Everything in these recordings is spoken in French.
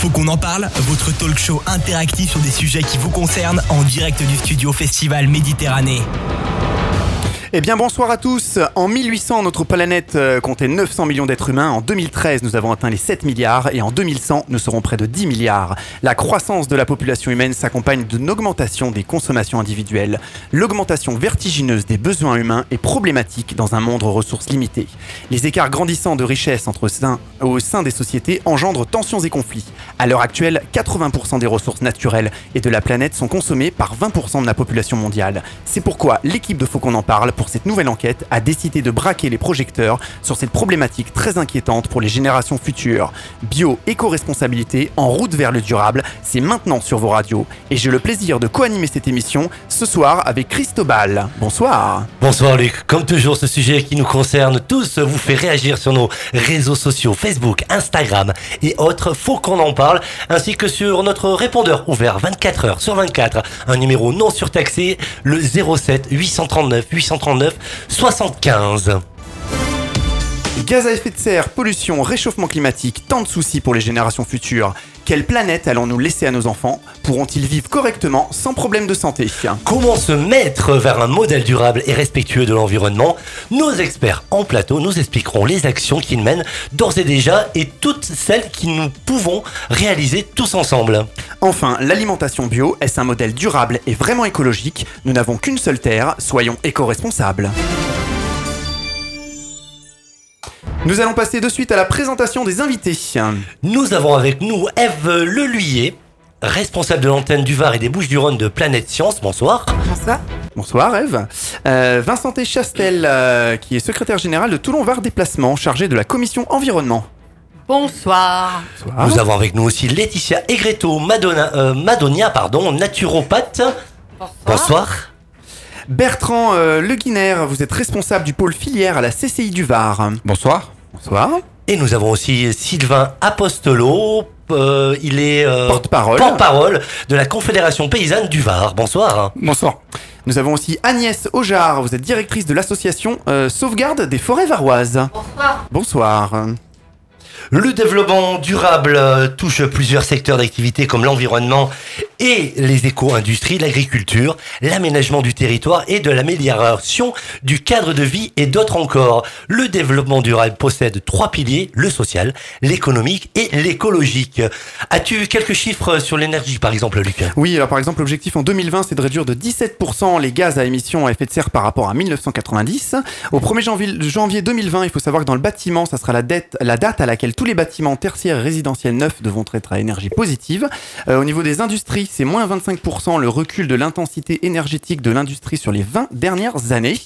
Faut qu'on en parle, votre talk show interactif sur des sujets qui vous concernent en direct du studio Festival Méditerranée. Eh bien bonsoir à tous. En 1800, notre planète euh, comptait 900 millions d'êtres humains. En 2013, nous avons atteint les 7 milliards et en 2100, nous serons près de 10 milliards. La croissance de la population humaine s'accompagne d'une augmentation des consommations individuelles. L'augmentation vertigineuse des besoins humains est problématique dans un monde aux ressources limitées. Les écarts grandissants de richesse entre au sein des sociétés engendrent tensions et conflits. À l'heure actuelle, 80% des ressources naturelles et de la planète sont consommées par 20% de la population mondiale. C'est pourquoi l'équipe de Faut qu'on en parle pour cette nouvelle enquête, a décidé de braquer les projecteurs sur cette problématique très inquiétante pour les générations futures. Bio, éco-responsabilité, en route vers le durable, c'est maintenant sur vos radios. Et j'ai le plaisir de co-animer cette émission ce soir avec Christobal. Bonsoir. Bonsoir Luc. Comme toujours, ce sujet qui nous concerne tous vous fait réagir sur nos réseaux sociaux Facebook, Instagram et autres. Faut qu'on en parle, ainsi que sur notre répondeur ouvert 24 heures sur 24, un numéro non surtaxé, le 07 839 839 75. Gaz à effet de serre, pollution, réchauffement climatique, tant de soucis pour les générations futures. Quelle planète allons-nous laisser à nos enfants Pourront-ils vivre correctement sans problème de santé Comment se mettre vers un modèle durable et respectueux de l'environnement Nos experts en plateau nous expliqueront les actions qu'ils mènent d'ores et déjà et toutes celles que nous pouvons réaliser tous ensemble. Enfin, l'alimentation bio, est-ce un modèle durable et vraiment écologique Nous n'avons qu'une seule terre, soyons éco-responsables. Nous allons passer de suite à la présentation des invités. Nous avons avec nous Eve Leluyer, responsable de l'antenne du Var et des Bouches-du-Rhône de Planète Science. Bonsoir. Bonsoir. Bonsoir Eve. Euh, Vincent Chastel, euh, qui est secrétaire général de Toulon Var Déplacement, chargé de la commission environnement. Bonsoir. Bonsoir. Nous avons avec nous aussi Laetitia Egreto Madonna, euh, Madonia, pardon, naturopathe. Bonsoir. Bertrand euh, Le Guiner, vous êtes responsable du pôle filière à la CCI du Var. Bonsoir. Bonsoir. Et nous avons aussi Sylvain Apostolo. euh, il est euh, Porte-parole. porte-parole de la Confédération paysanne du Var. Bonsoir. Bonsoir. Nous avons aussi Agnès Aujar, vous êtes directrice de l'association euh, Sauvegarde des forêts varoises. Bonsoir. Bonsoir. Le développement durable euh, touche plusieurs secteurs d'activité comme l'environnement et les éco-industries, l'agriculture, l'aménagement du territoire et de l'amélioration du cadre de vie et d'autres encore. Le développement durable possède trois piliers, le social, l'économique et l'écologique. As-tu quelques chiffres sur l'énergie par exemple, Luc? Oui, alors par exemple, l'objectif en 2020, c'est de réduire de 17% les gaz à émissions à effet de serre par rapport à 1990. Au 1er janvier, janvier 2020, il faut savoir que dans le bâtiment, ça sera la date à laquelle tous les bâtiments tertiaires résidentiels neufs devront être à énergie positive. Euh, au niveau des industries, c'est moins 25% le recul de l'intensité énergétique de l'industrie sur les 20 dernières années.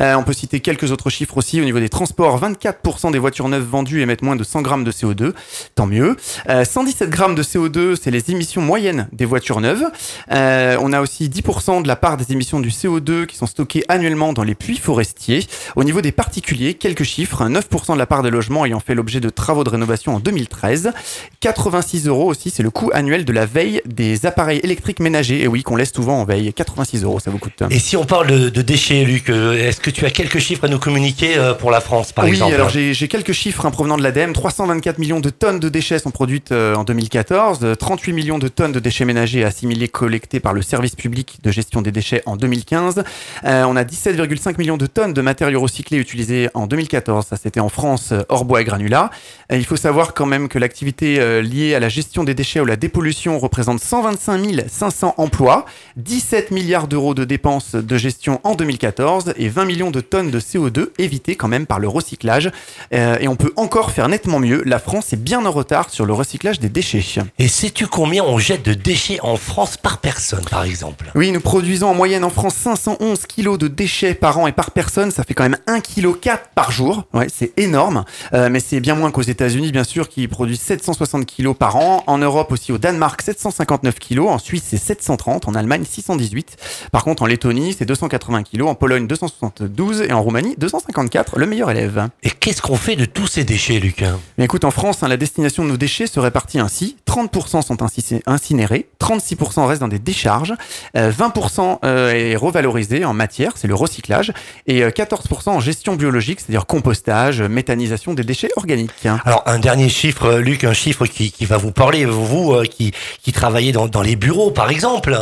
Euh, on peut citer quelques autres chiffres aussi. Au niveau des transports, 24% des voitures neuves vendues émettent moins de 100 grammes de CO2. Tant mieux. Euh, 117 grammes de CO2, c'est les émissions moyennes des voitures neuves. Euh, on a aussi 10% de la part des émissions du CO2 qui sont stockées annuellement dans les puits forestiers. Au niveau des particuliers, quelques chiffres. 9% de la part des logements ayant fait l'objet de travaux de rénovation en 2013. 86 euros aussi, c'est le coût annuel de la veille des appareils électriques ménagers. Et oui, qu'on laisse souvent en veille. 86 euros, ça vous coûte. Et si on parle de, de déchets, Luc, euh, est-ce que tu as quelques chiffres à nous communiquer euh, pour la France, par oui, exemple alors j'ai quelques chiffres hein, provenant de l'ADEME. 324 millions de tonnes de déchets sont produites euh, en 2014, euh, 38 millions de tonnes de déchets ménagers assimilés collectés par le service public de gestion des déchets en 2015. Euh, on a 17,5 millions de tonnes de matériaux recyclés utilisés en 2014. Ça, c'était en France, hors bois et granulats. Et il faut savoir quand même que l'activité euh, liée à la gestion des déchets ou la dépollution représente 125 500 emplois, 17 milliards d'euros de dépenses de gestion en 2014 et 20 millions de tonnes de CO2 évitées quand même par le recyclage. Euh, et on peut encore faire nettement mieux. La France est bien en retard sur le recyclage des déchets. Et sais-tu combien on jette de déchets en France par personne, par exemple? Oui, nous produisons en moyenne en France 511 kilos de déchets par an et par personne. Ça fait quand même 1,4 kg par jour. Ouais, c'est énorme. Euh, mais c'est bien moins qu'aux États-Unis, bien sûr, qui produisent 760 kilos par an. En Europe aussi, au Danemark, 759 kilos. En Suisse, c'est 730. En Allemagne, 618. Par contre, en Lettonie, c'est 280 kilos. En Pologne, 272. Et en Roumanie, 254. Le meilleur élève. Et qu'est-ce qu'on fait de tous ces déchets, Luc hein Mais écoute, en France, hein, la destination de nos déchets se répartit ainsi. 30% sont inci- incinérés, 36% restent dans des décharges, euh, 20% euh, est revalorisé en matière, c'est le recyclage, et euh, 14% en gestion biologique, c'est-à-dire compostage, méthanisation des déchets organiques. Alors un dernier chiffre, euh, Luc, un chiffre qui, qui va vous parler, vous euh, qui, qui travaillez dans, dans les bureaux par exemple.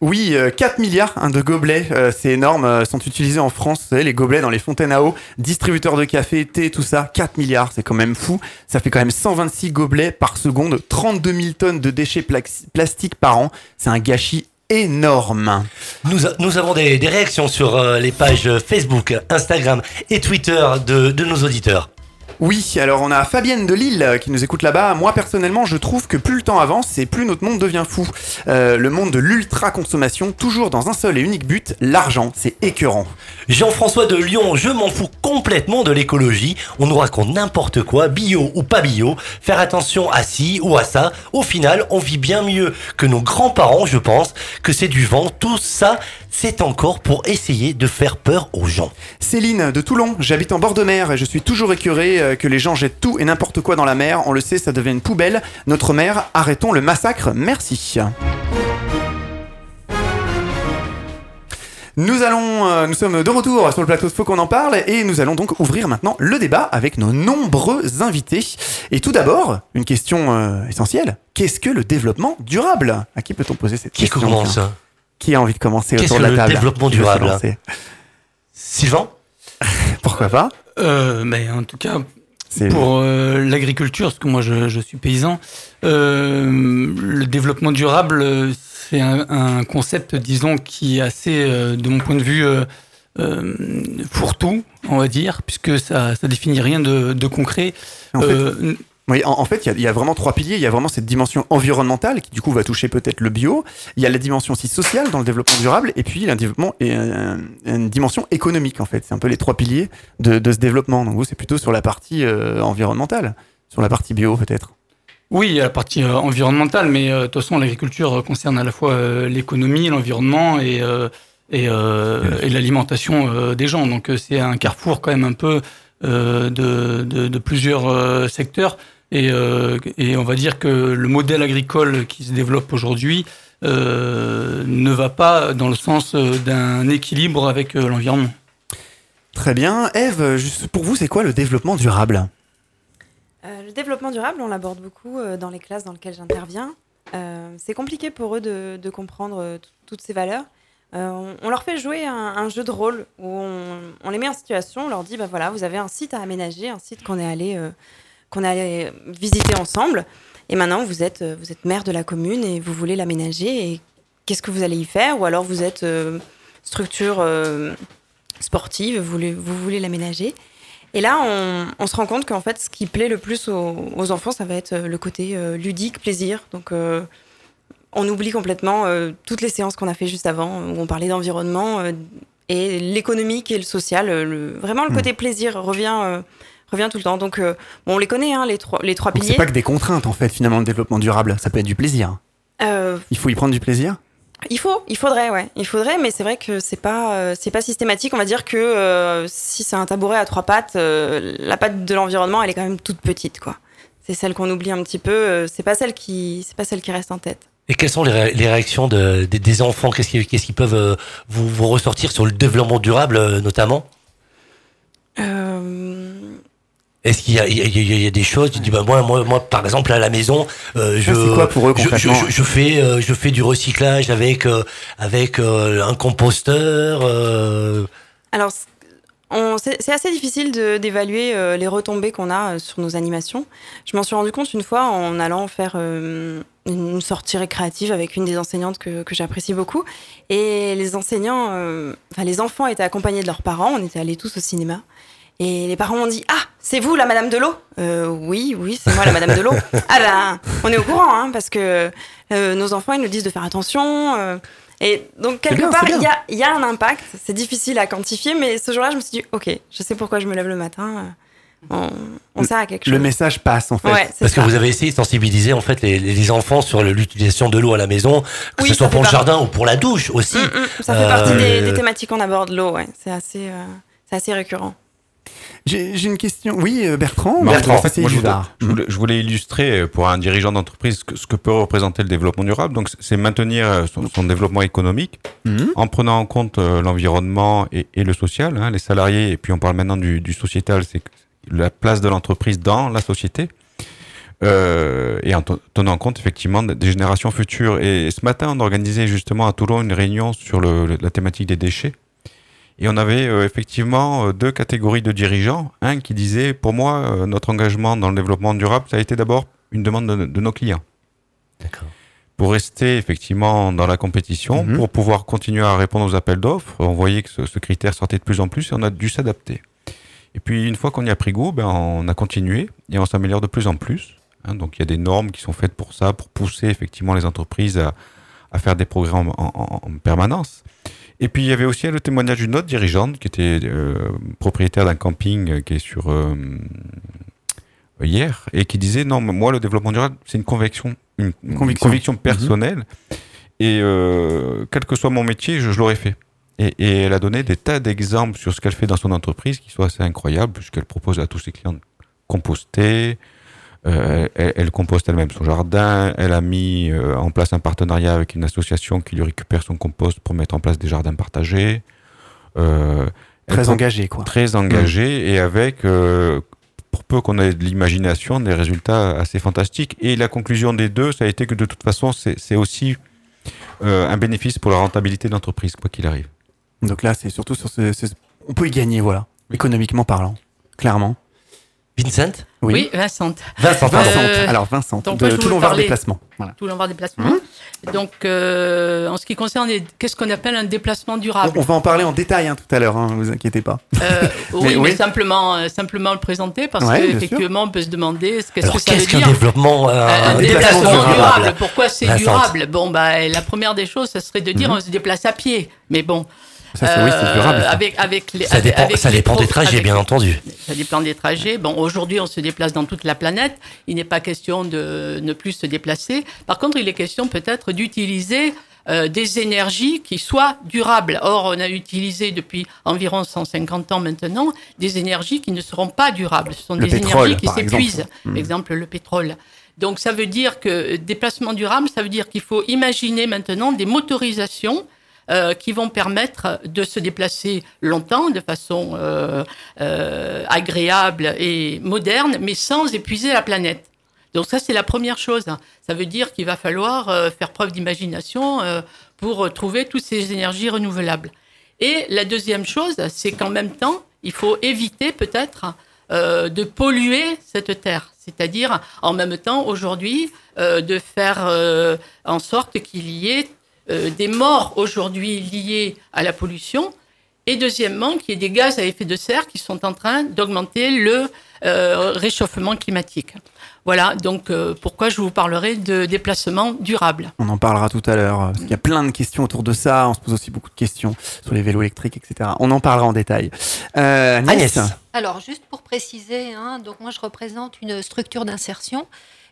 Oui, euh, 4 milliards hein, de gobelets, euh, c'est énorme, euh, sont utilisés en France, vous savez, les gobelets dans les fontaines à eau, distributeurs de café, thé, tout ça, 4 milliards, c'est quand même fou. Ça fait quand même 126 gobelets par seconde, 32 000 tonnes de déchets plastiques par an. C'est un gâchis énorme. Nous, a- nous avons des, des réactions sur euh, les pages Facebook, Instagram et Twitter de, de nos auditeurs. Oui, alors on a Fabienne de Lille euh, qui nous écoute là-bas. Moi personnellement, je trouve que plus le temps avance et plus notre monde devient fou. Euh, le monde de l'ultra-consommation, toujours dans un seul et unique but, l'argent. C'est écœurant. Jean-François de Lyon, je m'en fous complètement de l'écologie. On nous raconte n'importe quoi, bio ou pas bio. Faire attention à ci ou à ça. Au final, on vit bien mieux que nos grands-parents, je pense, que c'est du vent. Tout ça, c'est encore pour essayer de faire peur aux gens. Céline de Toulon, j'habite en bord de mer et je suis toujours écœuré euh, que les gens jettent tout et n'importe quoi dans la mer. On le sait, ça devient une poubelle. Notre mer, arrêtons le massacre, merci. Nous allons, euh, nous sommes de retour sur le plateau de Faut qu'on en parle et nous allons donc ouvrir maintenant le débat avec nos nombreux invités. Et tout d'abord, une question euh, essentielle. Qu'est-ce que le développement durable? À qui peut-on poser cette Qui question? commence? tiens Qui a envie de commencer autour que de la le table développement Qui veut se durable Sylvain Pourquoi pas Euh, mais en tout cas, C'est- pour euh, l'agriculture, parce que moi je, je suis paysan, euh, le développement durable, c'est un, un concept, disons, qui est assez, euh, de mon point de vue, euh, euh, fourre-tout, on va dire, puisque ça, ça définit rien de, de concret. En fait, Euh, Oui, en, fait, il y a- vraiment trois piliers. Il y a vraiment cette dimension environnementale qui, du coup, va toucher peut-être le bio. Il y a la dimension aussi sociale dans le développement durable. Et puis, il y a un développement et une dimension économique, en fait. C'est un peu les trois piliers de, ce développement. Donc, vous, c'est plutôt sur la partie euh, environnementale, sur la partie bio, peut-être. Oui, il y a la partie euh, environnementale, mais euh, de toute façon, l'agriculture concerne à la fois l'économie, l'environnement et, l'alimentation des gens. Donc, c'est un carrefour quand même un peu de, plusieurs secteurs. Et, euh, et on va dire que le modèle agricole qui se développe aujourd'hui euh, ne va pas dans le sens euh, d'un équilibre avec l'environnement. Très bien. Eve, juste pour vous, c'est quoi le développement durable? Euh, le développement durable, on l'aborde beaucoup dans les classes dans lesquelles j'interviens. Euh, c'est compliqué pour eux de, de comprendre toutes ces valeurs. Euh, on, on leur fait jouer un, un jeu de rôle où on, on les met en situation, on leur dit bah voilà, vous avez un site à aménager, un site qu'on est allé euh, qu'on allé visiter ensemble, et maintenant vous êtes euh, vous êtes maire de la commune et vous voulez l'aménager et qu'est-ce que vous allez y faire? Ou alors vous êtes euh, structure euh, sportive, vous voulez, vous voulez l'aménager? Et là, on, on se rend compte qu'en fait, ce qui plaît le plus aux, aux enfants, ça va être le côté euh, ludique, plaisir. Donc, on oublie complètement toutes les séances qu'on a fait juste avant, où on parlait d'environnement et l'économique et le social. le- vraiment, le Mm. côté plaisir revient, revient tout le temps. Donc, euh, bon, on les connaît, hein, les trois, les trois Donc, C'est piliers. pas que des contraintes, en fait, finalement, le développement durable. Ça peut être du plaisir. Euh, Il faut y prendre du plaisir? Il faut, il faudrait, ouais, il faudrait, mais c'est vrai que c'est pas, euh, c'est pas systématique. On va dire que euh, si c'est un tabouret à trois pattes, euh, la patte de l'environnement, elle est quand même toute petite, quoi. C'est celle qu'on oublie un petit peu. euh, c'est pas celle qui, c'est pas celle qui reste en tête. Et quelles sont les, ré- les réactions de- des- des enfants? Qu'est-ce qui, qu'est-ce qui peuvent euh, vous, vous ressortir sur le développement durable euh, notamment? Euh, Est-ce qu'il y a, il y, a, il y a des choses Tu dis bah moi, moi, moi, par exemple à la maison, euh, je, Ça, c'est quoi pour eux, je, je, concrètement je- je fais, euh, je fais du recyclage avec euh, avec euh, un composteur. euh, Alors, c'est assez difficile d'évaluer euh, les retombées qu'on a euh, sur nos animations. Je m'en suis rendu compte une fois en allant faire euh, une sortie récréative avec une des enseignantes que, que j'apprécie beaucoup. Et les enseignants, euh, enfin les enfants étaient accompagnés de leurs parents. On était allés tous au cinéma. Et les parents m'ont dit Ah, c'est vous la Madame de l'eau Euh, Oui, oui, c'est moi la Madame de l'eau. ah ben, on est au courant, hein, parce que euh, nos enfants, ils nous disent de faire attention. euh, et donc, quelque bien, part, il y a, il y a un impact. C'est difficile à quantifier, mais ce jour-là, je me suis dit Ok, je sais pourquoi je me lève le matin. euh, On, on sert à quelque chose. Le message passe, en fait. Ouais, Parce que vous avez essayé de sensibiliser en fait les, les enfants sur l'utilisation de l'eau à la maison, que Oui, ce soit pour le jardin ou pour la douche aussi. Mm, mm, ça fait Euh, partie des, des thématiques qu'on aborde, l'eau, ouais. C'est assez, euh, c'est assez récurrent. J'ai une question. Oui, Bertrand. Bertrand, Bertrand, en fait, c'est moi, je, voulais, Yvard. je voulais- je voulais illustrer pour un dirigeant d'entreprise ce que, ce que peut représenter le développement durable. Donc, c'est- maintenir euh, son, son développement économique Mhm. en prenant en compte euh, l'environnement et, et le social, hein, les salariés. Et puis, on parle maintenant du, du sociétal, c'est la place de l'entreprise dans la société. Euh, et en te- tenant compte effectivement des générations futures. Et ce matin, on organisait justement à Toulon une réunion sur le- la thématique des déchets. Et on avait euh, effectivement euh, deux catégories de dirigeants. Un qui disait, pour moi, euh, notre engagement dans le développement durable, ça a été d'abord une demande de, de nos clients. D'accord. Pour rester effectivement dans la compétition, Mhm. pour pouvoir continuer à répondre aux appels d'offres, on voyait que ce, ce critère sortait de plus en plus et on a dû s'adapter. Et puis une fois qu'on y a pris goût, ben, on a continué et on s'améliore de plus en plus. hein. donc il y a des normes qui sont faites pour ça, pour pousser effectivement les entreprises à, à faire des progrès en, en- en permanence. Et puis il y avait aussi le témoignage d'une autre dirigeante qui était euh, propriétaire d'un camping euh, qui est sur euh, hier et qui disait non moi le développement durable c'est une conviction une, une Conviction. personnelle. Et euh, quel que soit mon métier je, je l'aurais fait. Et, et elle a donné des tas d'exemples sur ce qu'elle fait dans son entreprise qui sont assez incroyables puisqu'elle propose à tous ses clients de composter euh, elle, elle composte elle-même son jardin. Elle a mis euh, en place un partenariat avec une association qui lui récupère son compost pour mettre en place des jardins partagés. Euh, Très com- engagé, quoi. très engagé et avec, euh, pour peu qu'on ait de l'imagination, des résultats assez fantastiques. Et la conclusion des deux, ça a été que de toute façon, c'est aussi euh, un bénéfice pour la rentabilité de l'entreprise, quoi qu'il arrive. Donc là, c'est surtout sur ce, ce- On peut y gagner, voilà. Économiquement parlant. Clairement. Vincent? Oui, Vincent. Vincent, pardon. Vincent. Euh, Alors, Vincent. donc de moi, je voulais Toulon Var parler- Déplacement. Voilà. Tout l'envers déplacement. Donc, euh, en ce qui concerne, qu'est-ce qu'on appelle un déplacement durable? On, on va en parler en détail hein, tout à l'heure, hein, vous inquiétez pas. Euh, oui, Mais simplement, euh, simplement le présenter parce Ouais, qu'effectivement, on peut se demander ce- qu'est-ce que ça veut qu'est-ce qu'un dire. développement, euh, un déplacement, déplacement durable? durable Pourquoi c'est durable? Bon, bah, la première des choses, ça serait de dire Mhm. on se déplace à pied. Mais bon, Ça, c'est oui, c'est euh, durable. ça. avec avec les Ça avec- dépend, avec ça les dépend pro- des trajets, avec- bien entendu. Ça dépend des trajets. Bon, aujourd'hui, on se déplace dans toute la planète. Il n'est pas question de ne plus se déplacer. Par contre, il est question peut-être d'utiliser euh, des énergies qui soient durables. Or, on a utilisé depuis environ 150 ans maintenant des énergies qui ne seront pas durables. Ce sont Le des pétrole, énergies qui par exemple. s'épuisent. Mhm. Exemple, le pétrole. Donc, ça veut dire que déplacement durable, ça veut dire qu'il faut imaginer maintenant des motorisations euh, qui vont permettre de se déplacer longtemps, de façon euh, euh, agréable et moderne, mais sans épuiser la planète. Donc ça, c'est la première chose. Ça veut dire qu'il va falloir faire preuve d'imagination pour trouver toutes ces énergies renouvelables. Et la deuxième chose, c'est qu'en même temps, il faut éviter peut-être de polluer cette terre. C'est-à-dire, en même temps, aujourd'hui, de faire en sorte qu'il y ait euh, des morts aujourd'hui liées à la pollution. Et deuxièmement, qu'il y ait des gaz à effet de serre qui sont en train d'augmenter le euh, réchauffement climatique. Voilà, donc euh, pourquoi je vous parlerai de déplacement durable. On en parlera tout à l'heure. parce qu'il y a plein de questions autour de ça. On se pose aussi beaucoup de questions sur les vélos électriques, etc. On en parlera en détail. Euh, Agnès. Agnès. Alors, juste pour préciser, hein, donc moi je représente une structure d'insertion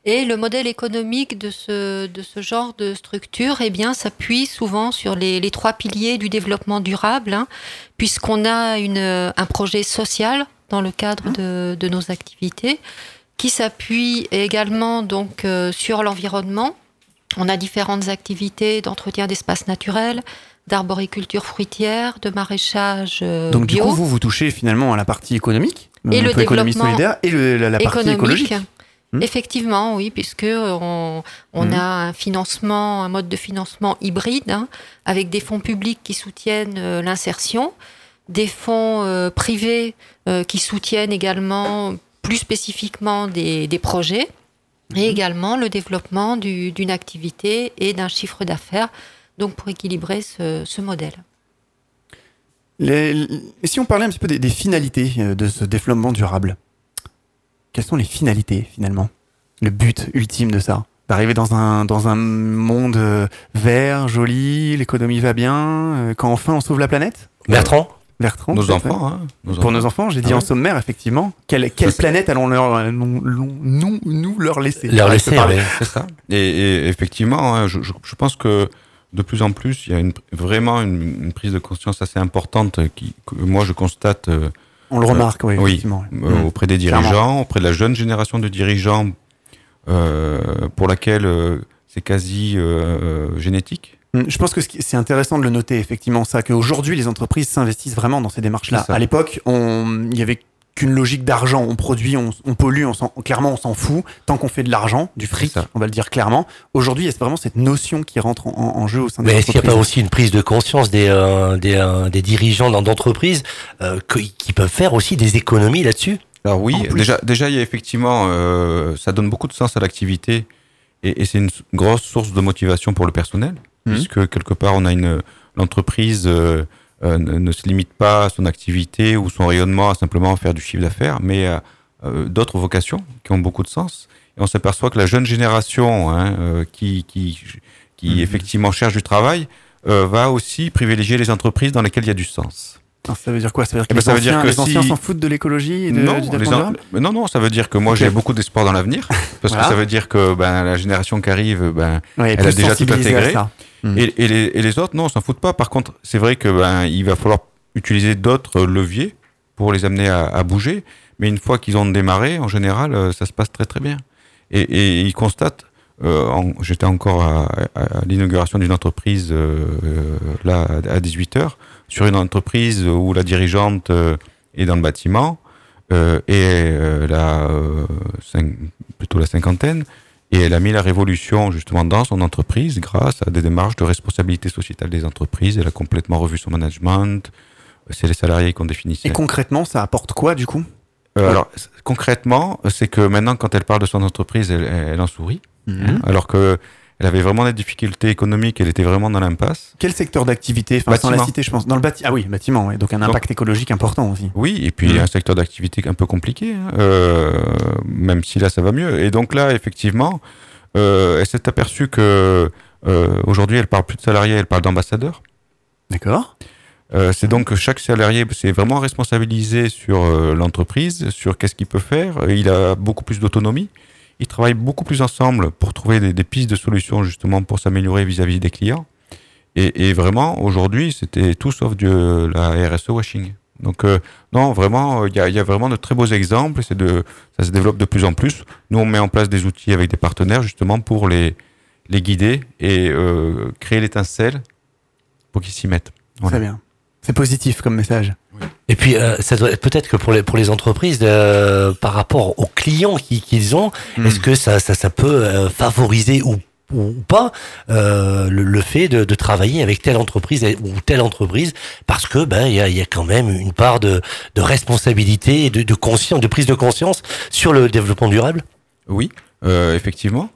et le modèle économique de ce, de ce genre de structure eh bien, s'appuie souvent sur les, les trois piliers du développement durable, hein, puisqu'on a une, un projet social dans le cadre de, de nos activités qui s'appuie également donc, euh, sur l'environnement. On a différentes activités d'entretien d'espaces naturels, d'arboriculture fruitière, de maraîchage euh, Donc, du bio. coup, vous, vous touchez finalement à la partie économique, Et un le développement solidaire, et le- la, la partie économique. écologique. Hmm. Effectivement, oui, puisque on, on Hmm. a un financement, un mode de financement hybride, hein, avec des fonds publics qui soutiennent euh, l'insertion, des fonds euh, privés euh, qui soutiennent également plus spécifiquement des, des projets, Hmm. et également le développement du- d'une activité et d'un chiffre d'affaires, donc pour équilibrer ce, ce modèle. Les- si on parlait un petit peu des, des finalités de ce développement durable, quelles sont les finalités finalement? Le but ultime de ça? D'arriver dans un, dans un monde euh, vert, joli, l'économie va bien, euh, quand enfin on sauve la planète? Bertrand? Bertrand Nos enfants, hein, nos Pour nos enfants, j'ai dit Ah en ouais. sommaire, effectivement. Quelle, planète allons leur, allons- allons- nous, nous leur laisser? Leur laisser, ouais. C'est ça. Et, et effectivement, hein, je, je- je pense que de plus en plus, il y a une, vraiment une, une prise de conscience assez importante qui, que moi je constate euh, On le remarque, oui, euh, Mm. auprès des Clairement. dirigeants, auprès de la jeune génération de dirigeants euh, pour laquelle euh, c'est quasi euh, génétique. Mm, Je pense que c'est intéressant de le noter, effectivement, ça, qu'aujourd'hui, les entreprises s'investissent vraiment dans ces démarches-là. À l'époque, il y avait qu'une logique d'argent. On produit, on, on pollue, on s'en- clairement, on s'en fout. Tant qu'on fait de l'argent, du fric, on va le dire clairement. Aujourd'hui, il y a vraiment cette notion qui rentre en, en jeu au sein des Mais est-ce qu'il n'y a pas aussi une prise de conscience des, euh, des, euh, des dirigeants dans d'entreprises euh, qui peuvent faire aussi des économies là-dessus? Alors oui, déjà, déjà, il y a effectivement, euh, ça donne beaucoup de sens à l'activité et, et c'est une grosse source de motivation pour le personnel, Mhm. puisque quelque part, on a une l'entreprise ne, ne se limite pas à son activité ou son rayonnement à simplement faire du chiffre d'affaires, mais à euh, d'autres vocations qui ont beaucoup de sens. Et on s'aperçoit que la jeune génération hein, euh, qui, qui, qui Mhm. effectivement cherche du travail euh, va aussi privilégier les entreprises dans lesquelles il y a du sens. Ça veut dire quoi? Ça veut dire que Eh ben, les anciens, que les anciens si- s'en foutent de l'écologie et de, non, du en- non, non, ça veut dire que moi j'ai beaucoup d'espoir dans l'avenir, parce Voilà. que ça veut dire que ben, la génération qui arrive, ben, Ouais, Elle a déjà tout intégré. Mm. et, les, autres, non, on s'en fout pas. Par contre, c'est vrai que ben, il va falloir utiliser d'autres leviers pour les amener à, bouger, mais une fois qu'ils ont démarré, en général, euh, ça se passe très très bien. Et, ils constatent, euh, j'étais encore à, l'inauguration d'une entreprise euh, euh, là à 18h, sur une entreprise où la dirigeante euh, est dans le bâtiment euh, et euh, elle a euh, cinq- plutôt la cinquantaine. Et elle a mis la révolution justement dans son entreprise grâce à des démarches de responsabilité sociétale des entreprises. Elle a complètement revu son management. C'est les salariés qui ont défini ça. Et concrètement, ça apporte quoi, du coup? Euh, alors concrètement, c'est que maintenant, quand elle parle de son entreprise, elle, elle en sourit, hein, alors que elle avait vraiment des difficultés économiques. Elle était vraiment dans l'impasse. Quel secteur d'activité Enfin, sans la citer, je pense. Dans le bâtiment. Ah oui, bâtiment, ouais. donc un impact écologique important aussi. Oui, et puis Mhm. un secteur d'activité un peu compliqué, hein, euh, même si là ça va mieux. Et donc là, effectivement, euh, elle s'est aperçue que euh, aujourd'hui, elle parle plus de salariés, elle parle d'ambassadeurs. D'accord. Euh, c'est donc que chaque salarié c'est vraiment responsabilisé sur euh, l'entreprise, sur qu'est-ce qu'il peut faire. Il a beaucoup plus d'autonomie. Ils travaillent beaucoup plus ensemble pour trouver des, des pistes de solutions justement pour s'améliorer vis-à-vis des clients. Et, et vraiment, aujourd'hui, c'était tout sauf de la RSE washing. Donc euh, non, vraiment, il y, a, il y a vraiment de très beaux exemples. C'est de, ça se développe de plus en plus. Nous, on met en place des outils avec des partenaires justement pour les, les guider et euh, créer l'étincelle pour qu'ils s'y mettent. Voilà. Très bien. C'est positif comme message. Et puis, euh, ça doit peut-être que pour les, pour les entreprises, euh, par rapport aux clients qui- qu'ils ont, Mm. est-ce que ça, ça, ça peut euh, favoriser ou, ou pas le, le fait de, de travailler avec telle entreprise ou telle entreprise parce que ben il y a, y a quand même une part de, de responsabilité et de, de conscience, de prise de conscience sur le développement durable? Oui, effectivement.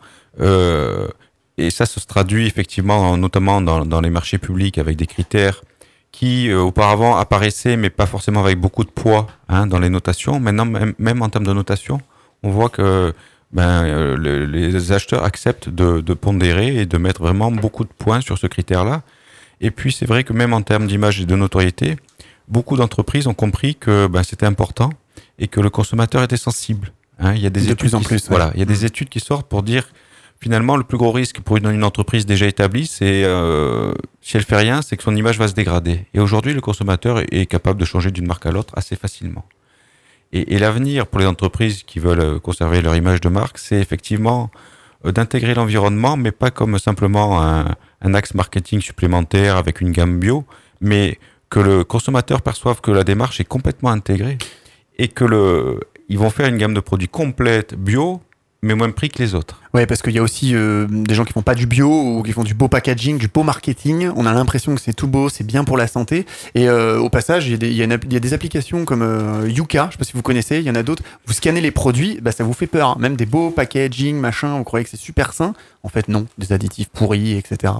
Et ça se traduit effectivement notamment dans, dans les marchés publics avec des critères qui euh, auparavant apparaissaient mais pas forcément avec beaucoup de poids hein, dans les notations. Maintenant, même, même en termes de notation, on voit que ben, euh, le- les acheteurs acceptent de, de pondérer et de mettre vraiment beaucoup de points sur ce critère-là. Et puis c'est vrai que même en termes d'image et de notoriété, beaucoup d'entreprises ont compris que ben, c'était important et que le consommateur était sensible. Hein, il y a des De études plus en qui- plus, ouais. Voilà, il y a des études qui sortent pour dire finalement le plus gros risque pour une, entreprise déjà établie, c'est euh, si elle fait rien, c'est que son image va se dégrader. Et aujourd'hui, le consommateur est, capable de changer d'une marque à l'autre assez facilement. Et, et l'avenir pour les entreprises qui veulent euh, conserver leur image de marque, c'est effectivement euh, d'intégrer l'environnement, mais pas comme simplement un, un axe marketing supplémentaire avec une gamme bio, mais que le consommateur perçoive que la démarche est complètement intégrée et que le, ils vont faire une gamme de produits complète bio, mais même prix que les autres. Ouais, parce qu'il y a aussi euh, des gens qui font pas du bio ou qui font du beau packaging, du beau marketing. On a l'impression que c'est tout beau, c'est bien pour la santé. Et euh, au passage, il y, a des- applications comme euh, Yuka, je sais pas si vous connaissez, il y en a d'autres. Vous scannez les produits, bah, ça vous fait peur. hein. Même des beaux packaging, machin, vous croyez que c'est super sain. En fait, non, des additifs pourris, etc.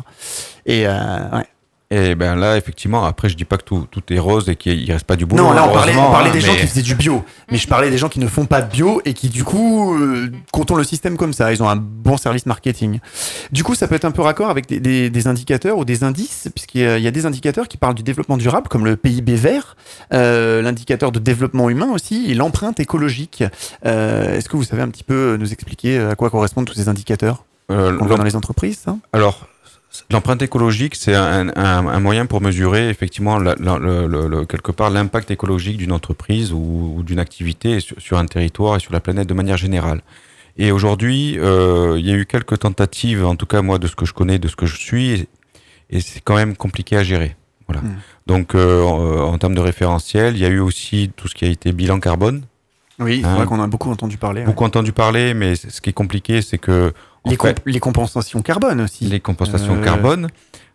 Et ouais. Et ben là, effectivement, après, je dis pas que tout, tout est rose et qu'il ne reste pas du boulot. Non, là on parlait, on parlait hein, des gens qui faisaient du bio, mais je parlais des gens qui ne font pas de bio et qui du coup euh, contournent le système comme ça. Ils ont un bon service marketing. Du coup, ça peut être un peu raccord avec des, des- des indicateurs ou des indices, puisqu'il y a, il y a des indicateurs qui parlent du développement durable, comme le PIB vert, euh, l'indicateur de développement humain aussi, et l'empreinte écologique. Euh, Est-ce que vous savez un petit peu nous expliquer à quoi correspondent tous ces indicateurs Euh, qu'on voit dans les entreprises ça? Alors, L'empreinte écologique, c'est un, un, un, moyen pour mesurer effectivement la, la, le, le, quelque part l'impact écologique d'une entreprise ou, ou d'une activité sur, sur, un territoire et sur la planète de manière générale. Et aujourd'hui, euh, il y a eu quelques tentatives, en tout cas moi de ce que je connais, de ce que je suis, et, et c'est quand même compliqué à gérer. Voilà. Mmh. Donc euh, en, en, termes de référentiel, il y a eu aussi tout ce qui a été bilan carbone. Oui, c'est hein, vrai qu'on a beaucoup entendu parler. Beaucoup ouais. entendu parler, mais ce qui est compliqué, c'est que les, les, compensations carbone aussi. Les compensations euh... carbone,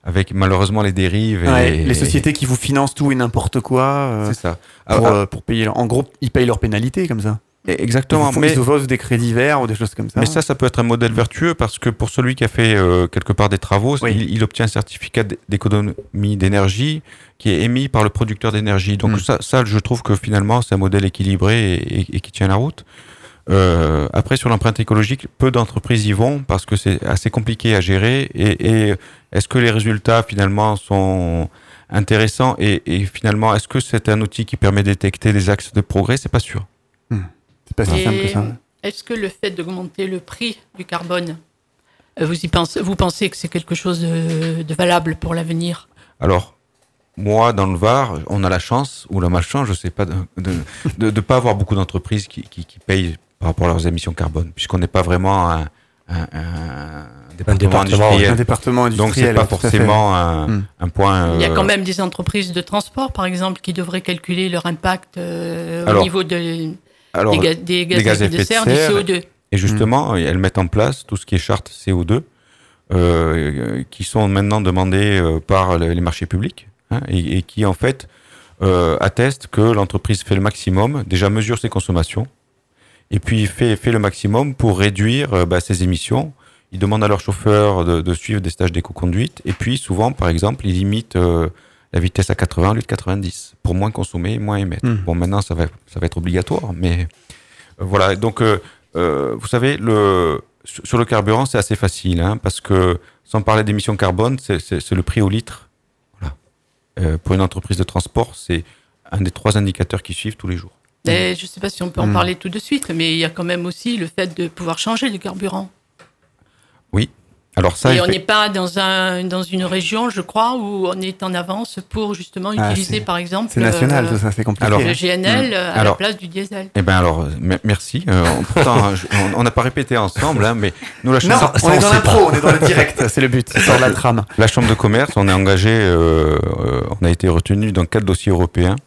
avec malheureusement les dérives. Et, ouais, les sociétés qui vous financent tout et n'importe quoi. Euh, c'est ça. Pour, ah, pour, payer. En gros, ils payent leurs pénalités comme ça. Exactement. Ils, mais ils offrent des crédits verts ou des choses comme ça. Mais ça, ça peut être un modèle vertueux parce que pour celui qui a fait euh, quelque part des travaux, oui. il, il, obtient un certificat d'économie d'énergie qui est émis par le producteur d'énergie. Donc mmh. ça, ça, je trouve que finalement, c'est un modèle équilibré et, et, et, qui tient la route. Euh, après, sur l'empreinte écologique, peu d'entreprises y vont parce que c'est assez compliqué à gérer. Et, et est-ce que les résultats finalement sont intéressants et, et finalement, est-ce que c'est un outil qui permet de détecter des axes de progrès? C'est pas sûr. Mmh. C'est pas si simple que ça. Est-ce que le fait d'augmenter le prix du carbone, euh, vous, y pensez, vous pensez que c'est quelque chose de, de valable pour l'avenir? Alors, moi, dans le Var, on a la chance ou la malchance, je sais pas, de ne pas avoir beaucoup d'entreprises qui, qui, qui, payent par rapport à leurs émissions carbone, puisqu'on n'est pas vraiment un, un, un, département, un, département, industriel. un département industriel. Donc, c'est pas forcément un, Hmm. un, point. Il y a euh, quand même des entreprises de transport, par exemple, qui devraient calculer leur impact euh, Alors, au niveau de, alors, des, ga des, gaz, des gaz à effet de serre, du CO2. Et justement, mmh. elles mettent en place tout ce qui est charte CO2, euh, qui sont maintenant demandées euh, par les marchés publics, hein, et, et, qui en fait euh, attestent que l'entreprise fait le maximum, déjà mesure ses consommations, et puis fait, fait le maximum pour réduire euh, bah, ses émissions. Ils demandent à leurs chauffeurs de, de suivre des stages d'éco-conduite, et puis souvent, par exemple, ils limitent euh, la vitesse à 80 au lieu de 90 pour moins consommer, moins émettre. Mmh. Bon, maintenant, ça va, ça va être obligatoire, mais euh, voilà. Donc, euh, euh, vous savez, le, sur le carburant, c'est assez facile, hein, parce que sans parler d'émissions carbone, c'est le prix au litre. Voilà. Euh, pour une entreprise de transport, c'est un des trois indicateurs qui suivent tous les jours. Et je ne sais pas si on peut en mmh. parler tout de suite, mais il y a quand même aussi le fait de pouvoir changer de carburant. Oui, alors ça, et on n'est pas dans, un, dans une région, je crois, où on est en avance pour justement ah, utiliser, par exemple, c'est national, euh, tout ça, c'est compliqué. Alors, le GNL mmh. à alors, la place du diesel. Eh ben alors, merci. Euh, pourtant, on n'a pas répété ensemble, hein, mais nous la chambre. Non, on, on est dans l'impro, on est dans le direct, c'est le but, c'est sur la trame. La chambre de commerce, on est engagé, euh, on a été retenu dans quatre dossiers européens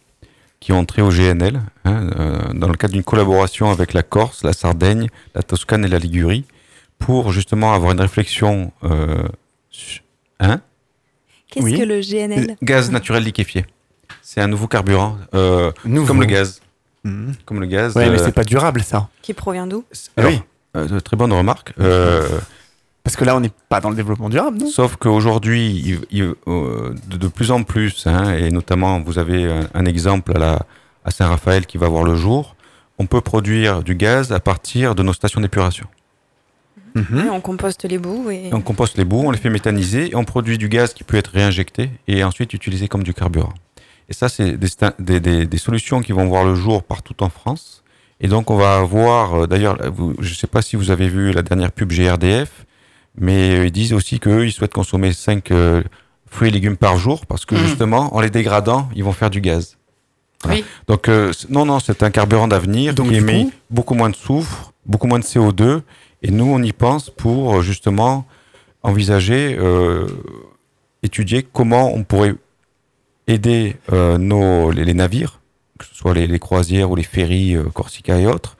qui ont entré au GNL, hein, dans le cadre d'une collaboration avec la Corse, la Sardaigne, la Toscane et la Ligurie pour justement avoir une réflexion. Euh, hein Qu'est-ce oui. que le GNL Gaz naturel liquéfié. C'est un nouveau carburant, euh, nouveau. comme le gaz. Mmh. Comme le gaz. Ouais, euh, mais c'est pas durable ça. Qui provient d'où Oui. Euh, très bonne remarque. Parce que là, on n'est pas dans le développement durable, non? Sauf qu'aujourd'hui, de, de, plus en plus, hein, et notamment, vous avez un, un exemple à, la, à Saint-Raphaël qui va voir le jour, on peut produire du gaz à partir de nos stations d'épuration. Mmh. Et on composte les bouts. Et... On composte les bouts, on les fait méthaniser, et on produit du gaz qui peut être réinjecté et ensuite utilisé comme du carburant. Et ça, c'est des, des, des, des, solutions qui vont voir le jour partout en France. Et donc, on va avoir, d'ailleurs, je ne sais pas si vous avez vu la dernière pub GRDF, mais ils disent aussi qu'eux, ils souhaitent consommer 5 euh, fruits et légumes par jour parce que mmh. justement, en les dégradant, ils vont faire du gaz. Voilà. Oui. Donc, euh, non, non, c'est un carburant d'avenir qui émet coup... beaucoup moins de soufre, beaucoup moins de CO2 et nous, on y pense pour justement envisager, euh, étudier comment on pourrait aider euh, nos, les, les, navires, que ce soit les, les croisières ou les ferries euh, Corsica et autres,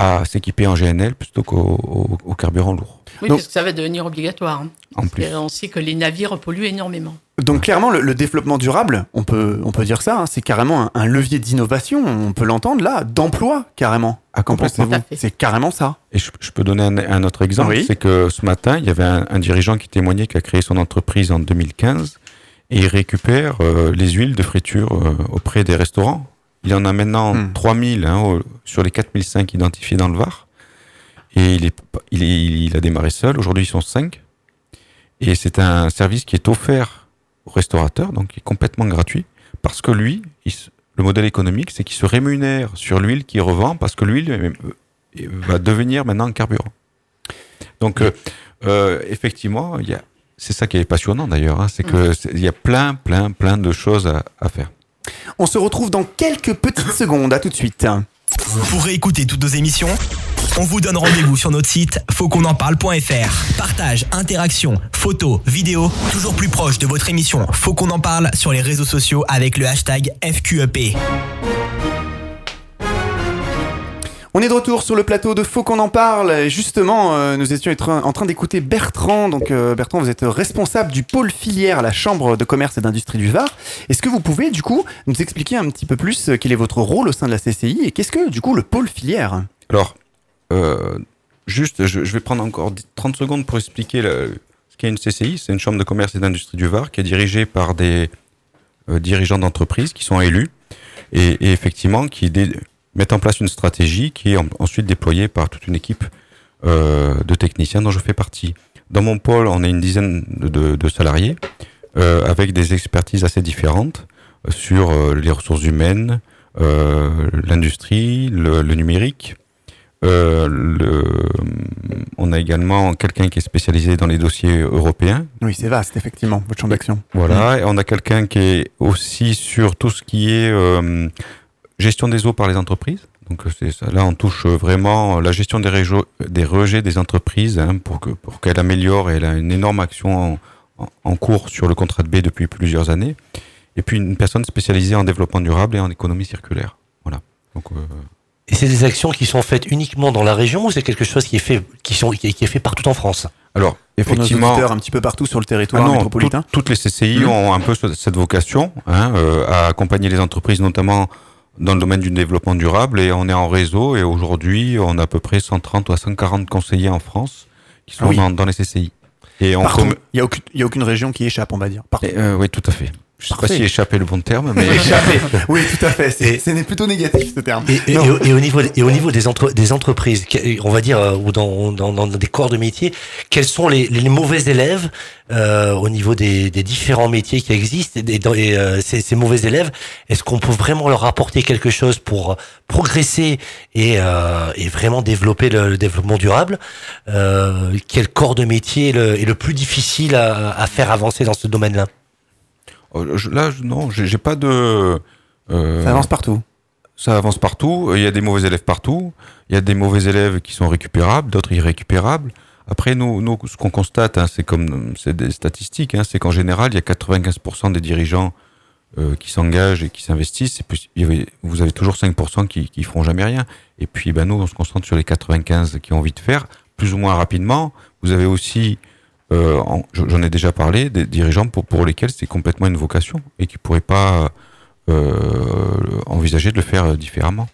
à s'équiper en GNL plutôt qu'au au, au carburant lourd. Oui, Donc, parce que ça va devenir obligatoire. Hein. En plus. On sait que les navires polluent énormément. Donc clairement, le, le, développement durable, on peut, on peut dire ça, hein, c'est carrément un, un levier d'innovation, on peut l'entendre là, d'emploi carrément. À complètement. C'est carrément ça. Et je, je peux donner un, un autre exemple, oui. c'est que ce matin, il y avait un, un, dirigeant qui témoignait qui a créé son entreprise en 2015 et il récupère euh, les huiles de friture euh, auprès des restaurants. Il en a maintenant hmm. 3000 hein, au, sur les 4005 identifiés dans le Var. Et il, est, il, est, il a démarré seul. Aujourd'hui, ils sont 5. Et c'est un service qui est offert aux restaurateurs, donc qui est complètement gratuit, parce que lui, il, le modèle économique, c'est qu'il se rémunère sur l'huile qu'il revend, parce que l'huile euh, va devenir maintenant un carburant. Donc, euh, euh, effectivement, il y a c'est ça qui est passionnant d'ailleurs, hein, c'est que c'est- il y a plein, plein, plein de choses à, à faire. On se retrouve dans quelques petites secondes. À tout de suite. Pour réécouter toutes nos émissions, on vous donne rendez-vous sur notre site fautquonenparle.fr. Partage, interaction, photos, vidéos, toujours plus proche de votre émission Faut qu'on en parle sur les réseaux sociaux avec le hashtag FQEP. On est de retour sur le plateau de Faut qu'on en parle. Et justement, euh, nous étions en train d'écouter Bertrand. Donc, euh, Bertrand, vous êtes responsable du pôle filière à la Chambre de commerce et d'industrie du Var. Est-ce que vous pouvez, du coup, nous expliquer un petit peu plus euh, quel est votre rôle au sein de la CCI et qu'est-ce que, du coup, le pôle filière? Alors, juste, je, vais prendre encore 10 30 secondes pour expliquer ce qu'est une CCI. C'est une chambre de commerce et d'industrie du Var qui est dirigée par des dirigeants d'entreprises qui sont élus et, et effectivement qui dé- mettent en place une stratégie qui est en- ensuite déployée par toute une équipe euh, de techniciens dont je fais partie. Dans mon pôle, on est une dizaine de, de- de salariés euh, avec des expertises assez différentes sur euh, les ressources humaines, l'industrie, le, le numérique. Le, on a également quelqu'un qui est spécialisé dans les dossiers européens. Oui, c'est vaste, effectivement, votre champ d'action. Voilà. Et on a quelqu'un qui est aussi sur tout ce qui est gestion des eaux par les entreprises. Donc euh, c'est ça. là, on touche euh, vraiment la gestion des, rejets des entreprises hein, pour que pour qu'elle améliore. Et elle a une énorme action en, en- cours sur le contrat de B depuis plusieurs années. Et puis une personne spécialisée en développement durable et en économie circulaire. Voilà. Donc euh, Et c'est des actions qui sont faites uniquement dans la région ou c'est quelque chose qui est fait, qui sont, qui est, qui est fait partout en France? Alors Pour nos effectivement. un petit peu partout sur le territoire Ah non, métropolitain. tout- toutes les CCI Mhm. ont un peu ce- cette vocation hein, euh, à accompagner les entreprises, notamment dans le domaine du développement durable. Et on est en réseau et aujourd'hui, on a à peu près 130 ou 140 conseillers en France qui sont Ah oui. dans, dans les CCI. Et on Il n'y a, aucune- a région qui échappe, on va dire. Partout. et, euh, oui, tout à fait. Je sais pas Parfait. si échapper le bon terme, mais Échappé. oui, tout à fait. C'est plutôt négatif, ce terme. Et, et- Non. et au- et au niveau, et au niveau des, entre- des entreprises, on va dire, euh, ou dans, dans, dans des corps de métier, quels sont les, les mauvais élèves euh, au niveau des, des différents métiers qui existent et, dans- et, euh, ces, ces mauvais élèves, est-ce qu'on peut vraiment leur apporter quelque chose pour progresser et, euh, et vraiment développer le, le développement durable euh, Quel corps de métier est le, est le plus difficile à, à faire avancer dans ce domaine-là? Euh, je- là, non, j'ai pas de. euh, Ça avance partout. ça avance partout. Il y a des mauvais élèves partout. Il y a des mauvais élèves qui sont récupérables, d'autres irrécupérables. Après, nous, nous ce qu'on constate, hein, c'est comme c'est des statistiques, hein, c'est qu'en général, il y a 95% des dirigeants euh, qui s'engagent et qui s'investissent. Et puis, vous avez toujours 5% qui, qui feront jamais rien. Et puis, ben, nous, on se concentre sur les 95 qui ont envie de faire, plus ou moins rapidement. Vous avez aussi, euh, en- j'en ai déjà parlé, des dirigeants pour, lesquels c'est complètement une vocation et qui pourraient pas euh, envisager de le faire différemment.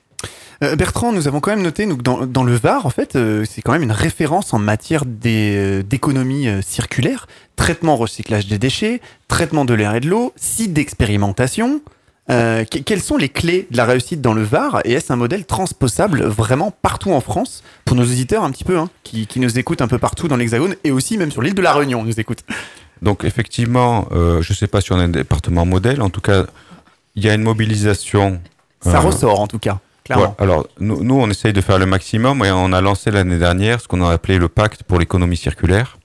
Euh, Bertrand, nous avons quand même noté que dans, le Var, en fait, c'est quand même une référence en matière d'économie circulaire, traitement, recyclage des déchets, traitement de l'air et de l'eau, site d'expérimentation. Euh, que- quelles sont les clés de la réussite dans le Var et est-ce un modèle transposable vraiment partout en France? Pour nos auditeurs un petit peu hein, qui, qui nous écoutent un peu partout dans l'Hexagone et aussi même sur l'île de la Réunion nous écoutent. Donc effectivement, euh, je ne sais pas si on a un département modèle. En tout cas, il y a une mobilisation. Ça euh, ressort en tout cas, clairement. voilà. Alors nous, nous, on essaye de faire le maximum et on a lancé l'année dernière ce qu'on a appelé le pacte pour l'économie circulaire.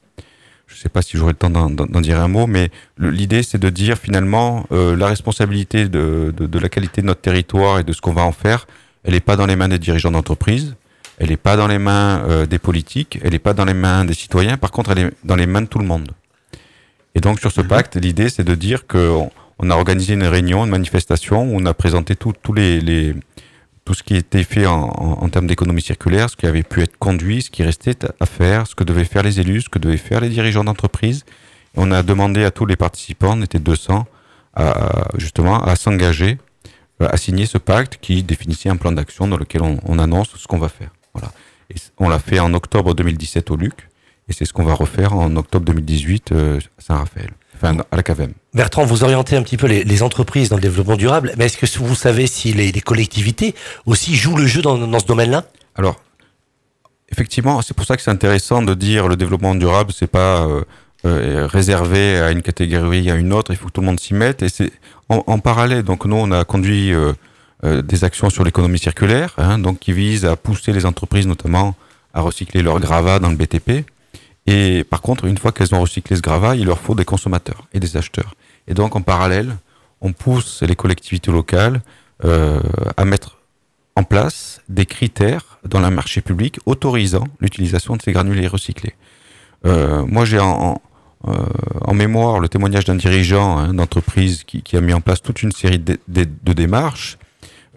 Je ne sais pas si j'aurai le temps d'en- dire un mot, mais l'idée c'est de dire finalement euh, la responsabilité de, de, de la qualité de notre territoire et de ce qu'on va en faire, elle n'est pas dans les mains des dirigeants d'entreprise, elle n'est pas dans les mains euh, des politiques, elle n'est pas dans les mains des citoyens. Par contre, elle est dans les mains de tout le monde. Et donc sur ce pacte, l'idée c'est de dire que on a organisé une réunion, une manifestation où on a présenté tous les, les- tout ce qui était fait en, termes d'économie circulaire, ce qui avait pu être conduit, ce qui restait à faire, ce que devaient faire les élus, ce que devaient faire les dirigeants d'entreprise. On a demandé à tous les participants, on était 200, à, justement à s'engager, euh, à signer ce pacte qui définissait un plan d'action dans lequel on, on annonce ce qu'on va faire. Voilà. On l'a fait en octobre 2017 au Luc, et c'est ce qu'on va refaire en octobre 2018 euh, à Saint-Raphaël, enfin à la CAVEM. Bertrand, vous orientez un petit peu les, les entreprises dans le développement durable, mais est-ce que vous savez si les, les collectivités aussi jouent le jeu dans, dans ce domaine-là? Alors, effectivement, c'est pour ça que c'est intéressant de dire le développement durable, c'est pas euh, euh, réservé à une catégorie, à une autre. Il faut que tout le monde s'y mette. Et c'est en, en parallèle. Donc nous, on a conduit euh, des actions sur l'économie circulaire, hein, donc qui visent à pousser les entreprises, notamment, à recycler leur gravat dans le BTP. Et par contre, une fois qu'elles ont recyclé ce gravat, il leur faut des consommateurs et des acheteurs. Et donc, en parallèle, on pousse les collectivités locales euh, à mettre en place des critères dans le marché public autorisant l'utilisation de ces granulés recyclés. Euh, moi, j'ai euh, en, mémoire le témoignage d'un dirigeant hein, d'entreprise qui, a mis en place toute une série de, démarches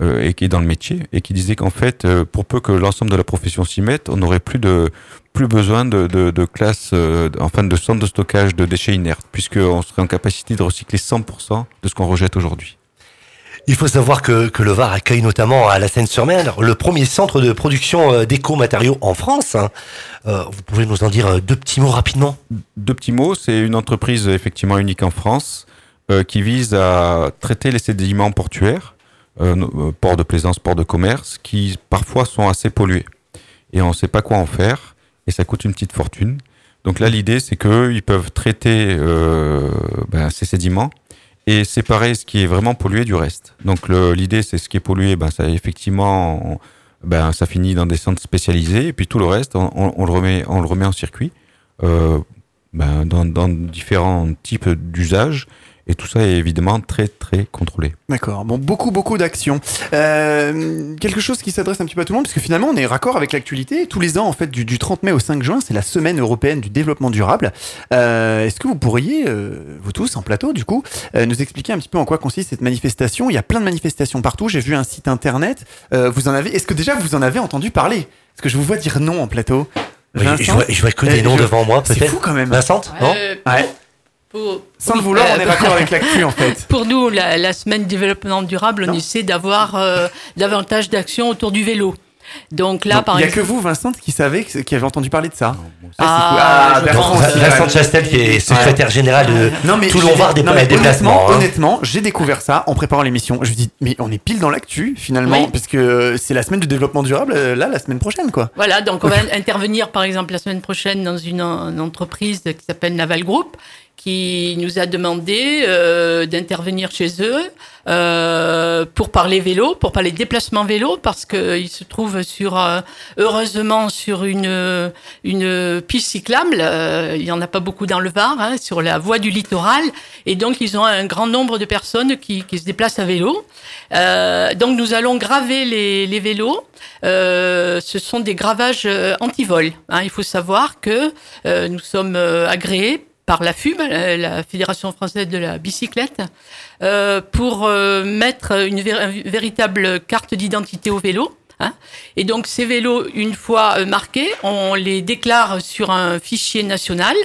et qui est dans le métier et qui disait qu'en fait, euh, pour peu que l'ensemble de la profession s'y mette, on n'aurait plus de plus besoin de, de, de classes, euh, enfin de centres de stockage de déchets inertes, puisqu'on serait en capacité de recycler 100% de ce qu'on rejette aujourd'hui. Il faut savoir que, que, le Var accueille notamment à la Seine-sur-Mer le premier centre de production euh, d'éco-matériaux en France. Hein. Euh, vous pouvez nous en dire euh, deux petits mots rapidement? Deux petits mots, c'est une entreprise effectivement unique en France euh, qui vise à traiter les sédiments portuaires, euh, ports de plaisance, ports de commerce, qui parfois sont assez pollués. Et on ne sait pas quoi en faire et ça coûte une petite fortune. Donc là, l'idée, c'est qu'ils peuvent traiter euh, ben, ces sédiments et séparer ce qui est vraiment pollué du reste. Donc l'idée, c'est ce qui est pollué, ben, ça effectivement, ben, ça finit dans des centres spécialisés, et puis tout le reste, on, le, remet, on le remet en circuit, euh, ben, dans différents types d'usages. Et tout ça est évidemment très très contrôlé. D'accord. Bon, beaucoup beaucoup d'actions. Euh, quelque chose qui s'adresse un petit peu à tout le monde, parce que finalement on est raccord avec l'actualité. Tous les ans, en fait, du, du 30 mai au 5 juin, c'est la semaine européenne du développement durable. Euh, Est-ce que vous pourriez, euh, vous tous en plateau, du coup, euh, nous expliquer un petit peu en quoi consiste cette manifestation? Il y a plein de manifestations partout. J'ai vu un site internet. Euh, vous en avez Est-ce que déjà vous en avez entendu parler? Est-ce que je vous vois dire non en plateau Vincent je, je, vois, je vois que des noms devant moi, peut-être. C'est fou quand même. Vincent Non? Ouais. Pour, Sans le vouloir, euh, on est d'accord avec l'actu en fait. Pour nous, la, la semaine développement durable, non. on essaie d'avoir euh, davantage d'actions autour du vélo. Donc là, Donc, par Il n'y a exemple... que vous, Vincent, qui savez, qui avez entendu parler de ça. Non, ah, ah Bertrand, Vincent Chastel, qui est secrétaire ouais. général de non, mais Toulon Var des déplacements. Honnêtement, hein. honnêtement j'ai découvert ça en préparant l'émission. Je me dis, mais on est pile dans l'actu finalement, oui. puisque c'est la semaine du développement durable, là, la semaine prochaine, quoi. Voilà, donc on va intervenir par exemple la semaine prochaine dans une, une entreprise qui s'appelle Naval Group qui nous a demandé euh, d'intervenir chez eux euh, pour parler vélo, pour parler déplacement vélo, parce qu'ils se trouvent sur, euh, heureusement sur une, une piste cyclable. Euh, il n'y en a pas beaucoup dans le Var, hein, sur la voie du littoral. Et donc, ils ont un grand nombre de personnes qui, qui se déplacent à vélo. Euh, donc, nous allons graver les, les vélos. ce sont des gravages anti-vol. Hein. Il faut savoir que nous sommes agréés par la FUB, la Fédération française de la bicyclette, euh, pour euh, mettre une, vé une, véritable carte d'identité au vélo. Hein. Et donc ces vélos, une fois euh, marqués, on les déclare sur un fichier national.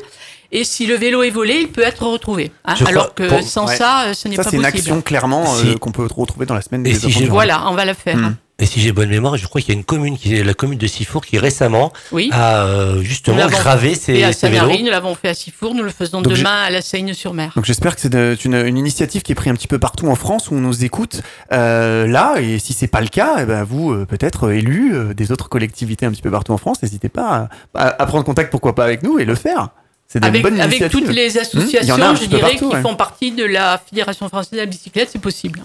Et si le vélo est volé, il peut être retrouvé. Hein, alors que pour... sans ouais. ça, ce n'est pas possible. Ça, c'est une action clairement si... qu'on peut retrouver dans la semaine des si Voilà, on va la faire. Mmh. Et si j'ai bonne mémoire, je crois qu'il y a une commune, qui est la commune de Sifour, qui récemment oui. a euh, justement gravé ses, à ses vélos. Nous l'avons fait à Sifour, nous le faisons donc demain à la Seigne-sur-Mer. Donc j'espère que c'est une, une, initiative qui est prise un petit peu partout en France où on nous écoute euh, là. Et si c'est pas le cas, eh ben vous euh, peut-être élus euh, des autres collectivités un petit peu partout en France, n'hésitez pas à, à, à, prendre contact, pourquoi pas avec nous et le faire. C'est avec, avec toutes les associations, mmh, je dirais, partout, qui ouais. font partie de la Fédération française de la bicyclette, c'est possible.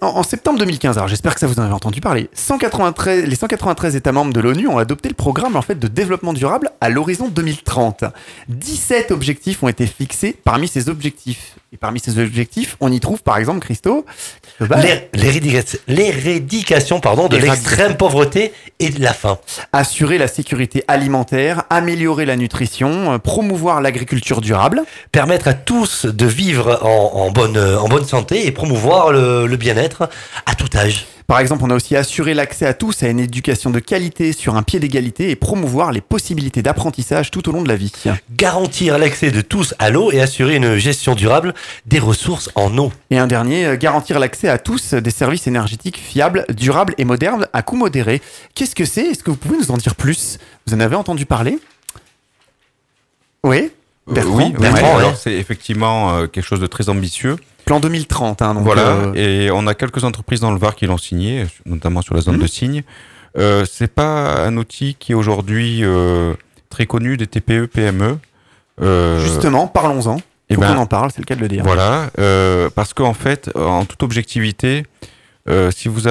En, septembre 2015, alors j'espère que ça vous en avez entendu parler, 193, les 193 États membres de l'ONU ont adopté le programme en fait de développement durable à l'horizon 2030. 17 objectifs ont été fixés parmi ces objectifs. Et parmi ces objectifs, on y trouve par exemple, Christo, l'éradication pardon de l'extrême pauvreté et de la faim. Assurer la sécurité alimentaire, améliorer la nutrition, euh, promouvoir l'agriculture durable, permettre à tous de vivre en, en, bonne, en bonne santé et promouvoir le, le bien-être à tout âge. Par exemple, on a aussi assuré l'accès à tous à une éducation de qualité sur un pied d'égalité et promouvoir les possibilités d'apprentissage tout au long de la vie. Garantir l'accès de tous à l'eau et assurer une gestion durable des ressources en eau. Et un dernier, euh, garantir l'accès à tous des services énergétiques fiables, durables et modernes à coût modéré. Qu'est-ce que c'est? Est-ce que vous pouvez nous en dire plus? Vous en avez entendu parler? Oui? Bertrand, euh, oui, Bertrand, ouais. alors c'est effectivement euh, quelque chose de très ambitieux. Plan 2030. Hein, donc voilà, euh... et on a quelques entreprises dans le Var qui l'ont signé, notamment sur la zone mmh. de Signe. Euh, c'est pas un outil qui est aujourd'hui euh, très connu des TPE, PME. Justement, parlons-en. Il faut ben, qu'on en parle, c'est le cas de le dire. Voilà, parce qu'en fait, en toute objectivité, si vous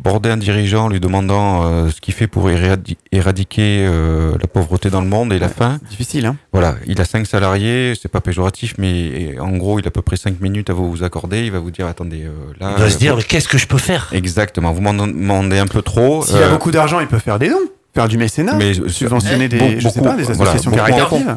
aborder un dirigeant lui demandant euh, ce qu'il fait pour éradi- éradiquer euh, la pauvreté dans le monde et la faim, Difficile, hein voilà, il a cinq salariés, c'est pas péjoratif, mais en gros, il a à peu près cinq minutes à vous accorder. Il va vous dire, attendez, euh, là. Il doit se dire, mais qu'est-ce que je peux faire? Exactement, vous m'en demandez un peu trop. S'il a beaucoup d'argent, il peut faire des dons, faire du mécénat, mais subventionner des, Beaucoup, je sais pas, des voilà, associations caritatives.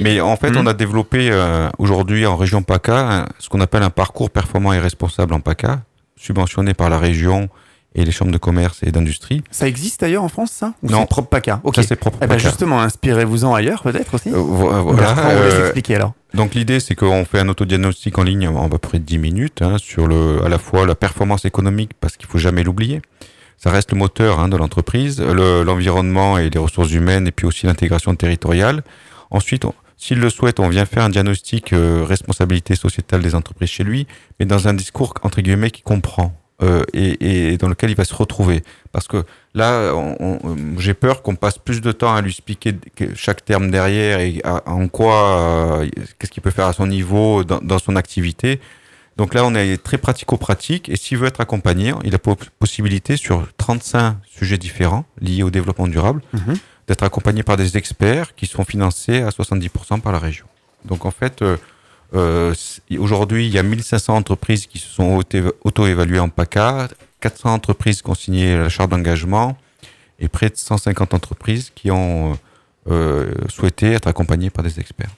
Mais en fait, on a développé euh, aujourd'hui en région PACA ce qu'on appelle un parcours performant et responsable en PACA, subventionné par la région et les chambres de commerce et d'industrie. Ça existe d'ailleurs en France, ça? Ou Non. propre PACA? Ok. Ça, c'est propre Eh ben PACA. justement, inspirez-vous-en ailleurs, peut-être aussi. Euh, euh, Bertrand, voilà, on va euh, expliquer alors. donc l'idée, c'est qu'on fait un autodiagnostic en ligne en à peu près 10 minutes hein, sur le, à la fois la performance économique, parce qu'il faut jamais l'oublier. Ça reste le moteur hein, de l'entreprise, le- l'environnement et les ressources humaines, et puis aussi l'intégration territoriale. Ensuite, on- s'il le souhaite, on vient faire un diagnostic euh, responsabilité sociétale des entreprises chez lui, mais dans un discours entre guillemets qui comprend euh, et, et dans lequel il va se retrouver. Parce que là, on- j'ai peur qu'on passe plus de temps à lui expliquer que chaque terme derrière et à- en quoi, euh, qu'est-ce qu'il peut faire à son niveau dans, dans son activité. Donc là, on est très pratico-pratique et s'il veut être accompagné, il a po- possibilité sur 35 sujets différents liés au développement durable Mhm. d'être accompagné par des experts qui sont financés à 70% par la région. Donc en fait, euh, euh, aujourd'hui, il y a 1500 entreprises qui se sont auto- auto-évaluées en PACA, 400 entreprises qui ont signé la charte d'engagement et près de 150 entreprises qui ont euh, souhaité être accompagnées par des experts.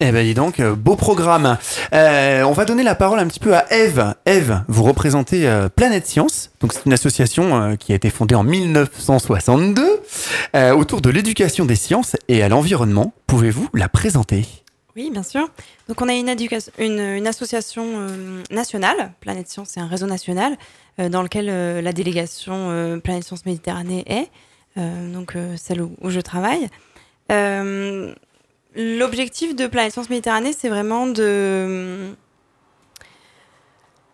Eh ben dis donc, euh, beau programme. Euh, on va donner la parole un petit peu à Eve. Eve, vous représentez euh, Planète Science. Donc c'est une association euh, qui a été fondée en 1962 euh, autour de l'éducation des sciences et à l'environnement. Pouvez-vous la présenter? Oui, bien sûr. Donc, on a une, association euh, nationale, Planète Science, c'est un réseau national euh, dans lequel euh, la délégation Planète Science Méditerranée est, donc celle où, je travaille. L'objectif de Planète Science Méditerranée, c'est vraiment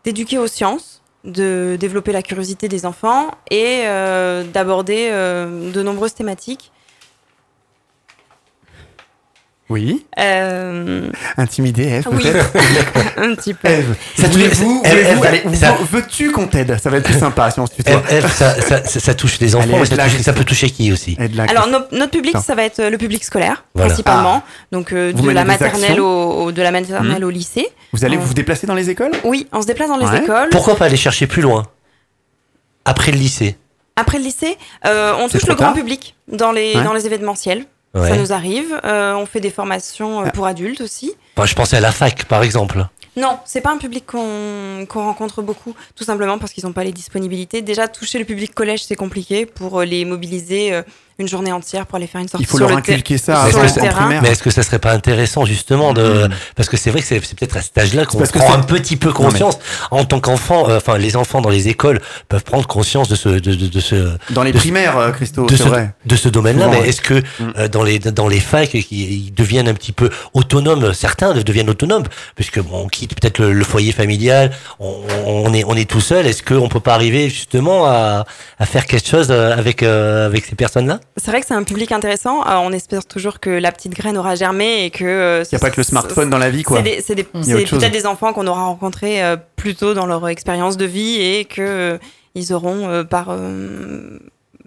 d'éduquer aux sciences, de développer la curiosité des enfants et d'aborder de nombreuses thématiques. Oui. Euh, Intimidé, Eve, oui, peut-être un petit peu. Eve, Ça voulez-vous, veux-tu qu'on t'aide? Ça va être plus sympa si on se tutoie. Eve, ça, ça, ça- ça touche les enfants, Allez, mais ça, touche- ça peut toucher qui aussi? Alors no- notre public, ça va être euh, le public scolaire Voilà. principalement, donc euh, de la maternelle actions au, au- de la maternelle au lycée. vous allez euh, vous déplacer dans les écoles? Oui, on se déplace dans les Ouais. écoles. Pourquoi pas aller chercher plus loin? Après le lycée Après le lycée, euh, on touche le grand public dans les Ouais. dans les événementiels. Ça nous arrive. Euh, on fait des formations euh, Ah. pour adultes aussi. Je pensais à la fac, par exemple. Non, c'est pas un public qu'on rencontre beaucoup, tout simplement parce qu'ils n'ont pas les disponibilités. Déjà, toucher le public collège, c'est compliqué pour euh, les mobiliser une journée entière pour aller faire une sortie Il faut sur leur le inculquer ça sur avant le en terrain. primaire. Mais est-ce que ça serait pas intéressant justement de Mm. parce que c'est vrai que c'est c'est peut-être à cet âge-là qu'on prend un petit peu mais- conscience en tant qu'enfant. euh, Enfin, les enfants dans les écoles peuvent prendre conscience de ce de, de, de ce Dans les de- primaires, euh, Christo, de c'est ce, vrai. de ce domaine-là. Mais est-ce que Mm. euh, dans les dans les facs, ils, deviennent un petit peu autonomes Certains deviennent autonomes puisque bon, on quitte peut-être le, le foyer familial, on, on est on est tout seul. Est-ce qu'on peut pas arriver justement à, à faire quelque chose avec euh, avec ces personnes-là? C'est vrai que c'est un public intéressant. Euh, on espère toujours que la petite graine aura germé et que. euh, Il n'y a pas que le smartphone dans la vie, quoi. C'est peut-être des enfants qu'on aura rencontrés euh, plus tôt dans leur expérience de vie et que ils auront par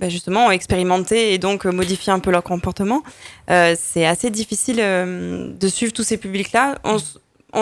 bah, justement expérimenté et donc modifié un peu leur comportement. Euh, c'est assez difficile euh, de suivre tous ces publics-là. On,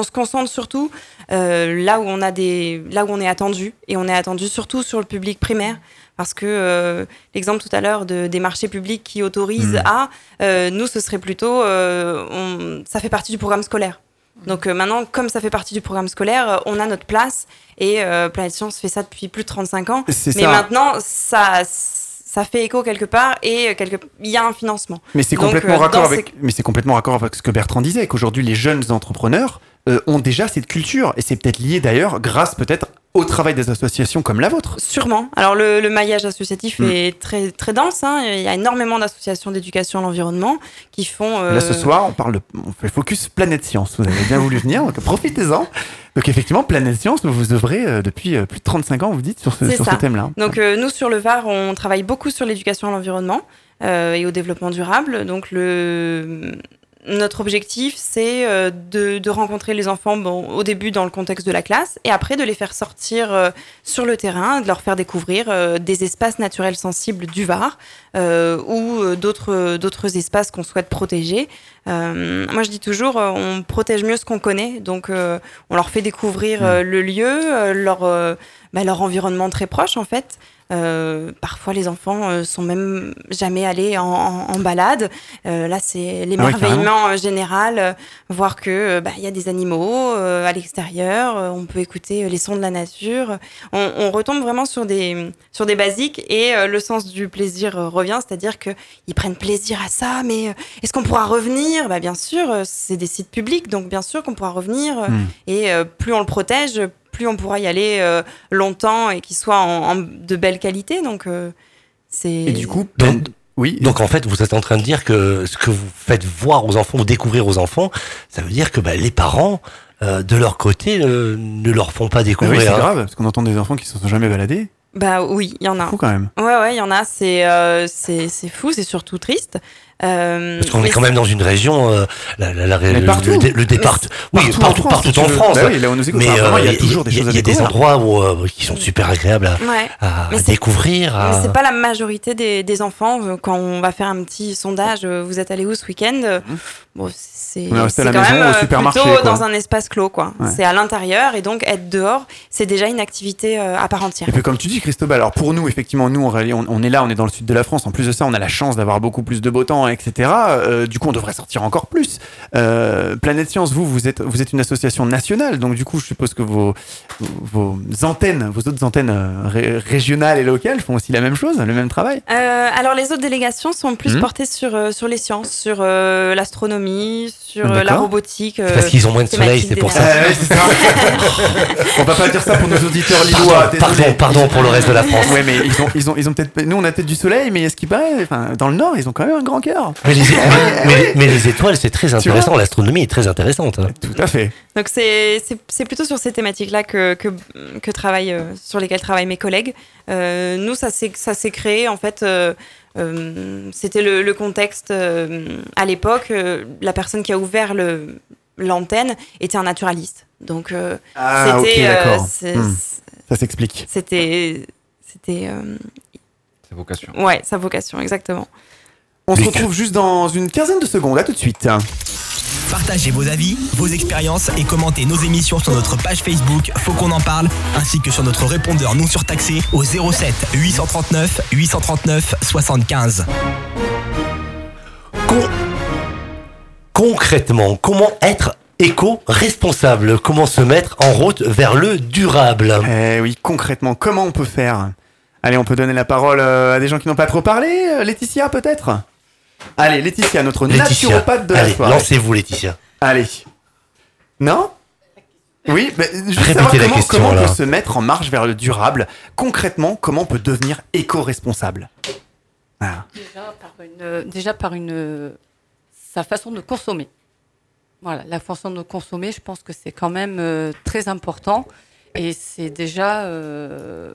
se concentre surtout euh, là où on a des, là où on est attendu et on est attendu surtout sur le public primaire. Parce que euh, l'exemple tout à l'heure de, des marchés publics qui autorisent Mm. à, euh, nous ce serait plutôt, euh, on- ça fait partie du programme scolaire. Donc euh, maintenant, comme ça fait partie du programme scolaire, euh, on a notre place et euh, Planète Science fait ça depuis plus de 35 ans. Mais ça. maintenant, ça, ça fait écho quelque part et quelque, il y a un financement. Mais c'est complètement raccord avec, mais c'est complètement raccord avec ce que Bertrand disait, qu'aujourd'hui les jeunes entrepreneurs ont déjà cette culture et c'est peut-être lié d'ailleurs grâce peut-être au travail des associations comme la vôtre. Sûrement. Alors le, le maillage associatif Mm. est très très dense. hein. Il y a énormément d'associations d'éducation à l'environnement qui font. euh, Là ce soir on parle, de- on fait focus planète science. Vous avez bien voulu venir, donc profitez-en. Donc effectivement planète science, vous œuvrez euh, depuis euh, plus de 35 ans, vous dites sur ce, sur ce thème-là. Donc euh, nous sur le Var, on travaille beaucoup sur l'éducation à l'environnement euh, et au développement durable. Donc le notre objectif, c'est euh, de, de rencontrer les enfants bon, au début dans le contexte de la classe et après de les faire sortir euh, sur le terrain, de leur faire découvrir euh, des espaces naturels sensibles du Var euh, ou d'autres d'autres espaces qu'on souhaite protéger. Euh, moi, je dis toujours, on protège mieux ce qu'on connaît, donc euh, on leur fait découvrir euh, le lieu, leur euh, bah, leur environnement très proche en fait. Euh, parfois, les enfants euh, sont même jamais allés en, en- en balade. Euh, là, c'est l'émerveillement euh, général, voir que bah, il y a des animaux à l'extérieur. on peut écouter les sons de la nature. On, on retombe vraiment sur des sur des basiques et le sens du plaisir revient, c'est-à-dire que ils prennent plaisir à ça. Mais est-ce qu'on pourra revenir? Bah bien sûr, c'est des sites publics, donc bien sûr qu'on pourra revenir. Hmm. Et plus on le protège, plus on pourra y aller euh, longtemps et qu'il soit en, en de belle qualité. Donc euh, c'est. Et du coup, Donc- oui. Donc en fait, vous êtes en train de dire que ce que vous faites voir aux enfants ou découvrir aux enfants, ça veut dire que bah, les parents, euh, de leur côté, euh, ne leur font pas Bah oui, découvrir. c'est hein. grave, parce qu'on entend des enfants qui se sont jamais baladés. Bah oui, il y en a. Fou quand même. Ouais, ouais, il y en a. C'est euh, c'est c'est fou, c'est surtout triste. Euh, Parce qu'on est quand même dans une région, euh, la, la, la- Mais le, partout. le, le départ, oui, partout, partout, si en. France. Bah oui, là où on nous écoute, mais euh, il y a toujours des il y a- choses à il y a des découvrir. endroits où, euh, qui sont super agréables à, Ouais. à Mais c'est- découvrir. Mais à- c'est pas la majorité des, des enfants. euh, Quand on va faire un petit sondage, euh, vous êtes allé où ce week-end? Euh, Bon, c'est quand même au euh, supermarché, plutôt dans un espace clos, quoi. Ouais. C'est à l'intérieur et donc être dehors, c'est déjà une activité euh, à part entière. Et puis comme tu dis, Christobal, alors pour nous, effectivement, nous, on, est là, on est dans le sud de la France. En plus de ça, on a la chance d'avoir beaucoup plus de beau temps, etc. Euh, du coup, on devrait sortir encore plus. Euh, Planète Science, vous, vous êtes, vous êtes une association nationale, donc du coup, je suppose que vos, vos antennes, vos autres antennes ré- régionales et locales font aussi la même chose, le même travail. Alors les autres délégations sont plus Mhm. portées sur, sur les sciences, sur l'astronomie, sur euh, la robotique. C'est parce qu'ils ont moins de soleil, c'est pour ça. ça. on va pas dire ça pour nos auditeurs Pardon, lillois. pardon, pardon pour le reste de la France. Ouais, mais ils ont, ils ont, ils ont peut-être. Nous, on a peut-être du soleil, mais est-ce qu'il paraît Enfin, dans le Nord, ils ont quand même un grand cœur. Mais les, mais- mais les étoiles, c'est très intéressant. L'astronomie est très intéressante. hein. Tout à fait. Donc c'est plutôt sur ces thématiques-là que, que, euh, sur lesquelles travaillent mes collègues. Euh, nous, ça s'est ça s'est créé en fait. euh, euh, C'était le, le contexte euh, à l'époque. euh, la personne qui a ouvert le l'antenne était un naturaliste. Donc euh, Ah, c'était euh, d'accord. c'est- Hmm, ça s'explique. c'était c'était euh, C'est vocation. ouais sa vocation exactement. On se retrouve juste dans une quinzaine de secondes. À tout de suite. Partagez vos avis, vos expériences et commentez nos émissions sur notre page Facebook Faut qu'on en parle, ainsi que sur notre répondeur non surtaxé au 07 839 839 75. Con- Concrètement, comment être éco-responsable? Comment se mettre en route vers le durable? Eh oui, concrètement, comment on peut faire? Allez, on peut donner la parole euh, à des gens qui n'ont pas trop parlé. Euh, Laetitia, peut-être? Allez, Laetitia, notre Laetitia, naturopathe de la soirée. lancez-vous Laetitia. Allez. Non? Oui, mais juste Répétez savoir la comment, question, comment on peut se mettre en marche vers le durable. Concrètement, comment on peut devenir éco-responsable? Voilà. Déjà par une, déjà par une, sa façon de consommer. Voilà, la façon de consommer, je pense que c'est quand même euh, très important et c'est déjà euh,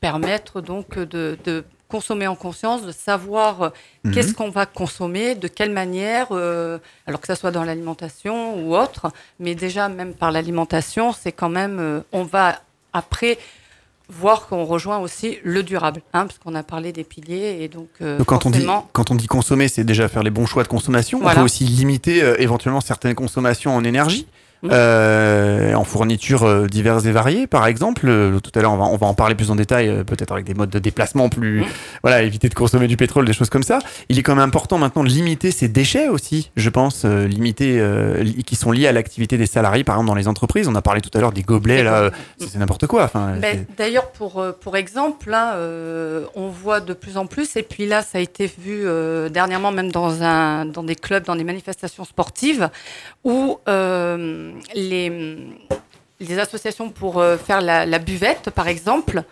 permettre donc de, de consommer en conscience, de savoir euh, Mhm. qu'est-ce qu'on va consommer, de quelle manière, euh, alors que ça soit dans l'alimentation ou autre, mais déjà même par l'alimentation, c'est quand même, euh, on va après voir qu'on rejoint aussi le durable, hein, parce qu'on a parlé des piliers et donc, euh, Donc quand on, dit, forcément, quand on dit consommer, c'est déjà faire les bons choix de consommation. On Voilà. peut aussi limiter éventuellement certaines consommations en énergie. Euh, en fournitures euh, diverses et variées, par exemple. Euh, tout à l'heure, on va, on va en parler plus en détail, peut-être avec des modes de déplacement plus. Mhm. Voilà, éviter de consommer du pétrole, des choses comme ça. Il est quand même important maintenant de limiter ces déchets aussi, je pense, euh, limiter, euh, li- qui sont liés à l'activité des salariés, par exemple, dans les entreprises. On a parlé tout à l'heure des gobelets, là, c'est n'importe quoi. Enfin, Ben, D'ailleurs, pour, pour exemple, là, on voit de plus en plus, et puis là, ça a été vu dernièrement même dans, un, dans des clubs, dans des manifestations sportives, où euh, les, associations pour euh, faire la, la buvette, par exemple,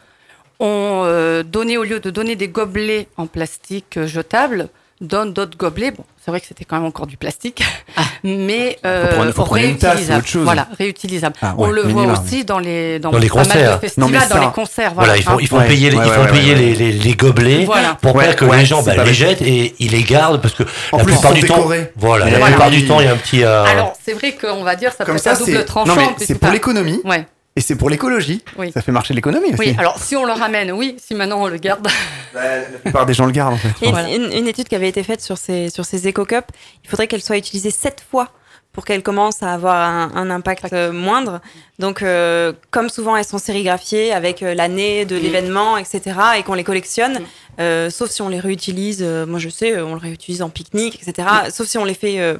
ont euh, donné, au lieu de donner des gobelets en plastique euh, jetables, donne d'autres gobelets. Bon, c'est vrai que c'était quand même encore du plastique, Ah. mais Faut prendre- faut prendre une tasse ou réutilisable. chose. Voilà, réutilisable. Ah, On ouais, le minimum, voit aussi dans les dans, Dans les concerts. festivals, Non, mais dans ça- les concerts. Voilà, ils font, ils font Ouais, payer, ouais, ils font payer les, les, les gobelets Voilà. pour Ouais, pas que ouais, les gens bah, les jettent et ils les gardent parce que En la plus, plupart du temps, décorés. voilà, Et la voilà. plupart Oui. du temps, il y a un petit. euh, Alors, c'est vrai qu'on va dire ça Comme peut être ça, double c'est tranchant. non mais c'est pour l'économie Ouais. Et c'est pour l'écologie. Oui. Ça fait marcher l'économie aussi. Oui, alors si on le ramène, oui, si maintenant on le garde. La plupart des gens le gardent en fait. Et Voilà. une, une étude qui avait été faite sur ces, sur ces éco-cups, il faudrait qu'elle soit utilisée sept fois pour qu'elle commence à avoir un, un impact euh, moindre. Donc, euh, comme souvent, elles sont sérigraphiées avec euh, l'année de l'événement, etc., et qu'on les collectionne, euh, sauf si on les réutilise. euh, moi, je sais, euh, on le réutilise en pique-nique, etc., sauf si on les fait euh,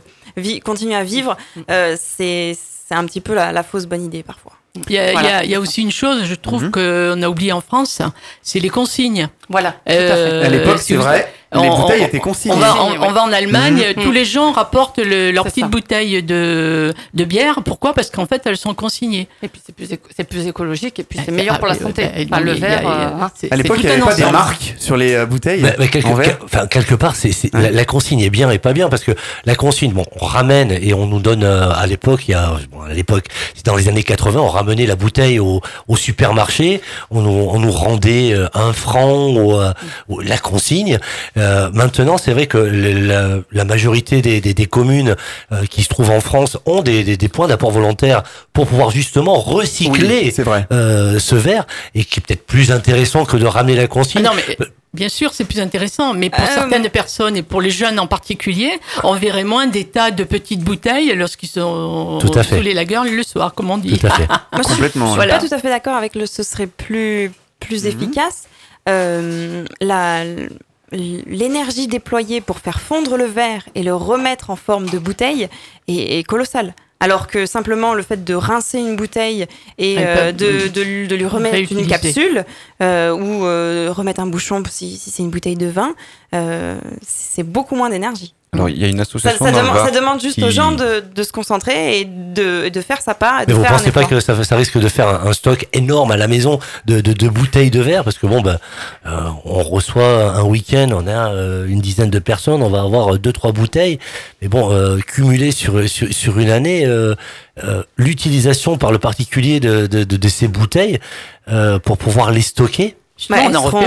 continuer à vivre. euh, c'est c'est un petit peu la, la fausse bonne idée parfois. Il y, a, Voilà. il y a- il y a aussi une chose, je trouve Mhm. qu'on a oublié en France, c'est les consignes. Voilà, tout à Euh, fait. À l'époque, si c'est vous- vrai, les on- bouteilles on- étaient consignées. On va, on, on va en Allemagne, Mhm. tous les gens rapportent le- leur C'est petite ça. bouteille de, de bière. Pourquoi? Parce qu'en fait, elles sont consignées. Et puis c'est plus, éco- c'est plus écologique et puis c'est Ah, meilleur pour la santé. bah, Enfin, le verre. euh, hein. À l'époque, il n'y avait pas des marques sur les euh, bouteilles. Bah, bah, quelque, en verre. quel- enfin, quelque part, c'est, Ouais. la, la consigne est bien et pas bien parce que la consigne, bon, on ramène et on nous donne euh, à l'époque, il y a, bon, à l'époque, c'était dans les années 80, on ramenait la bouteille au, au supermarché, on nous, on nous rendait un franc ou, ou la consigne. Euh, maintenant, c'est vrai que la, la majorité des, des, des communes euh, qui se trouvent en France ont des, des, des points d'apport volontaire pour pouvoir justement recycler Oui, c'est vrai. euh, ce verre et qui est peut-être plus intéressant que de ramener la Ah consigne. non, mais bien sûr, c'est plus intéressant. Mais pour Euh, certaines personnes et pour les jeunes en particulier, on verrait moins des tas de petites bouteilles lorsqu'ils sont Tout à fait. sous les lagers le soir, comme on dit. Tout à fait. Moi, suis- Complètement. Je suis Voilà. pas tout à fait d'accord avec le ce serait plus, plus Mhm. efficace. Euh, la- L'énergie déployée pour faire fondre le verre et le remettre en forme de bouteille est, est colossale. Alors que simplement le fait de rincer une bouteille et euh, de, de lui- de lui remettre une capsule euh, ou euh, remettre un bouchon si, si c'est une bouteille de vin, euh, c'est beaucoup moins d'énergie. Alors, il y a une Ça, association ça demande, ça demande juste qui- aux gens de, de se concentrer et de, de faire sa part. Et de Mais vous un pensez pas que ça, ça risque de faire un, un stock énorme à la maison de, de, de bouteilles de verre? Parce que bon, ben, euh, on reçoit un week-end, on a euh, une dizaine de personnes, on va avoir euh, deux trois bouteilles. Mais bon, euh, cumulé sur, sur sur une année, euh, euh, l'utilisation par le particulier de, de, de, de ces bouteilles euh, pour pouvoir les stocker. Bah, elles, seront,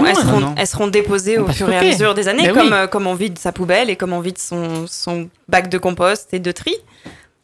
elles, elles déposées On au fur et à mesure des années, comme, oui. euh, comme on vide sa poubelle et comme on vide son, son bac de compost et de tri.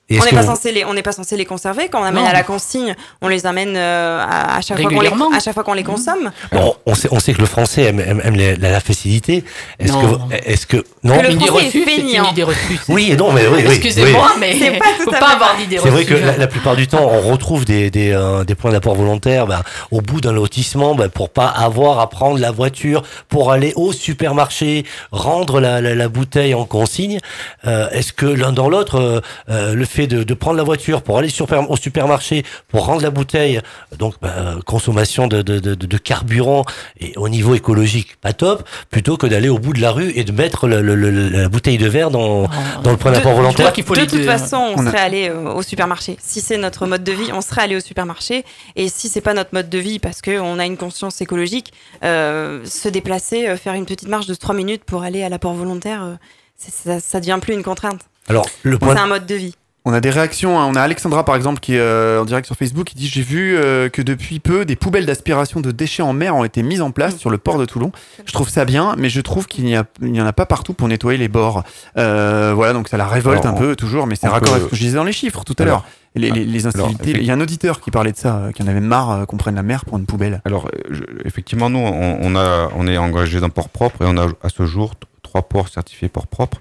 Et On n'est pas, vous- censé les, on n'est pas censé les conserver. Quand on amène Non. à la consigne, on les amène euh, à, à chaque fois qu'on les, à chaque fois qu'on les consomme. Bon, on sait, on sait que le français aime, aime, aime la, la facilité. Est-ce que, est-ce que, non? Que le idée est reçue, c'est une idée reçue. Oui, et non, mais oui, oui. Excusez-moi, oui. mais pas tout faut pas avoir d'idée C'est vrai reçue. que la, la plupart du temps, on retrouve des, des, euh, des points d'apport volontaire bah, au bout d'un lotissement bah, pour pas avoir à prendre la voiture pour aller au supermarché, rendre la, la, la bouteille en consigne. Euh, Est-ce que l'un dans l'autre, euh, euh, le fait de, de prendre la voiture pour aller sur- au supermarché, pour rendre la bouteille, donc bah, consommation de, de, de, de carburant et au niveau écologique, pas top, plutôt que d'aller au bout de la rue et de mettre le, le- le- la bouteille de verre dans, dans le point d'apport Je volontaire. crois qu'il faut de toute façon, on, On a- serait allé euh, au supermarché. Si c'est notre mode de vie, on serait allé au supermarché. Et si c'est pas notre mode de vie, parce qu'on a une conscience écologique, euh, se déplacer, euh, faire une petite marche de 3 minutes pour aller à l'apport volontaire, euh, ça, ça devient plus une contrainte. Alors, le C'est un mode de vie. On a des réactions. hein. On a Alexandra, par exemple, qui est euh, en direct sur Facebook, qui dit J'ai vu euh, que depuis peu, des poubelles d'aspiration de déchets en mer ont été mises en place sur le port de Toulon. Je trouve ça bien, mais je trouve qu'il n'y en a pas partout pour nettoyer les bords. Euh, voilà, donc ça la révolte Alors, un peu, toujours, mais c'est raccord peut- avec ce que je disais dans les chiffres tout à l'heure. Les, les, les incivilités. effect- Il y a un auditeur qui parlait de ça, euh, qui en avait marre euh, qu'on prenne la mer pour une poubelle. Alors, euh, je- effectivement, nous, on, on a, on est engagé dans port propre et on a à ce jour trois ports certifiés port propre.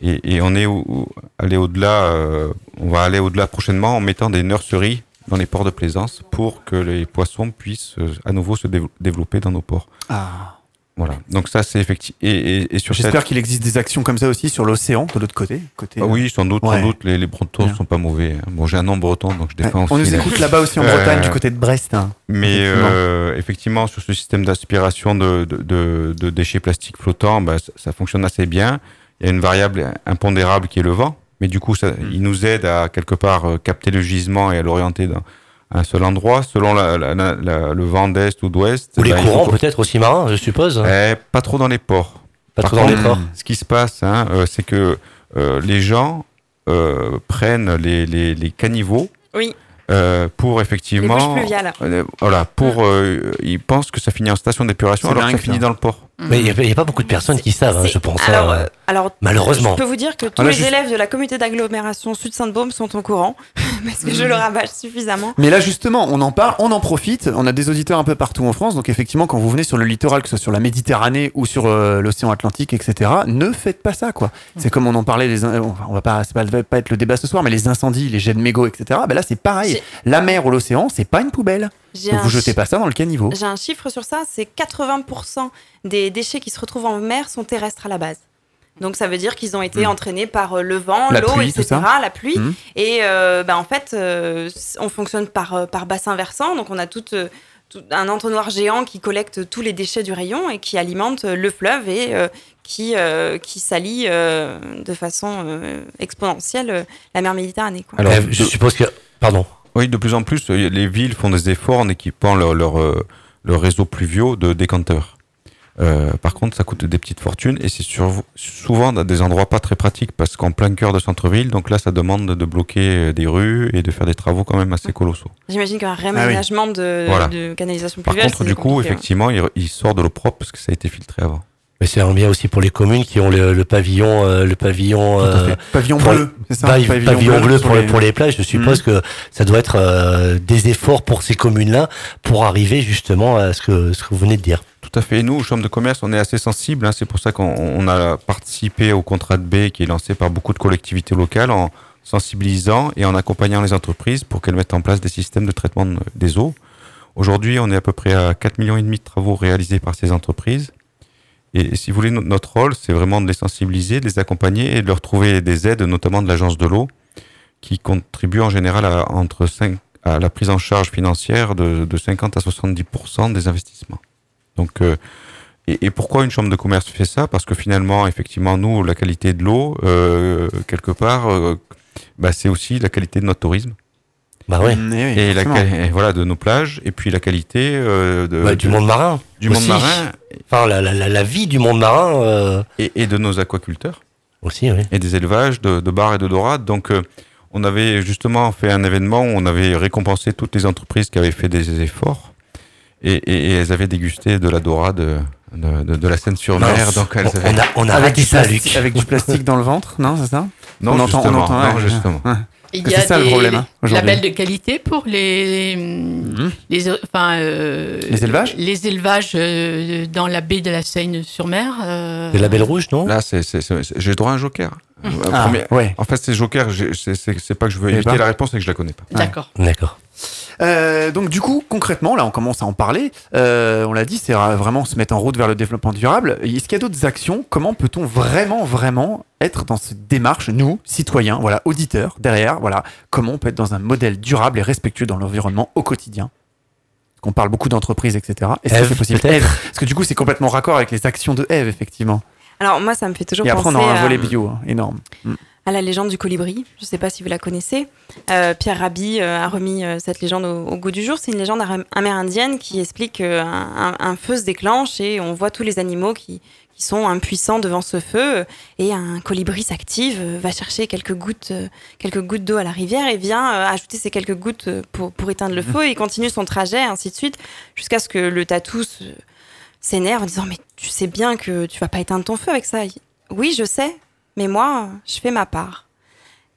Et, et on est au- allé au-delà, euh, on va aller au-delà prochainement en mettant des nurseries dans les ports de plaisance pour que les poissons puissent euh, à nouveau se dév- développer dans nos ports. Ah. Voilà. Donc ça, c'est effectivement. Et, et, et sur cette- J'espère qu'il existe des actions comme ça aussi sur l'océan, de l'autre côté. côté Ah oui, sans doute, Ouais. sans doute, les, les Bretons Bien. sont pas mauvais. hein. Bon, j'ai un nom breton, donc je défends On aussi. nous écoute là-bas aussi en Euh, Bretagne, du côté de Brest. hein. Mais Effectivement. euh, effectivement, sur ce système d'aspiration de, de, de- de déchets plastiques flottants, bah, ça, ça fonctionne assez bien. Il y a une variable impondérable qui est le vent, mais du coup, ça, il nous aide à quelque part euh, capter le gisement et à l'orienter dans un seul endroit, selon la, la- la- la- le vent d'est ou d'ouest. Ou les bah, faut courants peut-être aussi marins, je suppose. Eh, pas trop dans les ports. Pas Par trop dans les ports. Ce qui se passe, hein, euh, c'est que euh, les gens euh, prennent les, les, les caniveaux Oui. euh, pour Les bouches effectivement. pluviales. euh, voilà, pour. euh, ils pensent que ça finit en station d'épuration C'est alors que ça dingue, finit ça. dans le port. Mais il n'y a, pas beaucoup de personnes qui savent, hein, je pense. Alors, hein. euh, alors, Malheureusement. Je peux vous dire que tous Voilà, les juste- élèves de la communauté d'agglomération Sud-Sainte-Baume sont au courant, parce que je le rabâche suffisamment. Mais là, justement, on en parle, on en profite. On a des auditeurs un peu partout en France. Donc, effectivement, quand vous venez sur le littoral, que ce soit sur la Méditerranée ou sur euh, l'océan Atlantique, etc., ne faites pas ça, quoi. C'est comme on en parlait, les, in- on va pas, pas, va pas être le débat ce soir, mais les incendies, les jets de mégots, etc. Ben là, c'est pareil. La mer ou l'océan, c'est pas une poubelle. Donc, vous jetez pas ça dans le caniveau. J'ai un chiffre sur ça, c'est 80% des déchets qui se retrouvent en mer sont terrestres à la base. Donc ça veut dire qu'ils ont été Mhm. entraînés par euh, le vent, l'eau, etc., ça. la pluie. Mhm. Et euh, bah, en fait, euh, on fonctionne par, euh, par bassin versant. Donc on a tout, tout- un entonnoir géant qui collecte tous les déchets du rayon et qui alimente le fleuve et euh, qui, euh, qui salit euh, de façon euh, exponentielle euh, la mer Méditerranée. Quoi. Alors, je suppose que. Pardon. Oui, de plus en plus, euh, les villes font des efforts en équipant leur, leur, euh, leur réseau pluviaux de décanteurs. Euh, par contre, ça coûte des petites fortunes et c'est souvent dans des endroits pas très pratiques parce qu'en plein cœur de centre-ville, donc là, ça demande de bloquer des rues et de faire des travaux quand même assez colossaux. J'imagine qu'un réaménagement de, Voilà. de canalisation Par pluviale. contre, c'est du coup, compliqué, effectivement, il, il sort de l'eau propre parce que ça a été filtré avant. Mais c'est un bien aussi pour les communes qui ont le, le pavillon, euh, le pavillon, Tout à euh, fait. Pavillon bleu, c'est ça pavi- pavillon, bleu, pour, les... pour les plages. Je suppose que ça doit être euh, des efforts pour ces communes-là pour arriver justement à ce que, ce que vous venez de dire. Tout à fait. Et nous, aux chambres de commerce, on est assez sensibles. hein. C'est pour ça qu'on on a participé au contrat de baie qui est lancé par beaucoup de collectivités locales en sensibilisant et en accompagnant les entreprises pour qu'elles mettent en place des systèmes de traitement de- des eaux. Aujourd'hui, on est à peu près à 4 millions et demi de travaux réalisés par ces entreprises. Et si vous voulez, no- notre rôle, c'est vraiment de les sensibiliser, de les accompagner et de leur trouver des aides, notamment de l'agence de l'eau, qui contribue en général à, entre 5, à la prise en charge financière de, de 50 à 70% des investissements. Donc, euh, et, et pourquoi une chambre de commerce fait ça? Parce que finalement, effectivement, nous, la qualité de l'eau, euh, quelque part, euh, bah, c'est aussi la qualité de notre tourisme Bah ouais. Mm, eh oui, et, la, quali- et voilà de nos plages, et puis la qualité euh, de, Bah, du de- monde marin. du monde marin Enfin, la, la, la, vie du monde marin euh, et, et de nos aquaculteurs aussi, oui. et des élevages de, de bar et de dorade. Donc, euh, on avait justement fait un événement où on avait récompensé toutes les entreprises qui avaient fait des efforts et, et- et elles avaient dégusté de la dorade de, de, de la Seine-sur-Mer. Mince. Donc, elles on, avaient... on a, on a Avec du, ça, plastique, Luc. avec du plastique dans le ventre, non, c'est ça? Non, on entend- on justement, entend, non, ouais. justement. Ouais. Il y a c'est ça, le des problème, hein, labels de qualité pour les, Mhm. les, enfin, euh, Les élevages Les élevages euh, dans la baie de la Seine-sur-Mer. euh, Le label rouge, non Là, j'ai droit à un joker. Ah, premier- ouais. En fait, c'est joker. j'ai- C'est, pas que je veux éviter pas la réponse, c'est que je la connais pas. D'accord. D'accord. Euh, donc du coup, concrètement, là, on commence à en parler. Euh, on l'a dit, c'est vraiment se mettre en route vers le développement durable. Est-ce qu'il y a d'autres actions? Comment peut-on vraiment, vraiment être dans cette démarche, nous, citoyens, voilà, auditeurs, derrière, voilà, comment on peut être dans un modèle durable et respectueux dans l'environnement au quotidien? Parce qu'on parle beaucoup d'entreprises, etc. Est-ce que c'est possible? Ève. Parce que du coup, c'est complètement raccord avec les actions de Eve, effectivement. Alors moi, ça me fait toujours Et après, on penser aura un à, volet bio, hein, énorme. À la légende du colibri. Je ne sais pas si vous la connaissez. Euh, Pierre Rabhi euh, a remis euh, cette légende au, au goût du jour. C'est une légende amérindienne qui explique qu'un un, feu se déclenche et on voit tous les animaux qui, qui sont impuissants devant ce feu. Et un colibri s'active, va chercher quelques gouttes, quelques gouttes d'eau à la rivière et vient ajouter ces quelques gouttes pour, pour éteindre le feu. Et il continue son trajet, ainsi de suite, jusqu'à ce que le tatou s'énerve en disant Mais tu sais bien que tu vas pas éteindre ton feu avec ça. Oui, je sais, mais moi, je fais ma part.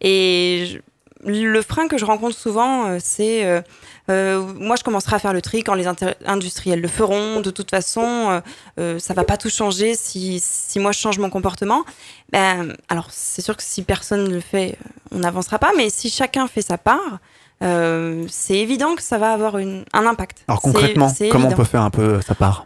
Et je- le frein que je rencontre souvent, euh, c'est euh, euh, moi, je commencerai à faire le tri quand les industriels le feront. De toute façon, euh, ça va pas tout changer si, si moi je change mon comportement. Ben, alors, c'est sûr que si personne ne le fait, on n'avancera pas. Mais si chacun fait sa part, c'est évident que ça va avoir une- un impact. Alors concrètement, comment on peut faire un peu sa part?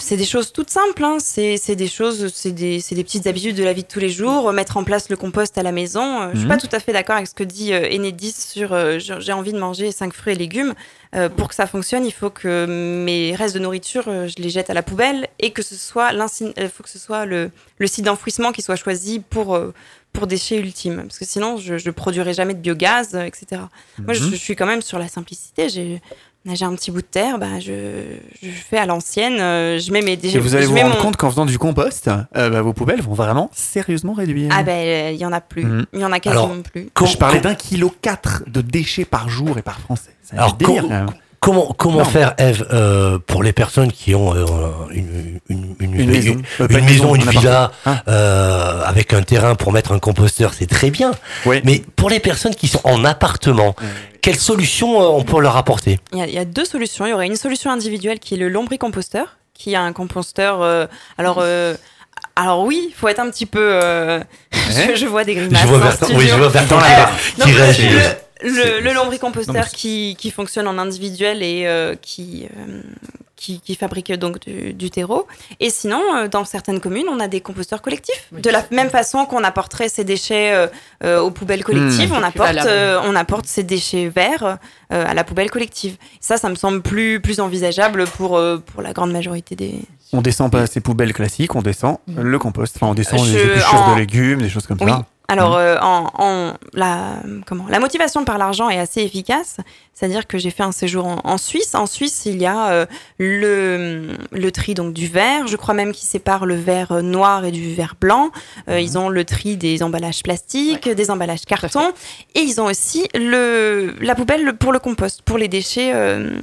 C'est des choses toutes simples, hein. c'est des choses, c'est des, petites habitudes de la vie de tous les jours, mettre en place le compost à la maison. Euh, Je suis Mhm. pas tout à fait d'accord avec ce que dit euh, Enedis sur euh, j'ai envie de manger cinq fruits et légumes. Euh, pour que ça fonctionne, il faut que mes restes de nourriture, euh, je les jette à la poubelle et que ce soit euh, faut que ce soit le, le site d'enfouissement qui soit choisi pour euh, pour déchets ultimes, parce que sinon je, je produirai jamais de biogaz, euh, etc. Moi, je, Mhm. je suis quand même sur la simplicité. J'ai un petit bout de terre, bah, je, je fais à l'ancienne, euh, je mets mes déchets. Et vous allez vous rendre mon- compte qu'en faisant du compost, euh, bah, vos poubelles vont vraiment sérieusement réduire. Ah ben, il y en a plus. Mhm. Il y en a quasiment Alors, plus. Com- je parlais d'un kilo 4 de déchets par jour et par Français. Alors, délire, quand. Comment, comment Non. faire, Eve, euh, pour les personnes qui ont euh, une, une, une, Une maison. Euh, une une maison, maison, une un villa, euh, avec un terrain pour mettre un composteur, c'est très bien. Ouais. Mais pour les personnes qui sont en appartement, solution euh, on peut leur apporter Il y, a, il y a deux solutions. Il y aurait une solution individuelle qui est le lombricomposteur, qui a un composteur. euh, alors, euh, alors oui, il faut être un petit peu. euh, je, je vois des grimaces. Je vois Bertrand, oui, je vois Bertrand la qui- réagit. le, le, le lombricomposteur mais qui, qui fonctionne en individuel et euh, qui, euh, qui, qui fabrique donc du, du terreau. Et sinon, euh, dans certaines communes, on a des composteurs collectifs. De la même façon qu'on apporterait ces déchets aux poubelles collectives, Mmh. on, apporte, euh, on apporte ces déchets verts euh, à la poubelle collective. Ça, ça me semble plus, plus envisageable pour, euh, pour la grande majorité des... On descend pas ces poubelles classiques, on descend le compost. Enfin, on descend Je- les épluchures en- de légumes, des choses comme Oui. ça. Alors, Mhm. euh, en, en- la, comment, la motivation par l'argent est assez efficace. C'est-à-dire que j'ai fait un séjour en, en Suisse. En Suisse, il y a euh, le, le tri donc, du verre. Je crois même qu'ils séparent le verre noir et du verre blanc. Euh, Ils ont le tri des emballages plastiques, des emballages carton. Et ils ont aussi le, la poubelle pour le compost, pour les déchets. euh,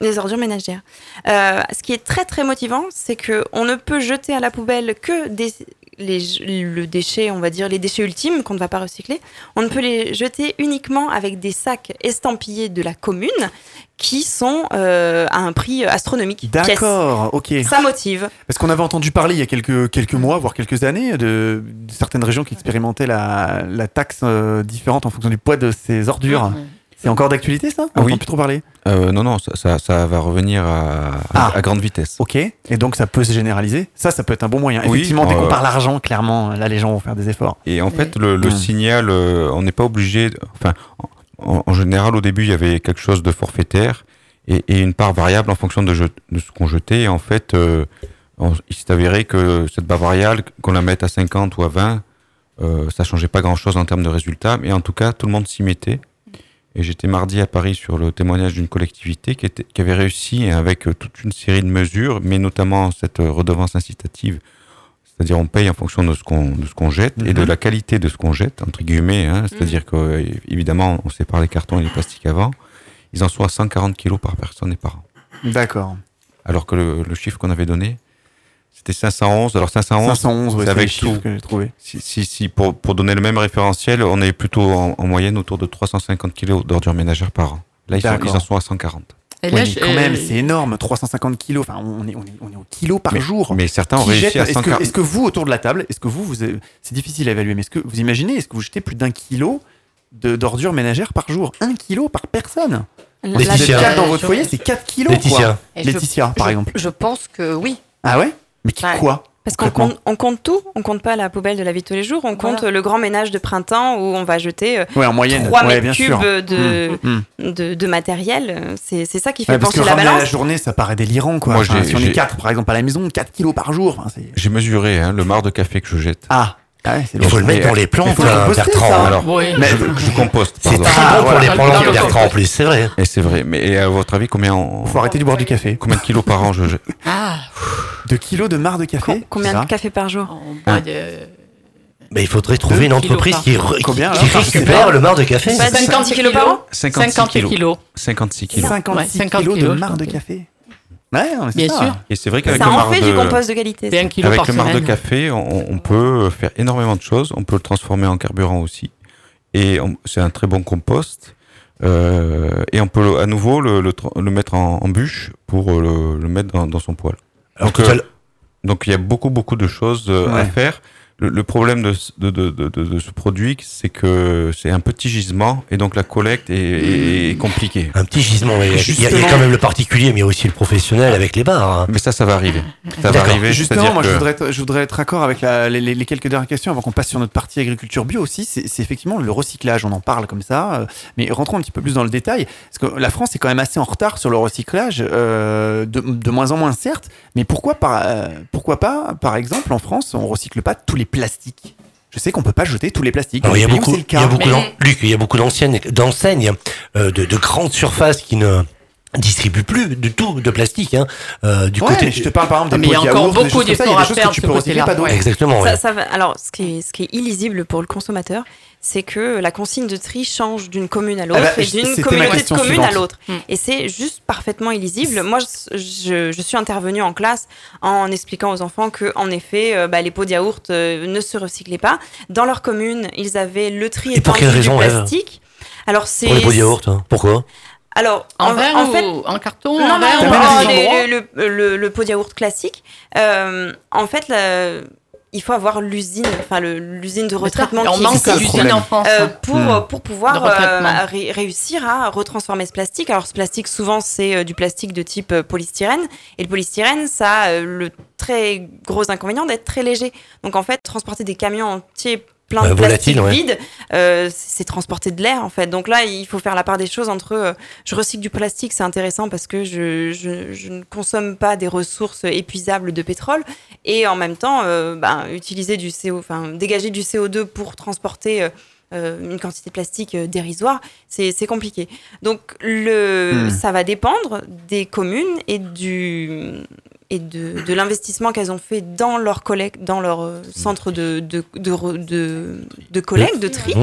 les ordures ménagères. Euh, ce qui est très très motivant, c'est que on ne peut jeter à la poubelle que des, les, le déchet, on va dire les déchets ultimes qu'on ne va pas recycler. On ne peut les jeter uniquement avec des sacs estampillés de la commune qui sont euh, à un prix astronomique. D'accord, ok. Ça motive. Parce qu'on avait entendu parler il y a quelques, quelques mois, voire quelques années, de, de certaines régions qui expérimentaient la, la taxe euh, différente en fonction du poids de ces ordures. C'est encore d'actualité ça? On oui. n'entend plus trop parler? Euh, non, non, ça, ça, ça va revenir à, Ah. à grande vitesse. Ok, et donc ça peut se généraliser? Ça, ça peut être un bon moyen. Oui, Effectivement, dès qu'on euh, parle argent, clairement, là les gens vont faire des efforts. Et en fait, le, le Mm. signal, euh, on n'est pas obligé. Enfin, en, en général, au début, il y avait quelque chose de forfaitaire et, et une part variable en fonction de, je- de ce qu'on jetait. Et en fait, euh, on- il s'est avéré que cette part variable, qu'on la mette à 50 ou à 20, euh, ça changeait pas grand-chose en termes de résultats. Mais en tout cas, tout le monde s'y mettait. Et j'étais mardi à Paris sur le témoignage d'une collectivité qui, était, qui avait réussi avec euh, toute une série de mesures, mais notamment cette euh, redevance incitative. C'est-à-dire on paye en fonction de ce qu'on jette et de Mhm. la qualité de ce qu'on jette entre guillemets. Hein, C'est-à-dire que euh, évidemment on sépare les cartons et les plastiques avant. Ils en sont à 140 kilos par personne et par an. D'accord. Alors que le, le chiffre qu'on avait donné, c'était 511. Alors 511, 511, ouais, c'est avec tout. que j'ai trouvé. Si, si, si, pour, pour donner le même référentiel, on est plutôt en, en moyenne autour de 350 kilos d'ordures ménagères par an. Là, ils, sont, ils en sont à 140. Et là, je- quand même, c'est énorme, 350 kilos. Enfin, on est, on est, on est au kilo par mais, jour. mais certains ont réussi jette- à Est-ce que, 140. est-ce que vous, autour de la table, est-ce que vous, vous avez- c'est difficile à évaluer, mais est-ce que vous imaginez, est-ce que vous jetez plus d'un kilo de, d'ordures ménagères par jour? Un kilo par personne? La- Vous êtes Laetitia. dans votre foyer, c'est 4 kilos. quoi. Laetitia. Je- Laetitia, par je- exemple. Je pense que oui. Ah ouais? Mais qui, Ouais. quoi Parce qu'on compte, on compte tout, on compte pas la poubelle de la vie de tous les jours, on compte Voilà. le grand ménage de printemps où on va jeter euh, Ouais, en moyenne. 3 ouais, mètres bien cubes sûr. de, Hum. de, de matériel. C'est c'est ça qui fait Ouais, parce que la ramener à balance. la journée, ça paraît délirant, quoi. Moi, Enfin, si on est j'ai- 4, par exemple, à la maison, 4 kilos par jour. enfin, c'est- J'ai mesuré hein, le marc de café que je jette. Ah, ah ouais, c'est Il faut le mettre dans les plantes, hein, Bertrand. ça. Alors, Oui. Mais- je, je composte. C'est très Ah, bon pour les Dans plantes, le Bertrand, en plus, c'est vrai. Et c'est vrai. Mais et à votre avis, combien, on- faut arrêter de boire du café. combien de kilos par an je jette Ah, 2 kilos de marc de café Com- Combien de café par jour on boit Ah. des- Mais il faudrait trouver une entreprise qui, Combien, récupère le marc de café. Pas 50 kilos par an 56 50 kilos. kilos. 56 kilos. 56 Ouais, 50 kilos de marc de café. Ouais, mais Bien ça. sûr. Et c'est vrai qu'avec Ça le en marc fait de... du compost de qualité. C'est un kilo Avec le marc de semaine. café, on, on peut faire énormément de choses. On peut le transformer en carburant aussi. Et on- c'est un très bon compost. Euh, et on peut le- à nouveau le, le tra- le mettre en, en bûche pour euh, le, le mettre dans, dans son poêle. Alors, Donc, tout à euh, l'heure- Donc il y a beaucoup beaucoup de choses euh, à Ouais. faire. Le, le problème de, ce- de, de, de, ce produit, c'est que c'est un petit gisement et donc la collecte est, est- est compliquée. un petit gisement. mais Il y, a- il y a Justement. quand même le particulier, mais il y a aussi le professionnel avec les bars. hein. Mais ça, ça va arriver. Ça va arriver. Justement, moi, je voudrais, être, je voudrais être raccord avec la- les, les- les quelques dernières questions avant qu'on passe sur notre partie agriculture bio aussi. C'est c'est effectivement le recyclage. On en parle comme ça, euh, mais rentrons un petit peu plus dans le détail. Parce que la France est quand même assez en retard sur le recyclage, euh, de, de moins en moins certes. Mais pourquoi, par, euh, pourquoi pas, par exemple, en France, on recycle pas tous les plastiques Je sais qu'on peut pas jeter tous les plastiques. Alors, il y a beaucoup, il y a beaucoup Mais- d'en- Luc, il y a beaucoup d'anciennes, d'enseignes, euh, de, de grandes surfaces qui ne, distribue plus du tout de plastique. Hein. Euh, du Ouais, côté, je te parle par exemple Ah, des mais il y a encore beaucoup d'efforts à faire que tu de peux pas d'autres. Ouais. Exactement. Ça- ouais. ça va- alors, ce qui, est, ce qui est illisible pour le consommateur, c'est que la consigne de tri change d'une commune à l'autre Ah bah, et d'une communauté de communes suivante. à l'autre. Mm. Et c'est juste parfaitement illisible. Moi, je, suis intervenue en classe en expliquant aux enfants que, en effet, euh, bah, les pots de yaourt euh, ne se recyclaient pas. Dans leur commune, ils avaient le tri Et pour quelle raison, plastique. Alors, c'est. Pour les pots de yaourt, hein. pourquoi? Alors, En, en, verre en ou fait, en carton non, en verre non, non, le pot de yaourt classique. Euh, en fait, la- il faut avoir l'usine, enfin l'usine de retraitement qui manque d'usines en France. euh, pour, pour pouvoir euh, ré- réussir à retransformer ce plastique. Alors ce plastique, souvent, c'est euh, du plastique de type euh, polystyrène. Et le polystyrène, ça a euh, le très gros inconvénient d'être très léger. Donc en fait, transporter des camions entiers plein Ouais, de plastique ouais. vide, euh, c'est transporter de l'air en fait. Donc là, il faut faire la part des choses entre euh, je recycle du plastique, c'est intéressant parce que je, je, je ne consomme pas des ressources épuisables de pétrole et en même temps, euh, ben, utiliser du CO, enfin dégager du CO2 pour transporter euh, euh, une quantité de plastique euh, dérisoire, c'est c'est compliqué. Donc le, Hmm. ça va dépendre des communes et du et de, de l'investissement qu'elles ont fait dans leur collecte, dans leur euh, centre de, de, de, re- de, de collecte, de tri,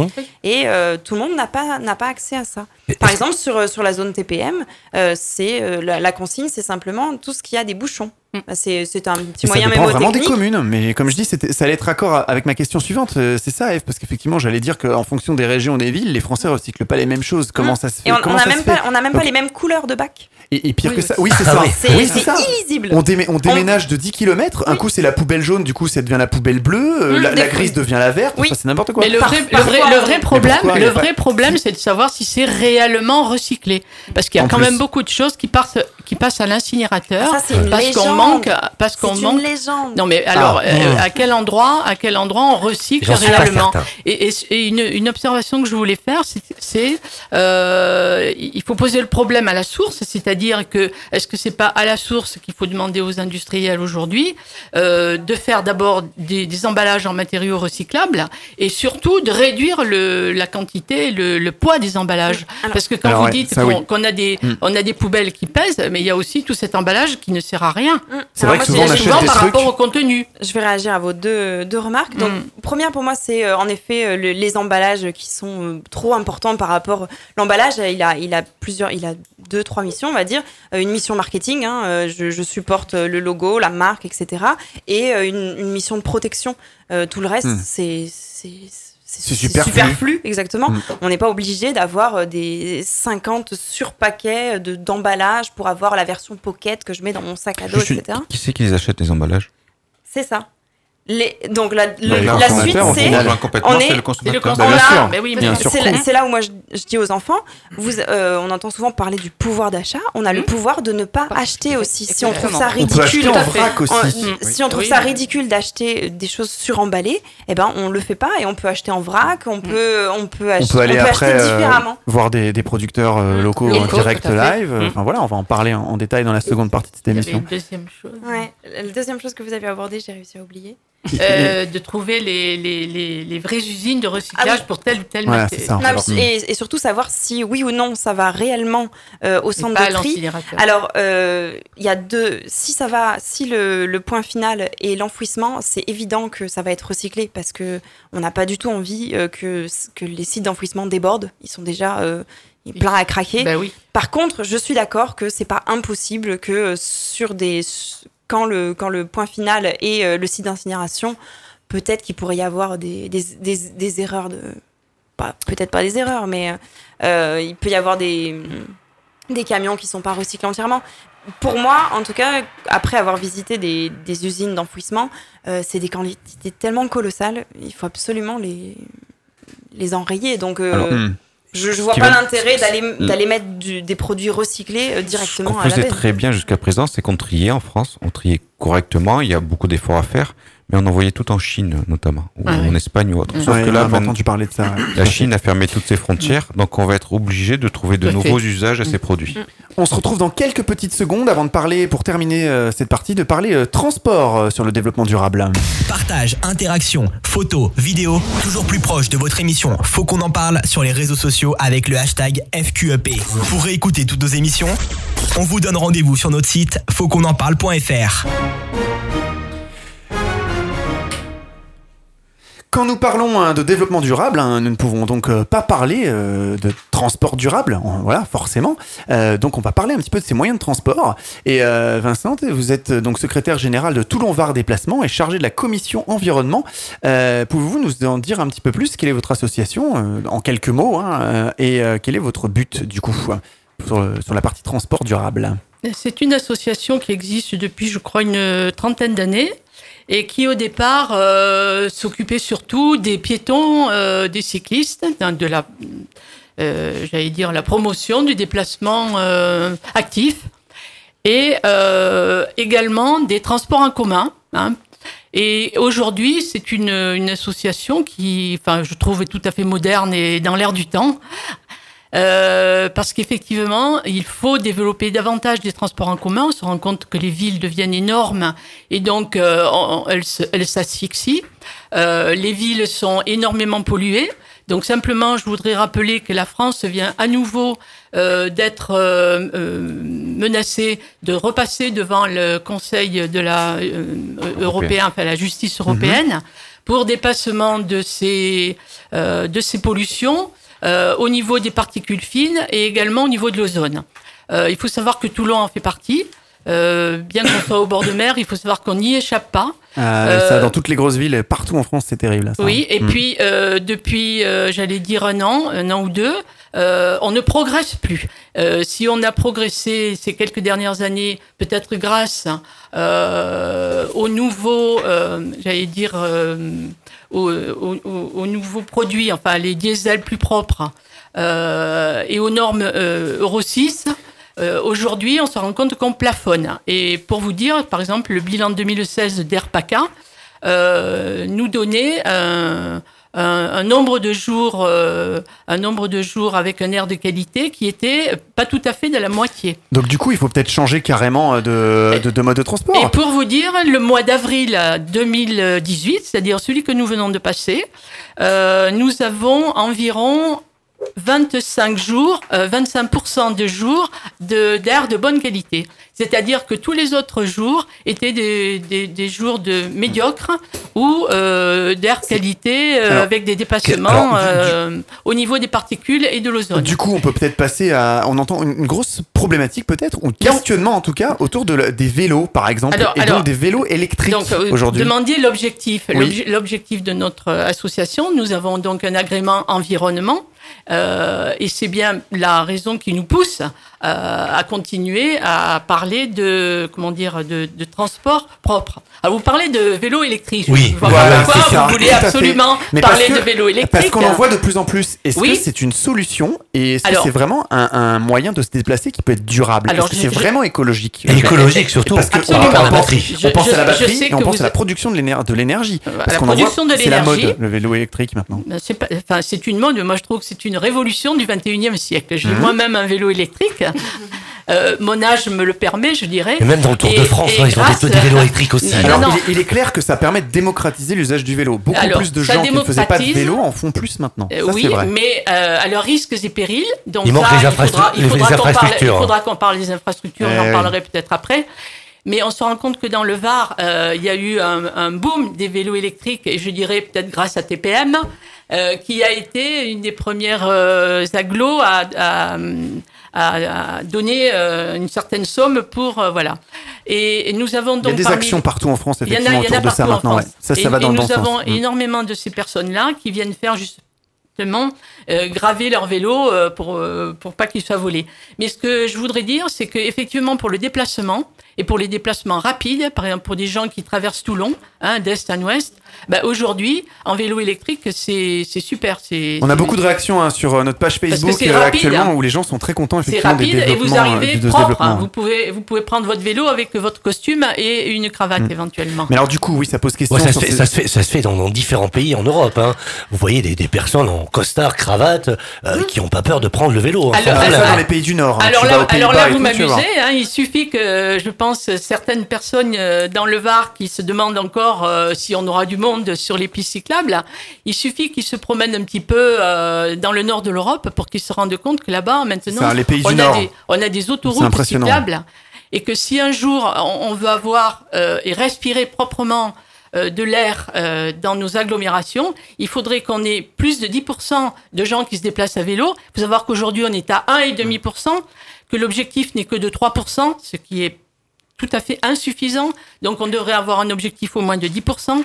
et euh, tout le monde n'a pas, n'a pas accès à ça. Par exemple, sur, euh, sur la zone TPM, euh, c'est euh, la, la consigne, c'est simplement tout ce qui a des bouchons. Mm. Bah, C'est c'est un petit moyen dépend vraiment des communes, mais comme je dis, ça allait être raccord avec ma question suivante. C'est ça, Eve, parce qu'effectivement, j'allais dire qu'en fonction des régions, des villes, les Français recyclent pas les mêmes choses. Comment Mm. ça se fait Et on n'a même, pas, on a même pas les mêmes couleurs de bac. Et, et pire Oui, que oui, ça, oui, c'est ça. ça. Ah oui. C'est Oui, c'est c'est ça. illisible. On, démé- on déménage de 10 km, un coup c'est la poubelle jaune, du coup ça devient la poubelle bleue, euh, Mm, la, grise devient la verte, Oui. enfin, c'est n'importe quoi. Mais le Par- vrai, le parfois, vrai, le vrai on- problème, pourquoi le pas- vrai problème, c'est de savoir si c'est réellement recyclé. Parce qu'il y a En quand plus. même beaucoup de choses qui partent, qui passent à l'incinérateur. Ça, c'est une Parce qu'on légende. manque, parce C'est qu'on une manque. légende. Non, mais alors, Ah. euh, Mmh. à quel endroit, à quel endroit on recycle réellement. Et, et- et une, une observation que je voulais faire, c'est- c'est euh, il faut poser le problème à la source, c'est-à-dire que est-ce que c'est pas à la source qu'il faut demander aux industriels aujourd'hui euh, de faire d'abord des, des emballages en matériaux recyclables et surtout de réduire le, la quantité, le, le poids des emballages? Alors- Parce que quand Alors vous ouais, dites qu'on oui. a des Mm. on a des poubelles qui pèsent, mais il y a aussi tout cet emballage qui ne sert à rien. C'est Alors vrai que souvent on c'est achète souvent des par trucs. rapport au contenu. Je vais réagir à vos deux, deux remarques. Donc, Mm. première pour moi, c'est euh, en effet euh, le- les emballages qui sont euh, trop importants par rapport. L'emballage, il a, il a plusieurs, il a deux, trois missions, on va dire. Euh, une mission marketing, hein, euh, je, je supporte euh, le logo, la marque, etc. Et une, une mission de protection. Euh, tout le reste, Mm. c'est superflu. superflu, exactement. Mm. On n'est pas obligé d'avoir des 50 surpaquets de- d'emballage pour avoir la version pocket que je mets dans mon sac à dos, Juste une- etc. Qui c'est qui les achète les emballages? C'est ça. Les, donc la, le- le la consommateur, suite, c'est on est- c'est le consommateur. Bah, oui, c'est là, où moi je, je dis aux enfants, vous, euh, on entend souvent parler du pouvoir d'achat. On a le Mhm. pouvoir de ne pas acheter aussi. Si on trouve ça ridicule, en Tout à fait. vrac aussi. en- Mm. si on trouve Oui, ça ridicule d'acheter des choses suremballées, eh ben on le fait pas et on peut acheter en vrac. On peut, on peut On peut aller après acheter euh, voir des, des producteurs euh, locaux en direct live. Enfin voilà, on va en parler en, en détail dans la seconde partie de cette émission. deuxième chose. La deuxième chose que vous avez abordée, j'ai réussi à oublier. Euh, de trouver les, les, les, les vraies usines de recyclage Ah oui. pour tel ou tel Ouais, maté- c'est ça. Non, et, et surtout savoir si oui ou non ça va réellement euh, au centre de tri. Alors, euh, il y a deux. Si ça va, si le, le point final est l'enfouissement, c'est évident que ça va être recyclé parce que on n'a pas du tout envie euh, que que les sites d'enfouissement débordent. Ils sont déjà euh, pleins à craquer. Ben oui. Par contre, je suis d'accord que c'est pas impossible que sur des quand le quand le point final est euh, le site d'incinération, peut-être qu'il pourrait y avoir des, des, des, erreurs de peut-être pas des erreurs, mais euh, il peut y avoir des des camions qui sont pas recyclés entièrement. Pour moi, en tout cas, après avoir visité des, des usines d'enfouissement, euh, c'est des quantités tellement colossales, il faut absolument les les enrayer. Donc, euh, Alors, Mm. Je, je vois pas va- l'intérêt d'aller d'aller mettre du- des produits recyclés euh, Ce directement qu'on à la faisait très bien jusqu'à présent, c'est qu'on triait en France, on triait correctement, il y a beaucoup d'efforts à faire, Mais on envoyait tout en Chine, notamment, ou Ah en. Espagne ou autre. Ouais, Sauf Ouais, que là, on a maintenant, entendu parler de ça. ouais. la Chine a fermé toutes ses frontières, donc on va être obligé de trouver de Tout nouveaux fait. usages à ces produits. On se retrouve dans quelques petites secondes avant de parler, pour terminer euh, cette partie, de parler euh, transport euh, sur le développement durable. Partage, interaction, photos, vidéos, toujours plus proche de votre émission. Faut qu'on en parle sur les réseaux sociaux avec le hashtag FQEP. Pour réécouter toutes nos émissions, on vous donne rendez-vous sur notre site fautquonenparle.fr. Quand nous parlons hein, de développement durable, hein, nous ne pouvons donc euh, pas parler euh, de transport durable, voilà, forcément. Euh, donc on va parler un petit peu de ces moyens de transport. Et Vincent, vous êtes donc secrétaire général de Toulon Var Déplacement et chargé de la commission environnement. Pouvez-vous nous en dire un petit peu plus? Quelle est votre association, en quelques mots, hein, et quel est votre but du coup sur la partie transport durable? C'est une association qui existe depuis, je crois, une trentaine d'années et qui, au départ, euh, s'occupait surtout des piétons, euh, des cyclistes, hein, de la, euh, j'allais dire, la promotion du déplacement actif et également des transports en commun. hein. Et aujourd'hui, c'est une, une association qui, enfin, je trouve, est tout à fait moderne et dans l'air du temps. Euh, parce qu'effectivement, il faut développer davantage des transports en commun. On se rend compte que les villes deviennent énormes et donc euh, on- elles s'asphyxient. Euh, les villes sont énormément polluées. Donc simplement, je voudrais rappeler que la France vient à nouveau euh, d'être euh, euh, menacée de repasser devant le Conseil de la euh, européen, enfin la justice européenne, pour dépassement de ces euh, de ces pollutions euh, au niveau des particules fines et également au niveau de l'ozone. Euh, il faut savoir que Toulon en fait partie. Euh, bien qu'on soit au bord de mer, il faut savoir qu'on n'y échappe pas. Euh, Ça, dans toutes les grosses villes, partout en France, c'est terrible. ça. Oui, et Mm. puis euh, depuis, j'allais dire un an, un an ou deux, on ne progresse plus. Si on a progressé ces quelques dernières années, peut-être grâce aux nouveaux, euh, j'allais dire, aux, aux- aux- aux nouveaux produits, enfin les diesels plus propres euh, et aux normes euh, Euro 6. euh, Aujourd'hui, on se rend compte qu'on plafonne. Et pour vous dire, par exemple, le bilan 2016 d'Airpaca nous donnait un- un nombre de jours, euh, un nombre de jours avec un air de qualité qui était pas tout à fait de la moitié. Donc du coup, il faut peut-être changer carrément de, de, de mode de transport. Et pour vous dire, le mois d'avril 2018, c'est-à-dire celui que nous venons de passer, euh, nous avons environ 25 jours, euh, 25% de jours d'air de, bonne qualité. C'est-à-dire que tous les autres jours étaient des, des, des jours de médiocres ou euh, d'air qualité euh, Alors, avec des dépassements alors, du- euh, au niveau des particules et de l'ozone. Du coup, on peut peut-être passer à. On entend une, grosse problématique, peut-être, ou questionnement en tout cas, autour de la- des vélos, par exemple, Alors- et donc des vélos électriques euh, aujourd'hui. demandiez l'objectif. Oui. L'objectif de notre euh, association, nous avons donc un agrément environnement. Euh, et c'est bien la raison qui nous pousse à continuer à parler de comment dire de, de transport propre. Alors vous parlez de vélo électrique. Oui, voilà, pourquoi ça, vous voulez tout absolument parler que- de vélo électrique. Parce qu'on en voit de plus en plus. Est-ce Oui. que c'est une solution et est-ce que c'est vraiment un, un moyen de se déplacer qui peut être durable? Alors, Est-ce que je- c'est je- vraiment écologique? Et écologique surtout, Parce que par on, rapport à la pense- batterie. Je- on pense je- à la batterie et on pense à la production de l'éner- de l'énergie. Euh, Parce la qu'on en voit, production de c'est la mode, le vélo électrique maintenant. C'est pas- enfin, c'est une mode. Moi, je trouve que c'est une révolution du 21e siècle. J'ai Mhm. moi-même un vélo électrique. Euh, mon âge me le permet, je dirais. Et même dans le Tour Et- de France, et hein, ils ont grâce- des, des vélos électriques aussi. Non, Alors, non. Il, est, il est clair que ça permet de démocratiser l'usage du vélo. Beaucoup Alors, plus de gens qui ne faisaient pas de vélo en font plus maintenant. Euh, Ça, oui, vrai. mais euh, à leurs risques et périls. Donc Il manque les il faudra, il les faudra qu'on parle, infrastructures. il faudra qu'on parle des infrastructures, Eh j'en oui. parlerai peut-être après. Mais on se rend compte que dans le Var, euh, il y a eu un, un boom des vélos électriques, et je dirais peut-être grâce à TPM, euh, qui a été une des premières euh, agglos à, à, à- à donner euh, une certaine somme pour euh, voilà. Et, et nous avons Il y donc a des parmi- actions partout en France, effectivement, il y en a autour de ça maintenant. ouais. Ça, ça et, va dans et le bon nous avons. Mm. énormément de ces personnes-là qui viennent faire justement euh, graver leur vélo euh, pour euh, pour pas qu'ils soient volés. Mais ce que je voudrais dire, c'est que effectivement pour le déplacement Et pour les déplacements rapides, par exemple pour des gens qui traversent Toulon, hein, d'est à ouest, bah, aujourd'hui, en vélo électrique, c'est c'est super. On a beaucoup de réactions hein, sur euh, notre page Facebook euh, rapide, actuellement hein. où les gens sont très contents C'est effectivement des rapide et vous développements, euh, arrivez ce propre. hein. Vous pouvez, vous pouvez prendre votre vélo avec votre costume et une cravate Mm. éventuellement. Mais alors du coup, oui, ça pose question. Ouais, ça, se fait, ces- ça, se fait, ça se fait dans, dans différents pays en Europe. Hein. Vous voyez des, des personnes en costard, cravate, euh, qui n'ont pas peur de prendre le vélo. hein. Alors, Ça, Sans ça, problème. dans les pays du Nord. Alors là, alors là, vous m'amusez. Hein, il suffit que, je pense, certaines personnes euh, dans le Var qui se demandent encore euh, si on aura du monde sur les pistes cyclables. Il suffit qu'ils se promènent un petit peu euh, dans le nord de l'Europe pour qu'ils se rendent compte que là-bas, maintenant, Ça, les pays on, du a Nord. des, on a des C'est autoroutes cyclables et que si un jour on, veut avoir euh, et respirer proprement de l'air dans nos agglomérations, il faudrait qu'on ait plus de 10% de gens qui se déplacent à vélo. Il faut savoir qu'aujourd'hui, on est à 1,5%, que l'objectif n'est que de 3%, ce qui est tout à fait insuffisant. Donc, on devrait avoir un objectif au moins de 10%.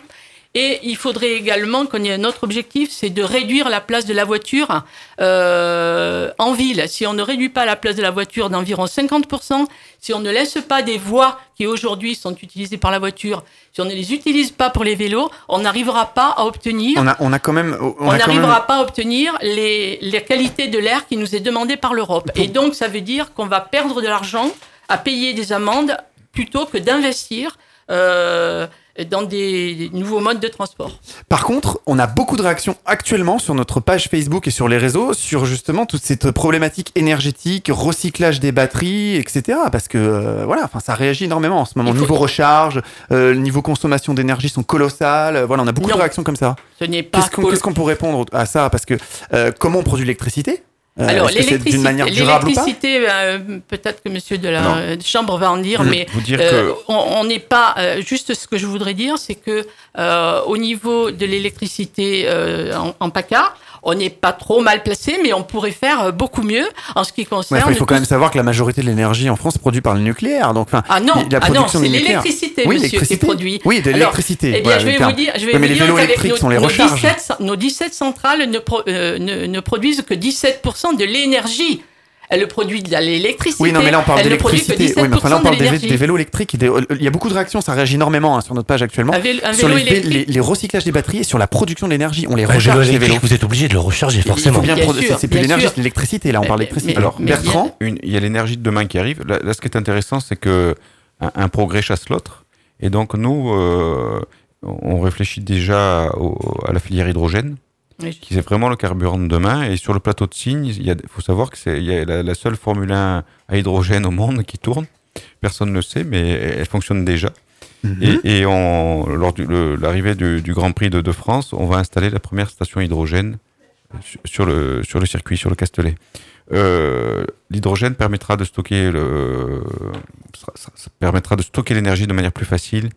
Et il faudrait également qu'on ait un autre objectif, c'est de réduire la place de la voiture euh, en ville. Si on ne réduit pas la place de la voiture d'environ 50%, si on ne laisse pas des voies qui aujourd'hui sont utilisées par la voiture, si on ne les utilise pas pour les vélos, on n'arrivera pas à obtenir On a, on a quand même. On, n'arrivera même- pas à obtenir les, les qualités de l'air qui nous est demandé par l'Europe. Et donc, ça veut dire qu'on va perdre de l'argent à payer des amendes plutôt que d'investir euh, dans des nouveaux modes de transport. Par contre, on a beaucoup de réactions actuellement sur notre page Facebook et sur les réseaux sur justement toute cette problématique énergétique, recyclage des batteries, etc. Parce que euh, voilà, enfin ça réagit énormément en ce moment. Faut- Niveau recharge, euh, niveau consommation d'énergie sont colossales. Voilà, on a beaucoup Non. de réactions comme ça. Ce n'est pas Qu'est-ce qu'on peut répondre à ça? Parce que comment on produit l'électricité? Alors, que c'est l'électricité, euh, peut-être que monsieur de la Non. euh, Chambre va en dire, mais euh, que on n'est pas. euh, juste ce que je voudrais dire, c'est que euh, au niveau de l'électricité euh, en, en PACA, on n'est pas trop mal placé, mais on pourrait faire euh, beaucoup mieux en ce qui Ouais, concerne. enfin, il faut quand même savoir que la majorité de l'énergie en France est produite par le nucléaire. Donc, enfin, Ah non, la ah non, production c'est l'électricité, Oui, monsieur, qui est l'électricité. produit. Oui, de l'électricité. Eh bien, je vais vous dire, je vais Ouais, mais vous les dire vélos électriques nos, sont les nos recharges. 17, nos 17 centrales ne, pro- euh, ne, ne produisent que 17% de l'énergie. Elles produisent de l'électricité. Oui, non, mais là on parle d'électricité. Oui, mais enfin là on 17% parle de des, l'énergie. des vélos électriques. des- Il y a beaucoup de réactions, ça réagit énormément hein, sur notre page actuellement. Un vélo, un sur les, les, les recyclages des batteries et sur la production d'énergie. On les le vélo recharge électrique, vélos. vous êtes obligé de le recharger Il faut forcément. C'est plus bien l'énergie, sûr. c'est l'électricité. Là, on parle d'électricité. Alors, Bertrand, il y a l'énergie de demain qui arrive. Là, là, ce qui est intéressant, c'est que un, un progrès chasse l'autre. Et donc, nous, euh, on réfléchit déjà au- à la filière hydrogène, Oui. qui est vraiment le carburant de demain. Et sur le plateau de Signes, il faut savoir que c'est la, la seule Formule 1 à hydrogène au monde qui tourne. Personne ne le sait, mais elle fonctionne déjà. Mhm. Et, et on, lors de l'arrivée du, du Grand Prix de, de France, on va installer la première station hydrogène sur, sur le, sur le circuit, sur le Castellet. Euh, L'hydrogène permettra de stocker le, ça, ça- ça permettra de stocker l'énergie de manière plus facile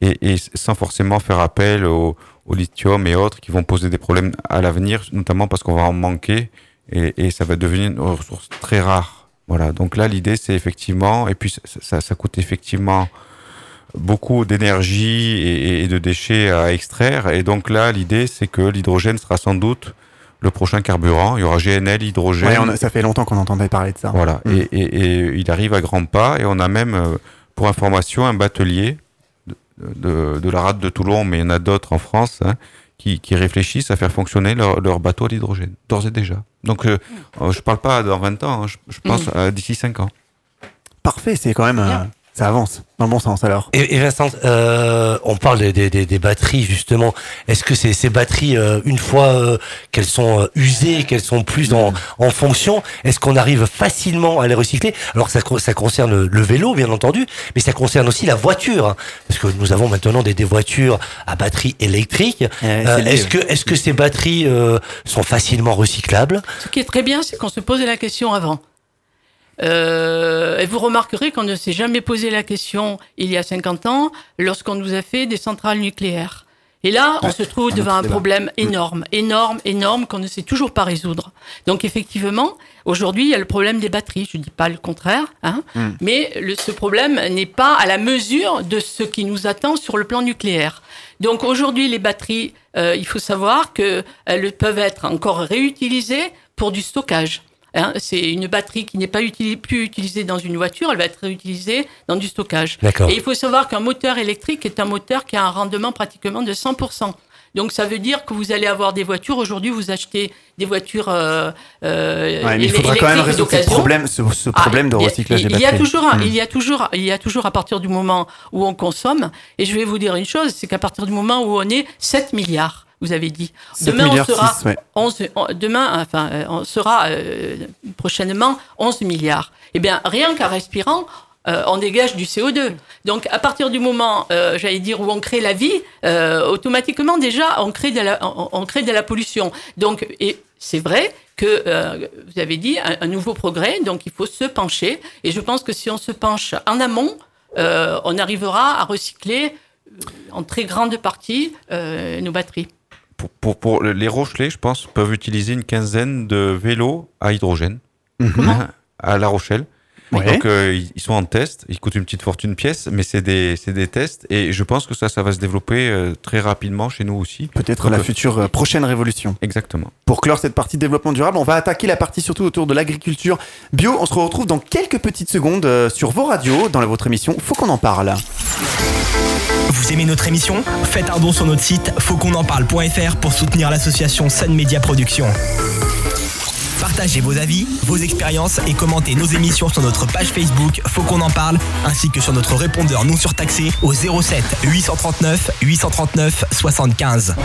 et, et sans forcément faire appel au, au lithium et autres qui vont poser des problèmes à l'avenir, notamment parce qu'on va en manquer et, et ça va devenir une ressource très rare. Voilà. Donc là, l'idée, c'est effectivement, et puis ça, ça, ça coûte effectivement beaucoup d'énergie et, et de déchets à extraire. Et donc là, l'idée, c'est que l'hydrogène sera sans doute le prochain carburant. Il y aura GNL, hydrogène. Ouais, on a- ça fait longtemps qu'on entendait parler de ça. Voilà. Mm. Et, et- et il arrive à grands pas. Et on a même, euh, pour information, un batelier de, la rade de Toulon, mais il y en a d'autres en France, hein, qui, qui réfléchissent à faire fonctionner leur, leur bateau à l'hydrogène, d'ores et déjà. Donc, euh, euh, je parle pas dans 20 ans, hein, je, je pense Mm. à d'ici 5 ans. Parfait, c'est quand même. euh. Ça avance dans le bon sens alors. Et, et Vincent, euh, on parle des, des, des- des batteries justement. Est-ce que ces, ces batteries, euh, une fois euh, qu'elles sont euh, usées, qu'elles sont plus en, en fonction, est-ce qu'on arrive facilement à les recycler? Alors ça, ça concerne le, vélo, bien entendu, mais ça concerne aussi la voiture, hein, parce que nous avons maintenant des, des voitures à batterie électrique. Euh, est-ce que, est-ce que ces batteries euh, sont facilement recyclables? Ce qui est très bien, c'est qu'on se posait la question avant. Euh, et vous remarquerez qu'on ne s'est jamais posé la question il y a 50 ans lorsqu'on nous a fait des centrales nucléaires. Et là, on Ouais, se trouve devant un problème énorme, énorme, énorme qu'on ne sait toujours pas résoudre. Donc effectivement, aujourd'hui, il y a le problème des batteries. Je ne dis pas le contraire, hein, Mm. mais le- ce problème n'est pas à la mesure de ce qui nous attend sur le plan nucléaire. Donc aujourd'hui, les batteries, euh, il faut savoir qu'elles peuvent être encore réutilisées pour du stockage. Hein, c'est une batterie qui n'est pas plus utilisée dans une voiture, elle va être utilisée dans du stockage. Et il faut savoir qu'un moteur électrique est un moteur qui a un rendement pratiquement de 100%. Donc ça veut dire que vous allez avoir des voitures. Aujourd'hui, vous achetez des voitures. Euh, euh, Ouais, mais il faudra quand même résoudre ce d'occasion. problème, ce, ce Ah, problème de il y a- recyclage il, des il y a batteries. toujours, un- il y a toujours, il y a toujours à partir du moment où on consomme. Et je vais vous dire une chose, c'est qu'à partir du moment où on est 7 milliards, vous avez dit. 7 Demain, on sera six, ouais. 11, on- demain, enfin, euh, on sera euh, prochainement 11 milliards. Eh bien, rien qu'en respirant, euh, on dégage du CO2. Donc, à partir du moment, euh, j'allais dire, où on crée la vie, euh, automatiquement, déjà, on crée de la, on, on crée de la pollution. Donc, et c'est vrai que euh, vous avez dit un, un nouveau progrès, donc il faut se pencher. Et je pense que si on se penche en amont, euh, on arrivera à recycler euh, en très grande partie euh, nos batteries. Pour, pour, pour les Rochelais, je pense, peuvent utiliser une quinzaine de vélos à hydrogène à La Rochelle. Ouais. Donc euh, ils sont en test, ils coûtent une petite fortune pièce, mais c'est des, c'est des tests et je pense que ça, ça va se développer euh, très rapidement chez nous aussi. Peut-être la euh, future euh, prochaine révolution. Exactement. Pour clore cette partie développement durable, on va attaquer la partie surtout autour de l'agriculture bio. On se retrouve dans quelques petites secondes euh, sur vos radios, dans votre émission Faut qu'on en parle. Vous aimez notre émission? Faites un don sur notre site fautquonenparle.fr pour soutenir l'association Sun Media Productions. Partagez vos avis, vos expériences et commentez nos émissions sur notre page Facebook Faut qu'on en parle ainsi que sur notre répondeur non surtaxé au 07 839 839 75.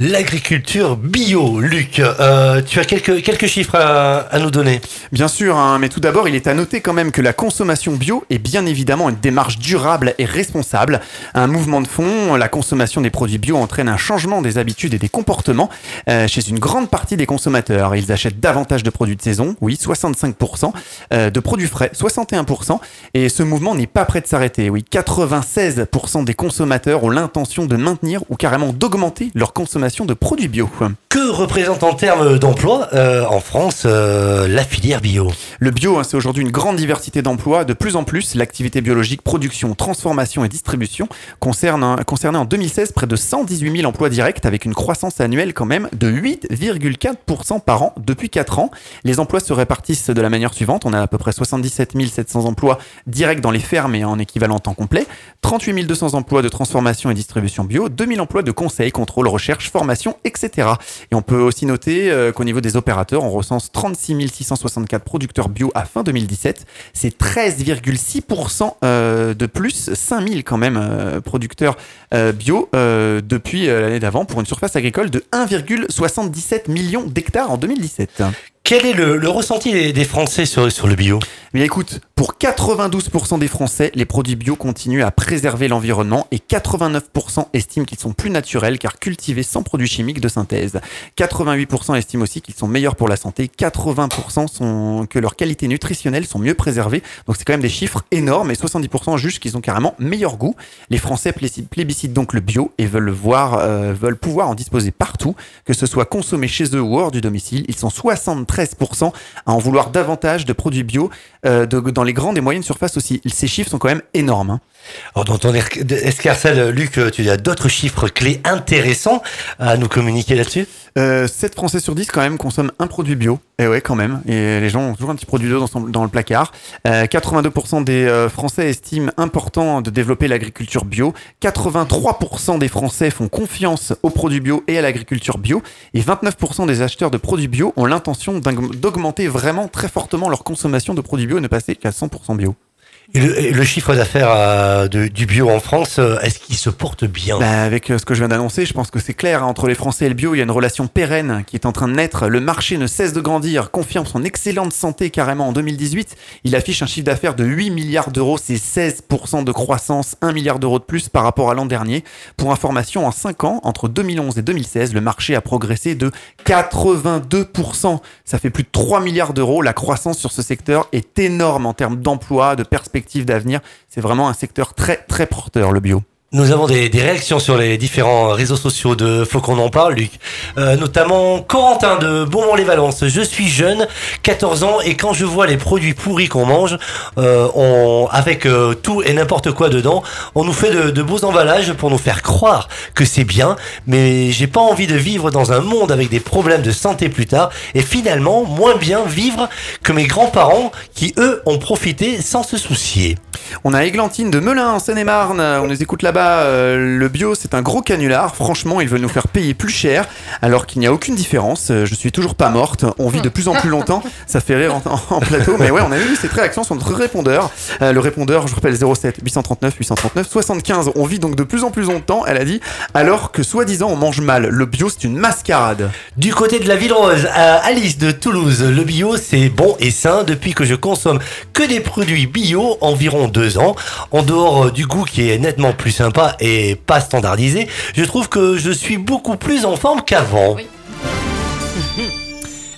L'agriculture bio, Luc. euh, tu as quelques, quelques chiffres à, nous donner. Bien sûr, hein, mais tout d'abord, il est à noter quand même que la consommation bio est bien évidemment une démarche durable et responsable. Un mouvement de fond, la consommation des produits bio entraîne un changement des habitudes et des comportements euh, chez une grande partie des consommateurs. Ils achètent davantage de produits de saison, oui, 65%, euh, de produits frais, 61%, et ce mouvement n'est pas prêt de s'arrêter. Oui, 96% des consommateurs ont l'intention de maintenir ou carrément d'augmenter leur consommation de produits bio. Que représente en termes d'emploi euh, en France euh, la filière bio? Le bio, hein, c'est aujourd'hui une grande diversité d'emplois. De plus en plus, l'activité biologique, production, transformation et distribution concerne, hein, concernait en 2016 près de 118 000 emplois directs avec une croissance annuelle quand même de 8,4% par an depuis 4 ans. Les emplois se répartissent de la manière suivante. On a à peu près 77 700 emplois directs dans les fermes et en équivalent temps complet, 38 200 emplois de transformation et distribution bio, 2000 emplois de conseil, contrôle, recherche, etc. Et on peut aussi noter euh, qu'au niveau des opérateurs, on recense 36 664 producteurs bio à fin 2017. C'est 13,6% euh, de plus, 5000 quand même euh, producteurs bio depuis l'année d'avant pour une surface agricole de 1,77 million d'hectares en 2017. Quel est le, ressenti des, Français sur, le bio? Mais écoute, pour 92% des Français, les produits bio continuent à préserver l'environnement et 89% estiment qu'ils sont plus naturels car cultivés sans produits chimiques de synthèse. 88% estiment aussi qu'ils sont meilleurs pour la santé. 80% sont que leurs qualités nutritionnelles sont mieux préservées. Donc c'est quand même des chiffres énormes et 70% jugent qu'ils ont carrément meilleur goût. Les Français plébiscitent donc le bio et veulent le voir, euh, veulent pouvoir en disposer partout, que ce soit consommé chez eux ou hors du domicile. Ils sont 73% à en vouloir davantage de produits bio euh, dans les grandes et moyennes surfaces aussi. Ces chiffres sont quand même énormes. hein. Alors, dans ton er- escarcelle, Luc, tu as d'autres chiffres clés intéressants à nous communiquer là-dessus? Euh, 7 Français sur 10 quand même consomment un produit bio. Et ouais, quand même. Et les gens ont toujours un petit produit bio dans, le placard. Euh, 82% des euh, Français estiment important de développer l'agriculture bio. 83% des Français font confiance aux produits bio et à l'agriculture bio. Et 29% des acheteurs de produits bio ont l'intention d'aug- d'augmenter vraiment très fortement leur consommation de produits bio et ne passer qu'à 100% bio. Le, chiffre d'affaires euh, du bio en France, euh, est-ce qu'il se porte bien? Bah, avec euh, ce que je viens d'annoncer, je pense que c'est clair. hein, entre les Français et le bio, il y a une relation pérenne qui est en train de naître. Le marché ne cesse de grandir, confirme son excellente santé carrément en 2018. Il affiche un chiffre d'affaires de 8 milliards d'euros, c'est 16% de croissance, 1 milliard d'euros de plus par rapport à l'an dernier. Pour information, en 5 ans, entre 2011 et 2016, le marché a progressé de 82%. Ça fait plus de 3 milliards d'euros. La croissance sur ce secteur est énorme en termes d'emploi, de perspectives d'avenir. C'est vraiment un secteur très très porteur, le bio. Nous avons des, des réactions sur les différents réseaux sociaux de Faut qu'on en parle, Luc. Euh, notamment Corentin de Beaumont-les-Valences. Je suis jeune, 14 ans, et quand je vois les produits pourris qu'on mange, euh, on, avec euh, tout et n'importe quoi dedans, on nous fait de, de beaux emballages pour nous faire croire que c'est bien, mais j'ai pas envie de vivre dans un monde avec des problèmes de santé plus tard, et finalement moins bien vivre que mes grands-parents qui, eux, ont profité sans se soucier. On a Églantine de Melun en Seine-et-Marne. On nous écoute là-bas. Euh, le bio, c'est un gros canular. Franchement, ils veulent nous faire payer plus cher alors qu'il n'y a aucune différence. Euh, Je suis toujours pas morte. On vit de plus en plus longtemps. Ça fait rire en, plateau. Mais ouais, on a eu cette réaction sur notre répondeur. Euh, le répondeur, je rappelle, 07 839 839 75. On vit donc de plus en plus longtemps, elle a dit, alors que soi-disant on mange mal. Le bio, c'est une mascarade. Du côté de la ville rose, à Alice de Toulouse, le bio c'est bon et sain depuis que je consomme que des produits bio environ deux ans. En dehors du goût qui est nettement plus sympa et pas standardisé, je trouve que je suis beaucoup plus en forme qu'avant. Oui.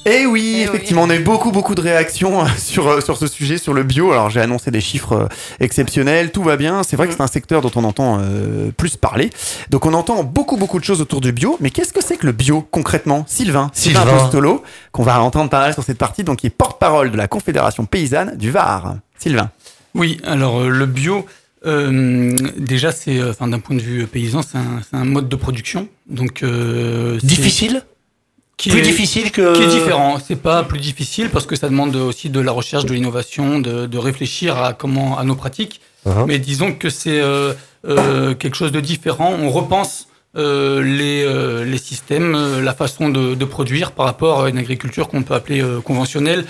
Eh oui, Eh effectivement, on a eu beaucoup beaucoup de réactions euh, sur, euh, sur ce sujet, sur le bio. Alors j'ai annoncé des chiffres euh, exceptionnels, tout va bien. C'est vrai que c'est un secteur dont on entend euh, plus parler. Donc on entend beaucoup beaucoup de choses autour du bio. Mais qu'est-ce que c'est que le bio concrètement? Sylvain, Sylvain. Apostolo, qu'on va entendre parler sur cette partie, donc qui est porte-parole de la Confédération paysanne du Var. Sylvain. Oui, alors euh, le bio, euh, déjà, c'est, euh, enfin, d'un point de vue paysan, c'est un, c'est un mode de production. Donc, euh, Difficile qui Plus est- difficile que... qui est différent. C'est pas plus difficile parce que ça demande aussi de la recherche, de l'innovation, de, de réfléchir à comment à nos pratiques. Uh-huh. Mais disons que c'est euh, euh, quelque chose de différent. On repense euh, les, euh, les systèmes, euh, la façon de, de produire par rapport à une agriculture qu'on peut appeler euh, conventionnelle,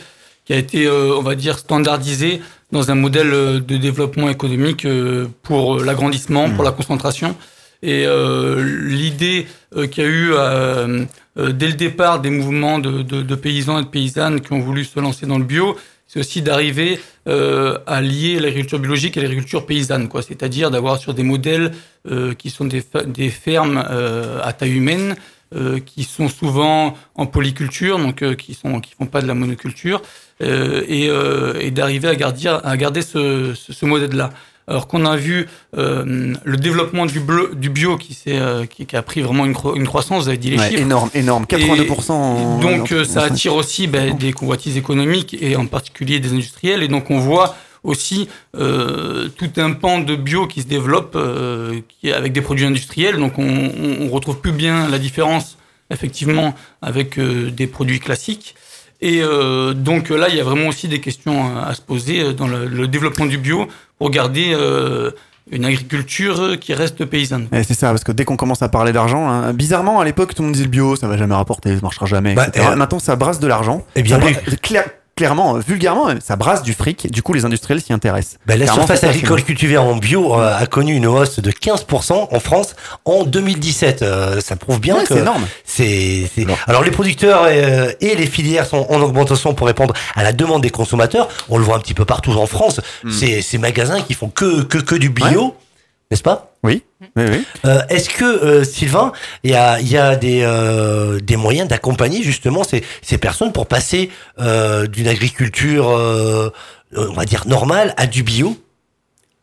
qui a été, euh, on va dire, standardisée dans un modèle euh, de développement économique euh, pour euh, l'agrandissement, pour la concentration. Et euh, l'idée euh, qu'il y a eu euh, dès le départ des mouvements de, de, de paysans et de paysannes qui ont voulu se lancer dans le bio, c'est aussi d'arriver euh, à lier l'agriculture biologique et l'agriculture paysanne, quoi. C'est-à-dire d'avoir sur des modèles euh, qui sont des, des fermes euh, à taille humaine, euh, qui sont souvent en polyculture, donc euh, qui sont qui font pas de la monoculture, et, euh, et d'arriver à garder à garder ce, ce, ce modèle-là. Alors qu'on a vu euh, le développement du, bleu, du bio qui, s'est, euh, qui, qui a pris vraiment une, cro- une croissance, vous avez dit les Ouais, chiffres. énorme, énorme. 82%. en- Donc euh, ça attire aussi ben, des convoitises économiques et en particulier des industriels. Et donc on voit aussi euh, tout un pan de bio qui se développe euh, qui, avec des produits industriels. Donc on, on, on retrouve plus bien la différence effectivement avec euh, des produits classiques. Et euh, donc là, il y a vraiment aussi des questions à se poser euh, dans le, le développement du bio pour garder euh, une agriculture qui reste paysanne. C'est ça, parce que dès qu'on commence à parler d'argent, hein, bizarrement à l'époque tout le monde disait le bio, ça va jamais rapporter, ça marchera jamais, Bah, etc. euh, Maintenant ça brasse de l'argent. Eh bien, clair- clairement, euh, vulgairement, même, ça brasse du fric. Du coup, les industriels s'y intéressent. Ben, la Clairement, surface agricole cultivée en bio euh, a connu une hausse de 15% en France en 2017. Euh, ça prouve bien Ouais, que c'est énorme. c'est. c'est- Non. Alors les producteurs euh, et les filières sont en augmentation pour répondre à la demande des consommateurs. On le voit un petit peu partout en France. Hmm. C'est ces magasins qui font que que que du bio, n'est-ce pas? Oui, oui, oui. Euh, Est-ce que euh, Sylvain, il y a, il y a des, euh, des moyens d'accompagner justement ces, ces personnes pour passer euh, d'une agriculture, euh, on va dire normale, à du bio?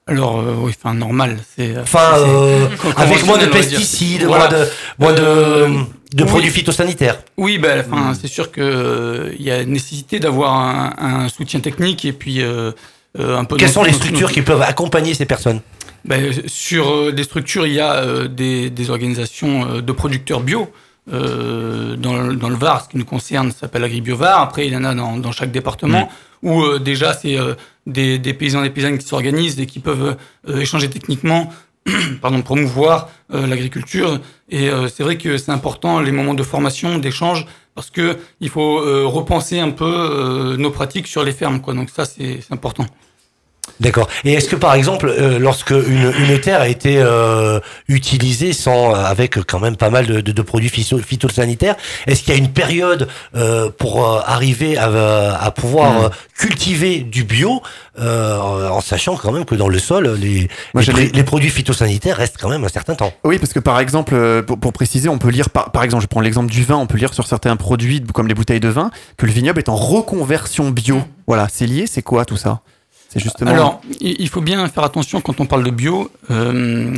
Alors euh, oui, enfin normal, c'est. Enfin, euh, avec moins de pesticides, Voilà. moins de, moins de, Euh, de oui. produits phytosanitaires. Oui, ben, enfin, c'est sûr que euh, il y a nécessité d'avoir un, un soutien technique et puis euh, euh, un peu. Quelles sont les structures qui peuvent accompagner ces personnes? Ben, sur euh, des structures, il y a euh, des, des organisations euh, de producteurs bio. Euh, dans, le, dans le Var, ce qui nous concerne, ça s'appelle AgriBioVar. Après, il y en a dans, dans chaque département où euh, déjà c'est euh, des, des paysans et des paysannes qui s'organisent et qui peuvent échanger techniquement, pardon, promouvoir l'agriculture. Et c'est vrai que c'est important les moments de formation, d'échange, parce que il faut repenser un peu nos pratiques sur les fermes. Quoi. Donc ça, c'est important. D'accord. Et est-ce que par exemple, euh, lorsque une, une terre a été euh, utilisée sans, euh, avec quand même pas mal de, de, de produits phyto- phytosanitaires, est-ce qu'il y a une période euh, pour arriver à, à pouvoir Hmm. cultiver du bio, en sachant quand même que dans le sol, les, Moi, les, produits phytosanitaires restent quand même un certain temps. Oui, parce que par exemple, pour, pour préciser, on peut lire, par, par exemple, je prends l'exemple du vin, on peut lire sur certains produits, comme les bouteilles de vin, que le vignoble est en reconversion bio. Voilà, c'est lié, c'est quoi tout ça? Alors, il faut bien faire attention quand on parle de bio. euh,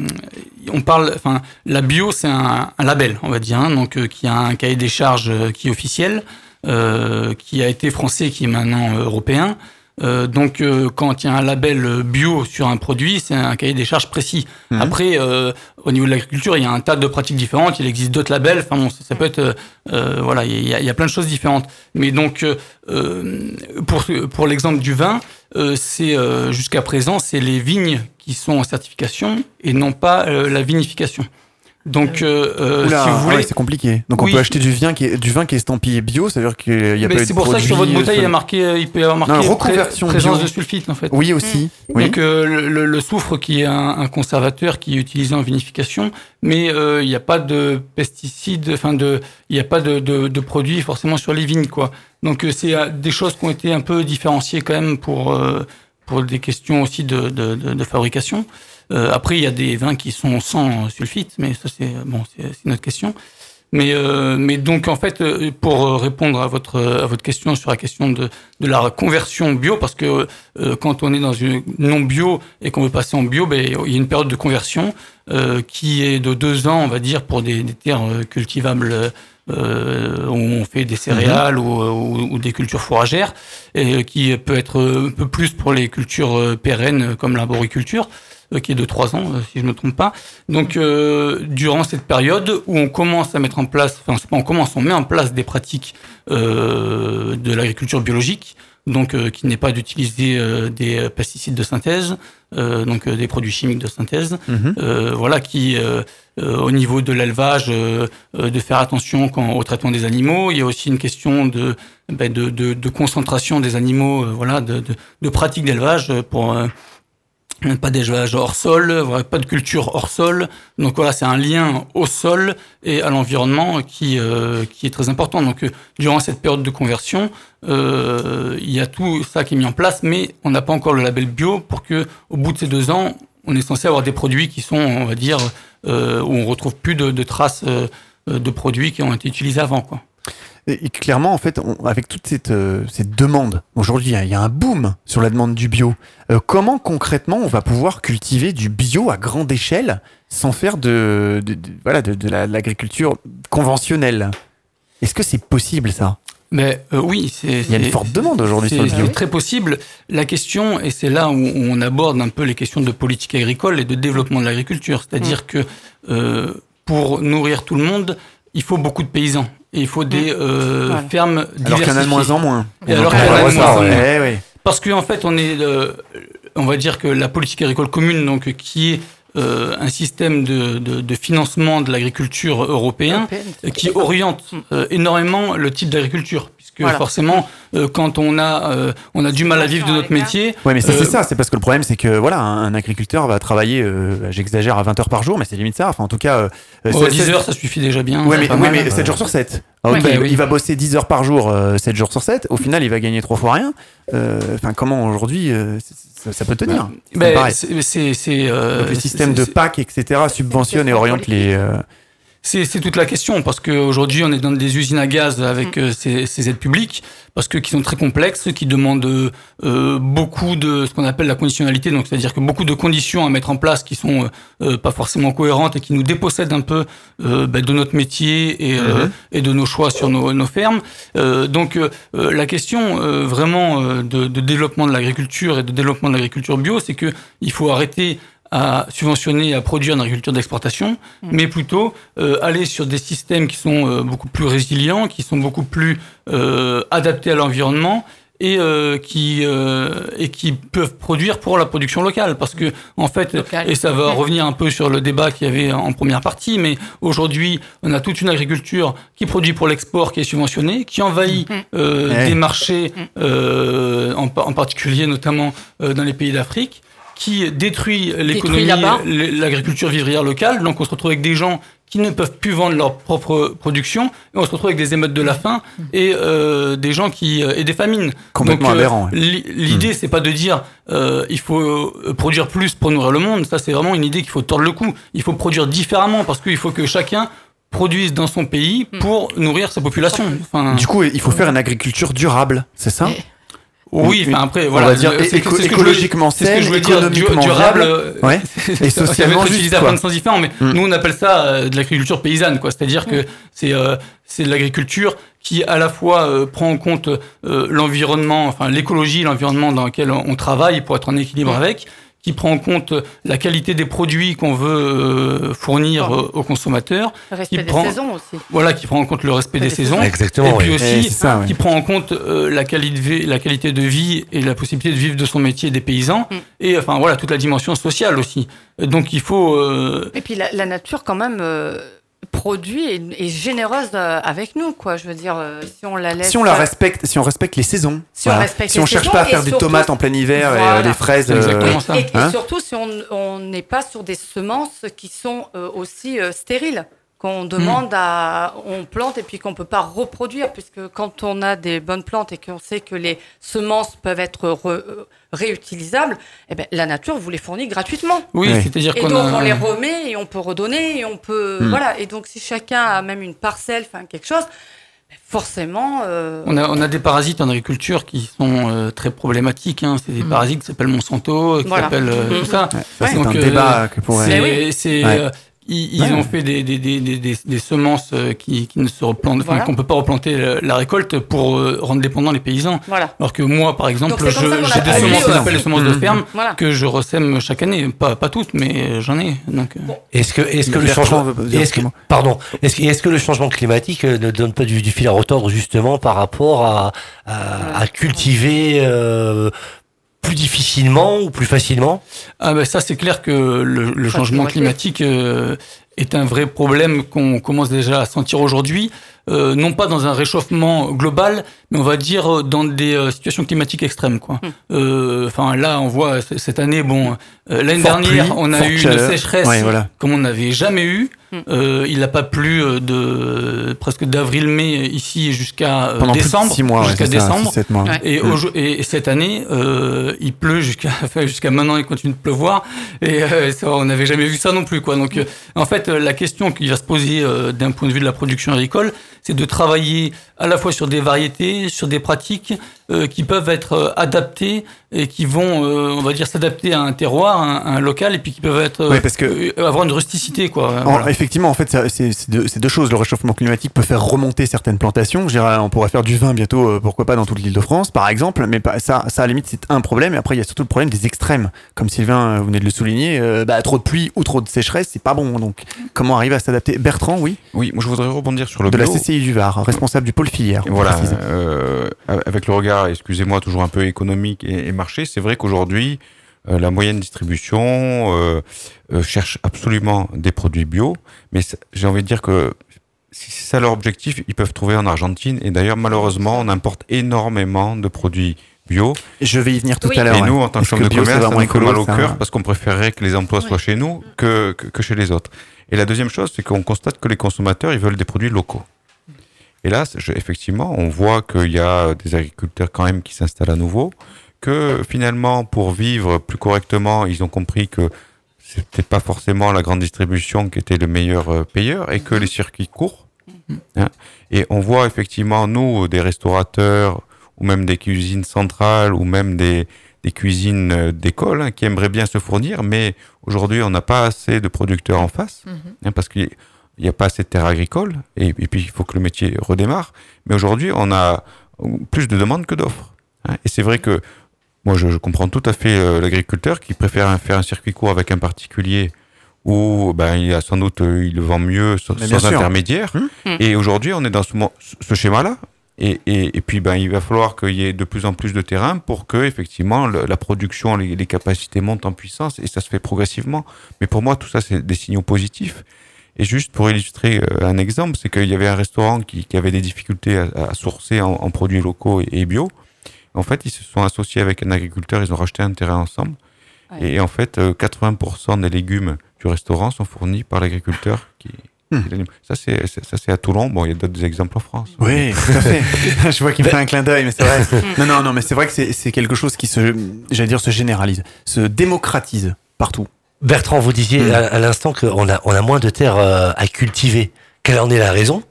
on parle, enfin, la bio, c'est un, label, on va dire, hein, donc euh, qui a un cahier des charges euh, qui est officiel, qui a été français, qui est maintenant européen. Euh, donc, euh, quand il y a un label euh, bio sur un produit, c'est un cahier des charges précis. Mhm. Après, euh, au niveau de l'agriculture, il y a un tas de pratiques différentes. Il existe d'autres labels. Enfin, bon, ça, peut être, euh, voilà, il y, a, il y a plein de choses différentes. Mais donc, pour pour l'exemple du vin, euh, c'est euh, jusqu'à présent, c'est les vignes qui sont en certification et non pas la vinification. Donc, euh, euh, Oula, si vous ah voulez, ouais, c'est compliqué. Donc Oui. on peut acheter du vin qui est, du vin qui est estampillé bio, ça veut dire qu'il y a mais pas c'est de pour ça que sur votre produits, bouteille, il y euh, a marqué, euh, il peut y avoir marqué Non, pré- présence bio. de sulfite en fait. Oui aussi. Oui. Donc euh, le, le- soufre qui est un, un conservateur qui est utilisé en vinification, mais euh, il n'y a pas de pesticides, enfin de, il n'y a pas de, de, de produits forcément sur les vignes quoi. Donc euh, c'est euh, des choses qui ont été un peu différenciées quand même pour euh, pour des questions aussi de, de, de, de fabrication. Euh, après il y a des vins qui sont sans sulfite, mais ça c'est bon c'est autre question. Mais, euh, mais donc en fait, euh, pour euh, répondre à votre à votre question sur la question de, de la conversion bio, parce que euh, quand on est dans une non bio et qu'on veut passer en bio, ben, il y a une période de conversion euh, qui est de deux ans, on va dire, pour des, des terres euh, cultivables euh, où on fait des céréales ou, ou- ou des cultures fourragères, et qui peut être un peu plus pour les cultures pérennes comme l'arboriculture qui est de trois ans, euh, si je ne me trompe pas. Donc, euh, durant cette période où on commence à mettre en place, enfin, c'est pas on commence, on met en place des pratiques euh, de l'agriculture biologique, donc euh, qui n'est pas d'utiliser euh, des pesticides de synthèse, euh, donc euh, des produits chimiques de synthèse, Mhm. euh, voilà, qui au niveau de l'élevage, de faire attention quand, au traitement des animaux. Il y a aussi une question de ben, de, de, de concentration des animaux, voilà, de, de, de pratiques d'élevage pour euh, pas d'élevage hors sol, pas de culture hors sol. Donc voilà, c'est un lien au sol et à l'environnement qui euh, qui est très important. Donc euh, durant cette période de conversion, euh, il y a tout ça qui est mis en place, mais on n'a pas encore le label bio pour que au bout de ces deux ans, on est censé avoir des produits qui sont, on va dire, où on retrouve plus de, traces de produits qui ont été utilisés avant. Et, clairement, en fait, on- avec toute cette, euh, cette demande, aujourd'hui, il y a- il y, a un boom sur la demande du bio. Euh, comment concrètement on va pouvoir cultiver du bio à grande échelle sans faire de, de, de- voilà, de, de la- de l'agriculture conventionnelle? Est-ce que c'est possible ça? Mais euh, oui, c'est. Il y a une forte demande aujourd'hui c'est- sur le bio. C'est très possible. La question, et c'est là où on aborde un peu les questions de politique agricole et de développement de l'agriculture, c'est-à-dire que euh, pour nourrir tout le monde, il faut beaucoup de paysans. Et il faut des euh, Voilà. fermes Alors qu'il y en a de moins en moins. Et alors qu'il y en a de moins en moins. Oui. Parce qu'en fait, on est, euh, on va dire que la politique agricole commune, donc qui est euh, un système de, de, de financement de l'agriculture européen, euh, qui oriente euh, énormément le type d'agriculture, puisque Voilà. forcément, euh, quand on a, euh, on a du mal à vivre de notre métier. Ouais, mais ça, euh, c'est ça. C'est parce que le problème, c'est que voilà, un, agriculteur va travailler, euh, j'exagère, à 20 heures par jour, mais c'est limite ça. Enfin, en tout cas, euh, oh, c'est- 10 c'est- heures, ça suffit déjà bien. Ouais, mais, oui, mal. mais 7 jours sur 7. Ah, Ouais, ok, bah il, oui. il va bosser 10 heures par jour, euh, 7 jours sur 7. Au final, il va gagner 3 fois rien. Euh, Enfin, comment aujourd'hui euh, ça, ça peut tenir Ben, paraît. c'est- euh, le système de PAC, etc., subventionne et oriente les. euh, C'est c'est toute la question parce qu'aujourd'hui on est dans des usines à gaz avec euh, ces, ces aides publiques parce que qui sont très complexes, qui demandent euh, beaucoup de ce qu'on appelle la conditionnalité, donc c'est-à-dire que beaucoup de conditions à mettre en place qui sont euh, euh, pas forcément cohérentes et qui nous dépossèdent un peu euh, ben, de notre métier et, euh, Mhm. et de nos choix sur nos, nos fermes. Euh, donc la question euh, vraiment euh, de, de développement de l'agriculture et de développement de l'agriculture bio, c'est que il faut arrêter à subventionner, à produire une agriculture d'exportation, mais plutôt euh, aller sur des systèmes qui sont euh, beaucoup plus résilients, qui sont beaucoup plus euh, adaptés à l'environnement et euh, qui euh, et qui peuvent produire pour la production locale. Parce que en fait et ça va revenir un peu sur le débat qu'il y avait en première partie mais aujourd'hui on a toute une agriculture qui produit pour l'export qui est subventionnée qui envahit euh, Ouais. des marchés euh, en, par- en particulier notamment euh, dans les pays d'Afrique qui détruit l'économie, l'agriculture vivrière locale. Donc on se retrouve avec des gens qui ne peuvent plus vendre leur propre production et on se retrouve avec des émeutes de la faim et euh, des gens qui euh, et des famines. Complètement Donc, euh, aberrant, L'idée c'est pas de dire euh, il faut euh, produire plus pour nourrir le monde. Ça c'est vraiment une idée qu'il faut tordre le cou. Il faut produire différemment parce qu'il faut que chacun produise dans son pays pour nourrir sa population. Enfin, Du coup, il faut faire une agriculture durable, c'est ça? Oui, une- enfin après, on voilà. va dire c'est- éco- ce que écologiquement c'est ce que je voulais dire, durable. Ouais. Et socialement juste, utilisé à plein de sens différents, mais Mm. nous on appelle ça euh, de l'agriculture paysanne, quoi. C'est-à-dire que c'est euh, c'est de l'agriculture qui à la fois euh, prend en compte euh, l'environnement, enfin l'écologie, l'environnement dans lequel on travaille pour être en équilibre Mm. avec, qui prend en compte la qualité des produits qu'on veut euh, fournir Bon. aux consommateurs, Le respect qui des prend- saisons aussi. voilà, qui prend en compte le respect des Des saisons, Exactement, et puis oui. aussi Et c'est ça, ouais. qui prend en compte euh, la, qualité de vie, la qualité de vie et la possibilité de vivre de son métier des paysans, Mm. et enfin voilà toute la dimension sociale aussi. Donc il faut euh, Et puis la, la nature, quand même, euh, produit et généreuse euh, avec nous, quoi. Je veux dire, euh, si on la laisse. Si on la respecte, si on respecte les saisons, Si on respecte si les on cherche saisons pas à et faire des surtout- tomates en plein hiver et euh, des fraises, C'est exactement ça. Et, et Hein surtout, si on on n'est pas sur des semences qui sont euh, aussi euh, stériles, qu'on demande à. On plante et puis qu'on ne peut pas reproduire, puisque quand on a des bonnes plantes et qu'on sait que les semences peuvent être re- euh, réutilisables, eh ben, la nature vous les fournit gratuitement. oui, c'est-à-dire Et qu'on donc, a on les remet et on peut redonner et on peut. Hmm. Voilà. Et donc, si chacun a même une parcelle, enfin quelque chose, ben, forcément. euh, on a, on a des parasites en agriculture qui sont euh, très problématiques. Hein. C'est des Mm. parasites qui s'appellent Monsanto, qui Voilà. s'appellent euh, Mm. tout ça. Ouais, ça, c'est Donc, un euh, débat que pourrait. C'est, Mais oui. c'est, Ouais. Euh, ils, ils Ouais. ont fait des, des, des, des, des- des semences euh, qui, qui ne se replantent, enfin, Voilà. qu'on peut pas replanter la, la récolte pour euh, rendre dépendants les paysans. Voilà. Alors que moi, par exemple, j'ai des semences les qu'on appelle les semences de Mhm. ferme Voilà. que je ressème chaque année. Pas, pas toutes, mais j'en ai. Donc, euh, Est-ce que, est-ce que le changement, est-ce que, pardon, est-ce que, est-ce que le changement climatique euh, ne donne pas du, du fil à retordre justement par rapport à, à, à cultiver euh, plus difficilement ou plus facilement Ah ben ça c'est clair que le, le changement climatique euh, est un vrai problème qu'on commence déjà à sentir aujourd'hui, euh, non pas dans un réchauffement global, mais on va dire euh, dans des euh, situations climatiques extrêmes. quoi. Hmm. Euh, Enfin là on voit cette année, bon, euh, l'année dernière pluie, on a eu chaleur. une sécheresse Ouais, voilà. comme on n'avait jamais eu. Euh, il n'a pas plu euh, de presque d'avril-mai ici jusqu'à euh, décembre, six mois, jusqu'à décembre. mois. Ouais. Et, au- et cette année, euh, il pleut jusqu'à enfin, jusqu'à maintenant, il continue de pleuvoir. Et euh, ça, on n'avait jamais vu ça non plus. Quoi. Donc, euh, en fait, la question qui va se poser euh, d'un point de vue de la production agricole, c'est de travailler à la fois sur des variétés, sur des pratiques euh, qui peuvent être euh, adaptées et qui vont, euh, on va dire, s'adapter à un terroir, à un, à un local, et puis qui peuvent être Ouais, parce que- avoir une rusticité, quoi. En- Voilà. Effectivement, en fait, c'est deux, choses. Le réchauffement climatique peut faire remonter certaines plantations. Je dirais, on pourrait faire du vin bientôt, pourquoi pas dans toute l'île de France, par exemple. Mais ça, ça, à la limite, c'est un problème. Et après, il y a surtout le problème des extrêmes. Comme Sylvain, vous venez de le souligner, euh, bah, trop de pluie ou trop de sécheresse, c'est pas bon. Donc, comment arriver à s'adapter? Bertrand, oui, Oui, moi je voudrais rebondir sur le de la CCI du Var, responsable du pôle filière. Voilà, euh, avec le regard, excusez-moi, toujours un peu économique et, et marché, c'est vrai qu'aujourd'hui, euh, la moyenne distribution euh, euh, cherche absolument des produits bio, mais j'ai envie de dire que si c'est ça leur objectif, ils peuvent trouver en Argentine. Et d'ailleurs, malheureusement, on importe énormément de produits bio. Je vais y venir tout Oui. à l'heure. Et nous, en tant que chambre de commerce, ça nous fait mal au cœur parce qu'on préférerait que les emplois soient chez nous que, que, que chez les autres. Et la deuxième chose, c'est qu'on constate que les consommateurs, ils veulent des produits locaux. Et là, effectivement, on voit qu'il y a des agriculteurs quand même qui s'installent à nouveau, que finalement, pour vivre plus correctement, ils ont compris que c'était pas forcément la grande distribution qui était le meilleur euh, payeur et que les circuits courts. hein. Et on voit effectivement, nous, des restaurateurs ou même des cuisines centrales ou même des, des cuisines euh, d'école hein, qui aimeraient bien se fournir, mais aujourd'hui, on n'a pas assez de producteurs en face hein, parce qu'il n'y a pas assez de terres agricoles et, et puis il faut que le métier redémarre. Mais aujourd'hui, on a plus de demandes que d'offres. hein. Et c'est vrai que moi, je, je comprends tout à fait euh, l'agriculteur qui préfère faire un circuit court avec un particulier où ben, il a sans doute euh, il le vend mieux sans, intermédiaire. Hum. Hum. Et aujourd'hui, on est dans ce, schéma-là. Et, et, et puis, ben, il va falloir qu'il y ait de plus en plus de terrain pour que, effectivement, le- la production, les, les capacités montent en puissance et ça se fait progressivement. Mais pour moi, tout ça, c'est des signaux positifs. Et juste pour illustrer euh, un exemple, c'est qu'il y avait un restaurant qui, qui avait des difficultés à, à sourcer en, en produits locaux et, et bio. En fait, ils se sont associés avec un agriculteur, ils ont racheté un terrain ensemble. Ouais. Et en fait, euh, 80% des légumes du restaurant sont fournis par l'agriculteur qui, Hmm. Ça, c'est c'est- ça, c'est à Toulon. Bon, il y a d'autres exemples en France. Oui, tout à fait. je vois qu'il me fait un clin d'œil, mais c'est vrai. non, non, non, mais c'est vrai que c'est c'est quelque chose qui se, j'allais dire, se généralise, se démocratise partout. Bertrand, vous disiez Mm. à, à l'instant qu'on a, on a moins de terres euh, à cultiver. Quelle en est la raison?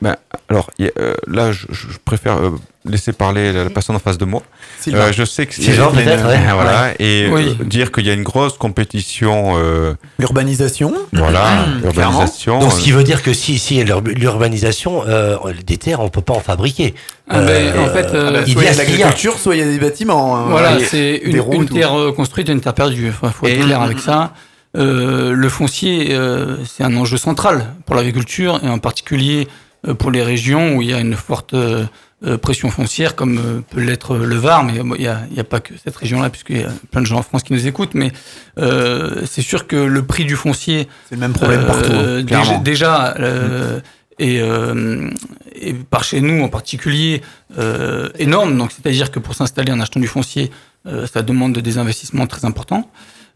Ben, alors, il y a, euh, là, je, je préfère euh, laisser parler la, la personne en face de moi. Euh, je sais que y a- peut-être, ouais. voilà, et Oui. euh, dire qu'il y a une grosse compétition, euh, L'urbanisation. voilà, Mmh, urbanisation. Donc, ce qui veut dire que si, si il y a l'ur- l'urbanisation, euh, des terres, on peut pas en fabriquer. Ah ben, en fait, Bah, il soit il y a de l'agriculture, soit il y a des bâtiments. hein. Voilà, c'est une, une terre construite et une terre perdue. Il faut être clair avec ça. Euh, le foncier, euh, c'est un enjeu central pour l'agriculture et en particulier euh, pour les régions où il y a une forte euh, euh, pression foncière, comme euh, peut l'être le Var, mais il n'y a, pas que cette région-là, puisqu'il y a plein de gens en France qui nous écoutent. Mais euh, c'est sûr que le prix du foncier C'est le même problème partout, euh, hein, déjà, déjà, euh, et, euh, et par chez nous en particulier euh, énorme. Donc c'est-à-dire que pour s'installer en achetant du foncier, euh, ça demande des investissements très importants.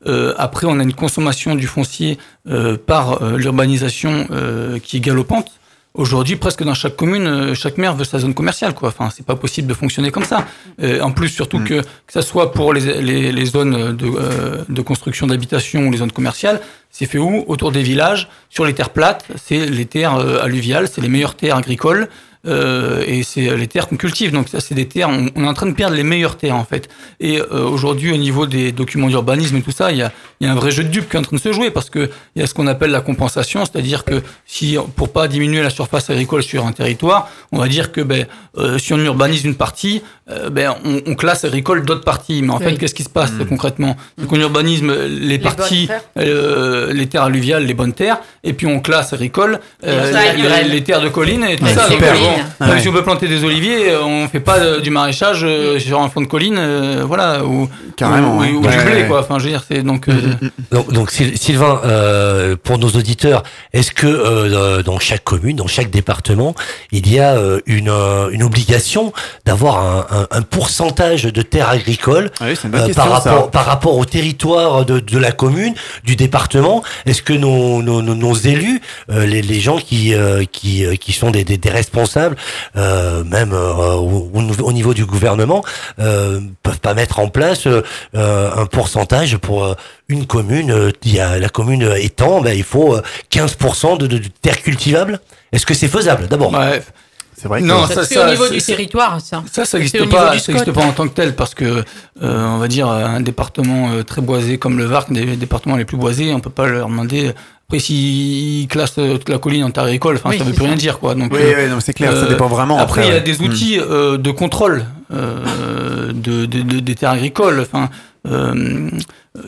Euh, après, on a une consommation du foncier euh, par euh, l'urbanisation euh, qui est galopante. Aujourd'hui, presque dans chaque commune, euh, chaque maire veut sa zone commerciale, quoi. Enfin, c'est pas possible de fonctionner comme ça. Euh, en plus, surtout que que ça soit pour les, les, les zones de, euh, de construction d'habitation ou les zones commerciales, c'est fait où? Autour des villages, sur les terres plates. C'est les terres euh, alluviales, c'est les meilleures terres agricoles. Euh, et c'est les terres qu'on cultive. Donc ça, c'est des terres. On, on est en train de perdre les meilleures terres en fait. Et euh, aujourd'hui, au niveau des documents d'urbanisme et tout ça, il y a, il y a un vrai jeu de dupes qui est en train de se jouer parce que il y a ce qu'on appelle la compensation, c'est-à-dire que si pour pas diminuer la surface agricole sur un territoire, on va dire que ben, euh, si on urbanise une partie, euh, ben, on, on classe agricole d'autres parties. Mais en fait, qu'est-ce qui se passe concrètement? C'est qu'on urbanise les, parties, bonnes euh, les terres alluviales, les bonnes terres, et puis on classe agricole euh, Les les, les terres de collines et tout Ouais, ça. Ouais. si on veut planter des oliviers, euh, on fait pas euh, du maraîchage euh, sur un fond de colline, euh, voilà, ou, Carrément, ou, ouais. ou Ouais, du blé, ouais. quoi. Enfin, je veux dire, c'est donc. euh, Donc, donc Syl- Sylvain, euh, pour nos auditeurs, est-ce que euh, dans chaque commune, dans chaque département, il y a euh, une, euh, une obligation d'avoir un, un, un pourcentage de terres agricoles Ah oui, euh, question, par, ça. rapport, par rapport au territoire de, de la commune, du département? Est-ce que nos, nos, nos, nos élus, euh, les, les gens qui, euh, qui, euh, qui sont des, des, des responsables, euh, même euh, au, au niveau- au niveau du gouvernement, euh, peuvent pas mettre en place euh, un pourcentage pour euh, une commune il y a, La commune étant, ben, il faut euh, 15% de, de, de terres cultivables Est-ce que c'est faisable d'abord? Ouais. C'est vrai que Non, Ça, au niveau du territoire, ça. Ça, ça n'existe pas, du ça existe SCOT. pas en tant que tel parce que, euh, on va dire, un département euh, très boisé comme le Var, des départements les plus boisés, on peut pas leur demander. Après, s'ils classent toute la colline en terre agricole, enfin, Oui, ça veut plus ça. rien dire, quoi. Donc, Oui, euh, oui, non, c'est clair, ça euh, dépend vraiment. Après, il y a ouais. des outils euh, de contrôle euh, de, de- de- des terres agricoles. Enfin, euh,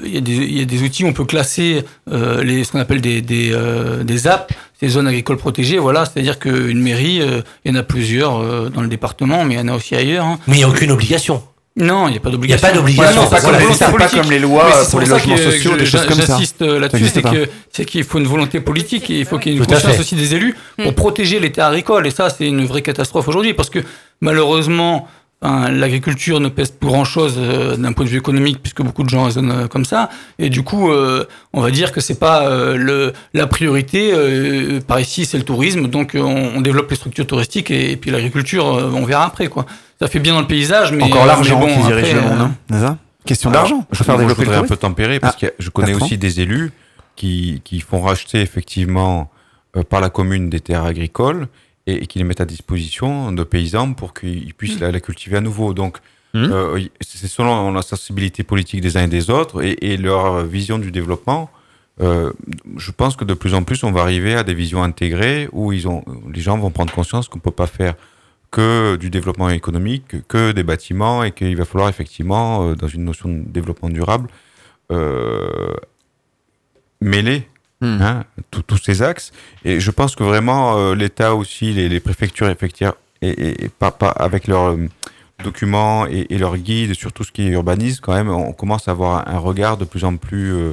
il y, a des- il y a des outils où on peut classer euh, les, ce qu'on appelle des, des, euh, des ZAP, ces zones agricoles protégées. Voilà, c'est-à-dire qu'une mairie, euh, il y en a plusieurs euh, dans le département, mais il y en a aussi ailleurs. hein. Mais il n'y a aucune obligation. Non, il n'y a pas d'obligation. Il y a pas d'obligation, non, c'est pas pas comme les lois pour les logements sociaux, des choses comme ça. J'insiste là-dessus, c'est qu'il faut une volonté politique et il faut qu'il y ait une conscience aussi des élus pour protéger les terres agricoles. Et ça, c'est une vraie catastrophe aujourd'hui parce que malheureusement, l'agriculture ne pèse plus grand-chose euh, d'un point de vue économique puisque beaucoup de gens raisonnent euh, comme ça. Et du coup, euh, on va dire que c'est pas le, la priorité. par ici, c'est le tourisme, donc on, on développe les structures touristiques et, et puis l'agriculture, on verra après quoi. Ça fait bien dans le paysage, mais Encore euh, l'argent bon, qui dirige après, le monde, euh, hein, Question d'argent. Je je, faire voudrais un peu tempérer parce Ah, que je connais aussi des élus qui, qui font racheter effectivement euh, par la commune des terres agricoles et, et qui les mettent à disposition de paysans pour qu'ils puissent la, la cultiver à nouveau. Donc, euh, y- c'est selon la sensibilité politique des uns et des autres et, et leur vision du développement. Euh, je pense que de plus en plus, on va arriver à des visions intégrées où ils ont, les gens vont prendre conscience qu'on peut pas faire que du développement économique, que, des bâtiments, et qu'il va falloir effectivement, euh, dans une notion de développement durable, euh, mêler Hmm. hein, tous tous ces axes. Et je pense que vraiment, euh, l'État aussi, les, les préfectures, effectivement, et, et, et pas, pas avec leurs euh, documents et, et leurs guides sur tout ce qui est urbanisme, quand même, on commence à avoir un regard de plus en plus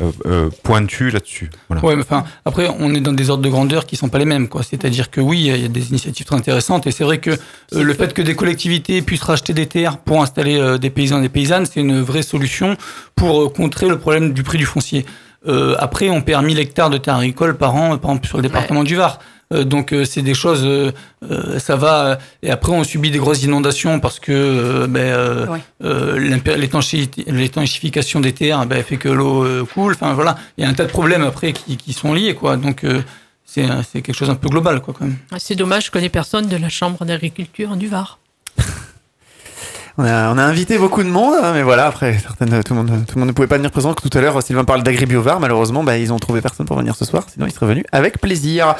euh, euh, pointu là-dessus. Voilà. Ouais, mais enfin, après, on est dans des ordres de grandeur qui sont pas les mêmes, quoi. C'est-à-dire que oui, il y a des initiatives très intéressantes, et c'est vrai que euh, le fait que des collectivités puissent racheter des terres pour installer euh, des paysans et des paysannes, c'est une vraie solution pour euh, contrer le problème du prix du foncier. Euh, après, on perd 1000 hectares de terres agricoles par an, par exemple, sur le département du Var. Euh, donc euh, c'est des choses, euh, ça va. et après, on subit des grosses inondations parce que euh, ben, euh, Ouais. euh, l'étanchéification des terres ben, fait que l'eau euh, coule. Enfin voilà, il y a un tas de problèmes après qui, qui sont liés, quoi. Donc euh, c'est c'est quelque chose un peu global, quoi, quand même. C'est dommage, je connais personne de la Chambre d'agriculture du Var. On a, on a invité beaucoup de monde, hein, mais voilà, après, certaines, tout, le monde, tout le monde ne pouvait pas venir présent. Tout à l'heure, Sylvain parle d'AgriBiovar. Malheureusement, bah, ils ont trouvé personne pour venir ce soir. Sinon, ils seraient venus avec plaisir.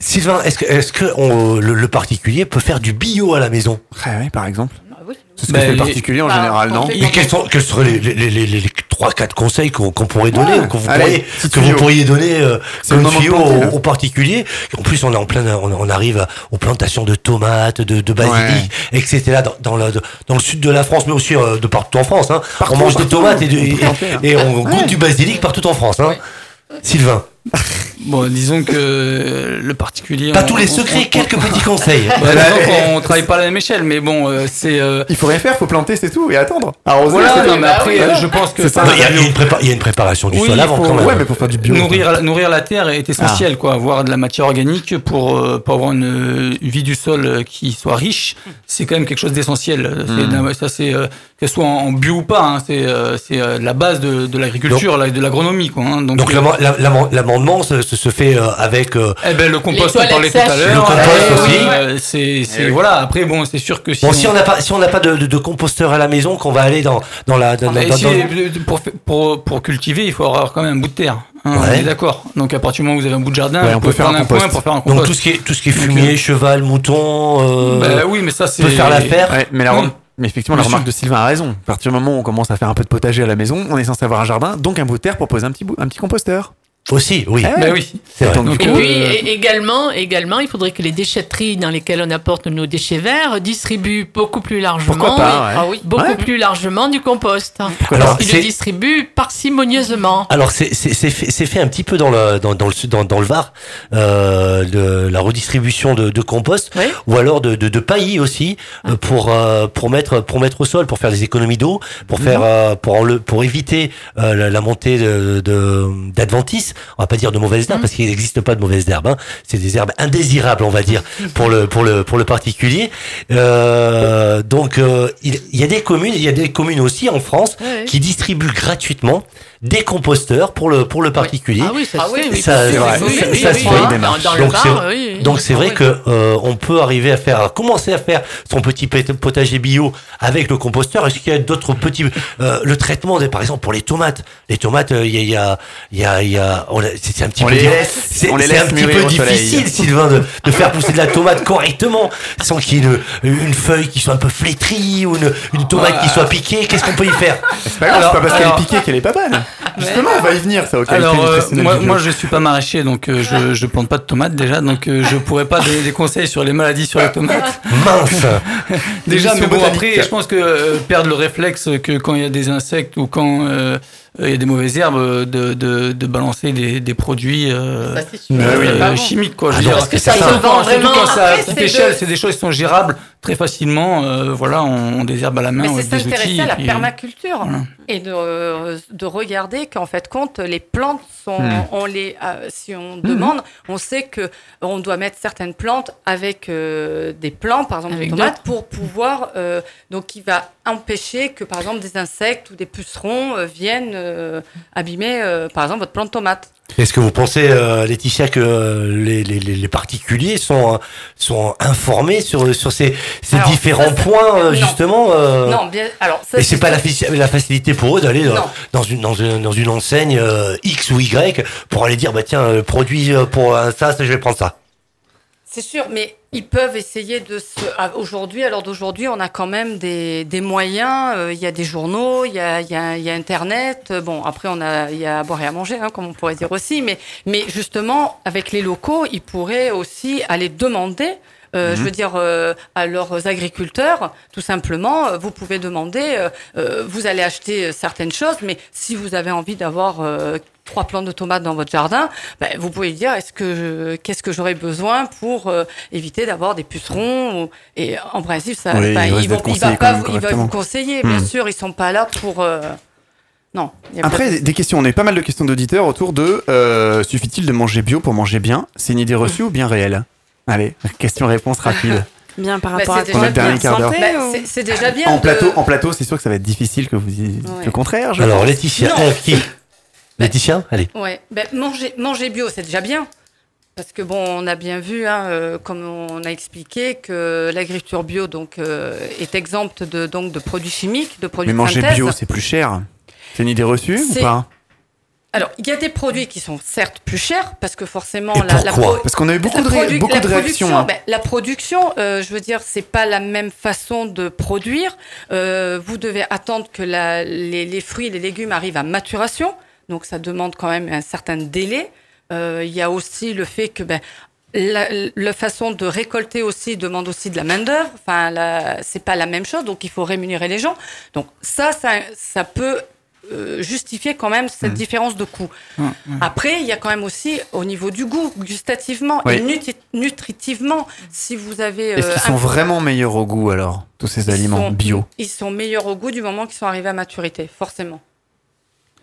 Sylvain, est-ce que, est-ce que on- le, le particulier peut faire du bio à la maison? Ouais, ouais, par exemple. Ah oui. C'est ce que Bah, fait le particulier en bah, général, on non Et quels, sont, quels seraient les, les, les, les, les 3-4 conseils qu'on pourrait donner, Ouais. ou que vous, Allez, pourriez, petit que vous tuyau. pourriez donner euh, comme tuyau aux, aux particuliers En plus, on est en plein, on, on arrive à- aux plantations de tomates, de, de basilic, etc. Dans, dans, le, dans le sud de la France, mais aussi euh, de partout en France. Hein. Partout, on mange partout, des tomates et, de- et- hein. et on goûte du basilic partout en France. Hein. Sylvain, Bon, disons que euh, le particulier. pas on- tous les on- secrets, on- quelques petits conseils. Bah, disons qu'on travaille pas à la même échelle, mais bon, euh, c'est. euh, Il faut rien faire, faut planter, c'est tout, et attendre. Arroser, voilà, non, mais après, euh, je pense que ça. Il y, a- il y a une prépa- il y a une préparation du Oui, sol avant faut- quand même. Ouais, mais pour faire du bio. nourrir, nourrir la terre est essentiel, quoi. Avoir de la matière organique pour, euh, pour avoir une, une vie du sol euh, qui soit riche, c'est quand même quelque chose d'essentiel. Mm. de- Ça, c'est euh, que ce soit en bio ou pas, hein, c'est euh, c'est euh, la base de, de l'agriculture, la- de l'agronomie, quoi. hein. Donc, Donc euh, l'amendement se, se, se fait euh, avec euh, eh ben, le compost, Les on parlait tout à l'heure. Le compost Eh aussi. oui, euh, c'est, Eh oui. voilà. Après, bon, c'est sûr que si Bon, si on n'a pas, si on n'a pas de, de, de composteur à la maison, qu'on va aller dans, dans la, dans, Mais dans- si, dans- euh, pour, pour, pour cultiver, il faut avoir quand même un bout de terre. hein, Ouais. On est d'accord. Donc à partir du moment où vous avez un bout de jardin, Ouais, on peut faire un un coin pour faire un donc compost. tout ce qui est, tout ce qui est Donc, fumier, euh, cheval, mouton, euh, Bah oui, mais ça c'est. peut faire l'affaire. Ouais, mais, la Oui. mais effectivement, la remarque sûr. de Sylvain a raison. À partir du moment où on commence à faire un peu de potager à la maison, on est censé avoir un jardin, donc un bout de terre pour poser un petit, bout, un petit composteur. Aussi, oui. Eh Bah oui. Donc, Et euh, puis également, également, il faudrait que les déchetteries dans lesquelles on apporte nos déchets verts distribuent beaucoup plus largement, Pourquoi pas ouais. Ah oui. beaucoup Ouais. plus largement du compost. Pourquoi Alors, Ils le distribuent parcimonieusement. Alors c'est c'est c'est fait, c'est fait un petit peu dans le dans, dans le dans, dans le Var euh, de la redistribution de, de compost Oui. ou alors de de, de paillis aussi euh, pour euh, pour mettre pour mettre au sol pour faire des économies d'eau pour faire euh, pour enle- pour éviter euh, la, la montée de de- d'adventices on va pas dire de mauvaises herbes parce qu'il n'existe pas de mauvaises herbes hein. c'est des herbes indésirables on va dire pour le pour le pour le particulier euh, donc euh, il, il y a des communes il y a des communes aussi en France Ouais. qui distribuent gratuitement des composteurs pour le pour le particulier. Ah oui, ça Ah oui, oui, ça- oui, Ça- se fait. Dans, dans le Donc, c'est-. Donc c'est vrai Ah que euh, on peut arriver à faire à commencer à faire son petit potager bio avec le composteur. Est-ce qu'il y a d'autres petits euh, le traitement des par exemple pour les tomates? Les tomates euh, il y a il y a il y a, il y a on a- c'est un petit On peu les laisse- c'est on les laisse un petit peu difficile Sylvain de, de faire pousser de la tomate correctement sans qu'il y ait une, une feuille qui soit un peu flétrie ou une, une tomate qui soit piquée. Qu'est-ce qu'on peut y faire? C'est pas grave, Alors- c'est pas parce qu'elle est piquée qu'elle est pas bonne. Justement, on va y venir, ça, Alors, euh, moi, moi, je suis pas maraîcher, donc euh, je, je plante pas de tomates déjà, donc euh, je pourrais pas donner des conseils sur les maladies sur les tomates. Mince. Déjà, mais bon, botanique. après, je pense que euh, perdre le réflexe que quand il y a des insectes ou quand euh, il y a des mauvaises herbes, euh, de, de, de balancer des, des produits euh, Ça, euh, chimiques, quoi. Je Ah veux non, dire. parce que ça se vend surtout vraiment. quand c'est à petite c'est échelle, de- c'est des choses qui sont gérables très facilement. euh, voilà, on, on désherbe à la main Mais c'est s'intéresser à la puis, permaculture voilà. et de, euh, de regarder qu'en fait compte les plantes sont Hmm. on les euh, si on demande on sait que on doit mettre certaines plantes avec euh, des plants par exemple Avec des tomates pour pouvoir euh, donc qui va empêcher que par exemple des insectes ou des pucerons euh, viennent euh, abîmer euh, par exemple votre plante tomate. Est-ce que vous pensez, euh, Laetitia, que les, les, les les particuliers sont, sont informés sur, sur ces, ces Alors, différents ça, points, non. justement Non, bien alors ça Et c'est pas la, faci- la facilité pour eux d'aller dans, une, dans, une, dans une enseigne X ou Y pour aller dire, bah tiens, produit pour ça, ça, je vais prendre ça. C'est sûr, mais ils peuvent essayer de se. Aujourd'hui, l'heure d'aujourd'hui, on a quand même des, des moyens. euh, Il y a des journaux, il y a, y y a Internet. euh, Bon, après, on a, il y a à boire et à manger, hein, comme on pourrait dire aussi. Mais, mais justement, avec les locaux, ils pourraient aussi aller demander. Euh, Je veux dire, euh, à leurs agriculteurs, tout simplement, euh, vous pouvez demander, euh, vous allez acheter certaines choses, mais si vous avez envie d'avoir trois plants de tomates dans votre jardin, ben, vous pouvez dire est-ce que qu'est-ce que j'aurais besoin pour euh, éviter d'avoir des pucerons ou- et en principe ça Oui, ben, ils vont pas vous- il va correctement. vous conseiller bien Hmm. sûr ils sont pas là pour euh, non y a Après, de- des- questions. On a eu pas mal de questions d'auditeurs autour de euh, suffit-il de manger bio pour manger bien? C'est une idée reçue ou bien réelle? Allez, question-réponse rapide. Bien par Bah, rapport c'est à déjà. Dernier quart d'heure. Ou- c'est- déjà bien en de- plateau, en plateau, c'est sûr que ça va être difficile que vous disiez Ouais. le contraire. je Alors. Laetitia, euh, qui Laetitia Allez. ouais ben, manger manger bio c'est déjà bien Parce que bon, on a bien vu, hein, euh, comme on a expliqué, que l'agriculture bio donc euh, est exempte de donc de produits chimiques, de produits Mais de manger synthèse. bio, c'est plus cher. C'est une idée reçue ou pas Alors, il y a des produits qui sont certes plus chers parce que forcément Et la, la Parce qu'on a eu beaucoup de, ré- beaucoup la de réactions. production, hein. ben, la production, euh, je veux dire, c'est pas la même façon de produire. Euh, vous devez attendre que la- les, les fruits les légumes arrivent à maturation, donc ça demande quand même un certain délai. Euh, Il y a aussi le fait que ben, la, la façon de récolter aussi demande aussi de la main d'œuvre. Enfin, c'est pas la même chose, donc il faut rémunérer les gens. Donc ça, ça, ça peut euh, justifier quand même cette différence de coût. Hum, Après, il y a quand même aussi au niveau du goût, gustativement Oui. et nutri- nutritivement, si vous avez Est-ce euh, qu'ils un- sont vraiment meilleurs au goût alors, tous ces Ils aliments sont- bio? Ils sont meilleurs au goût du moment qu'ils sont arrivés à maturité, forcément.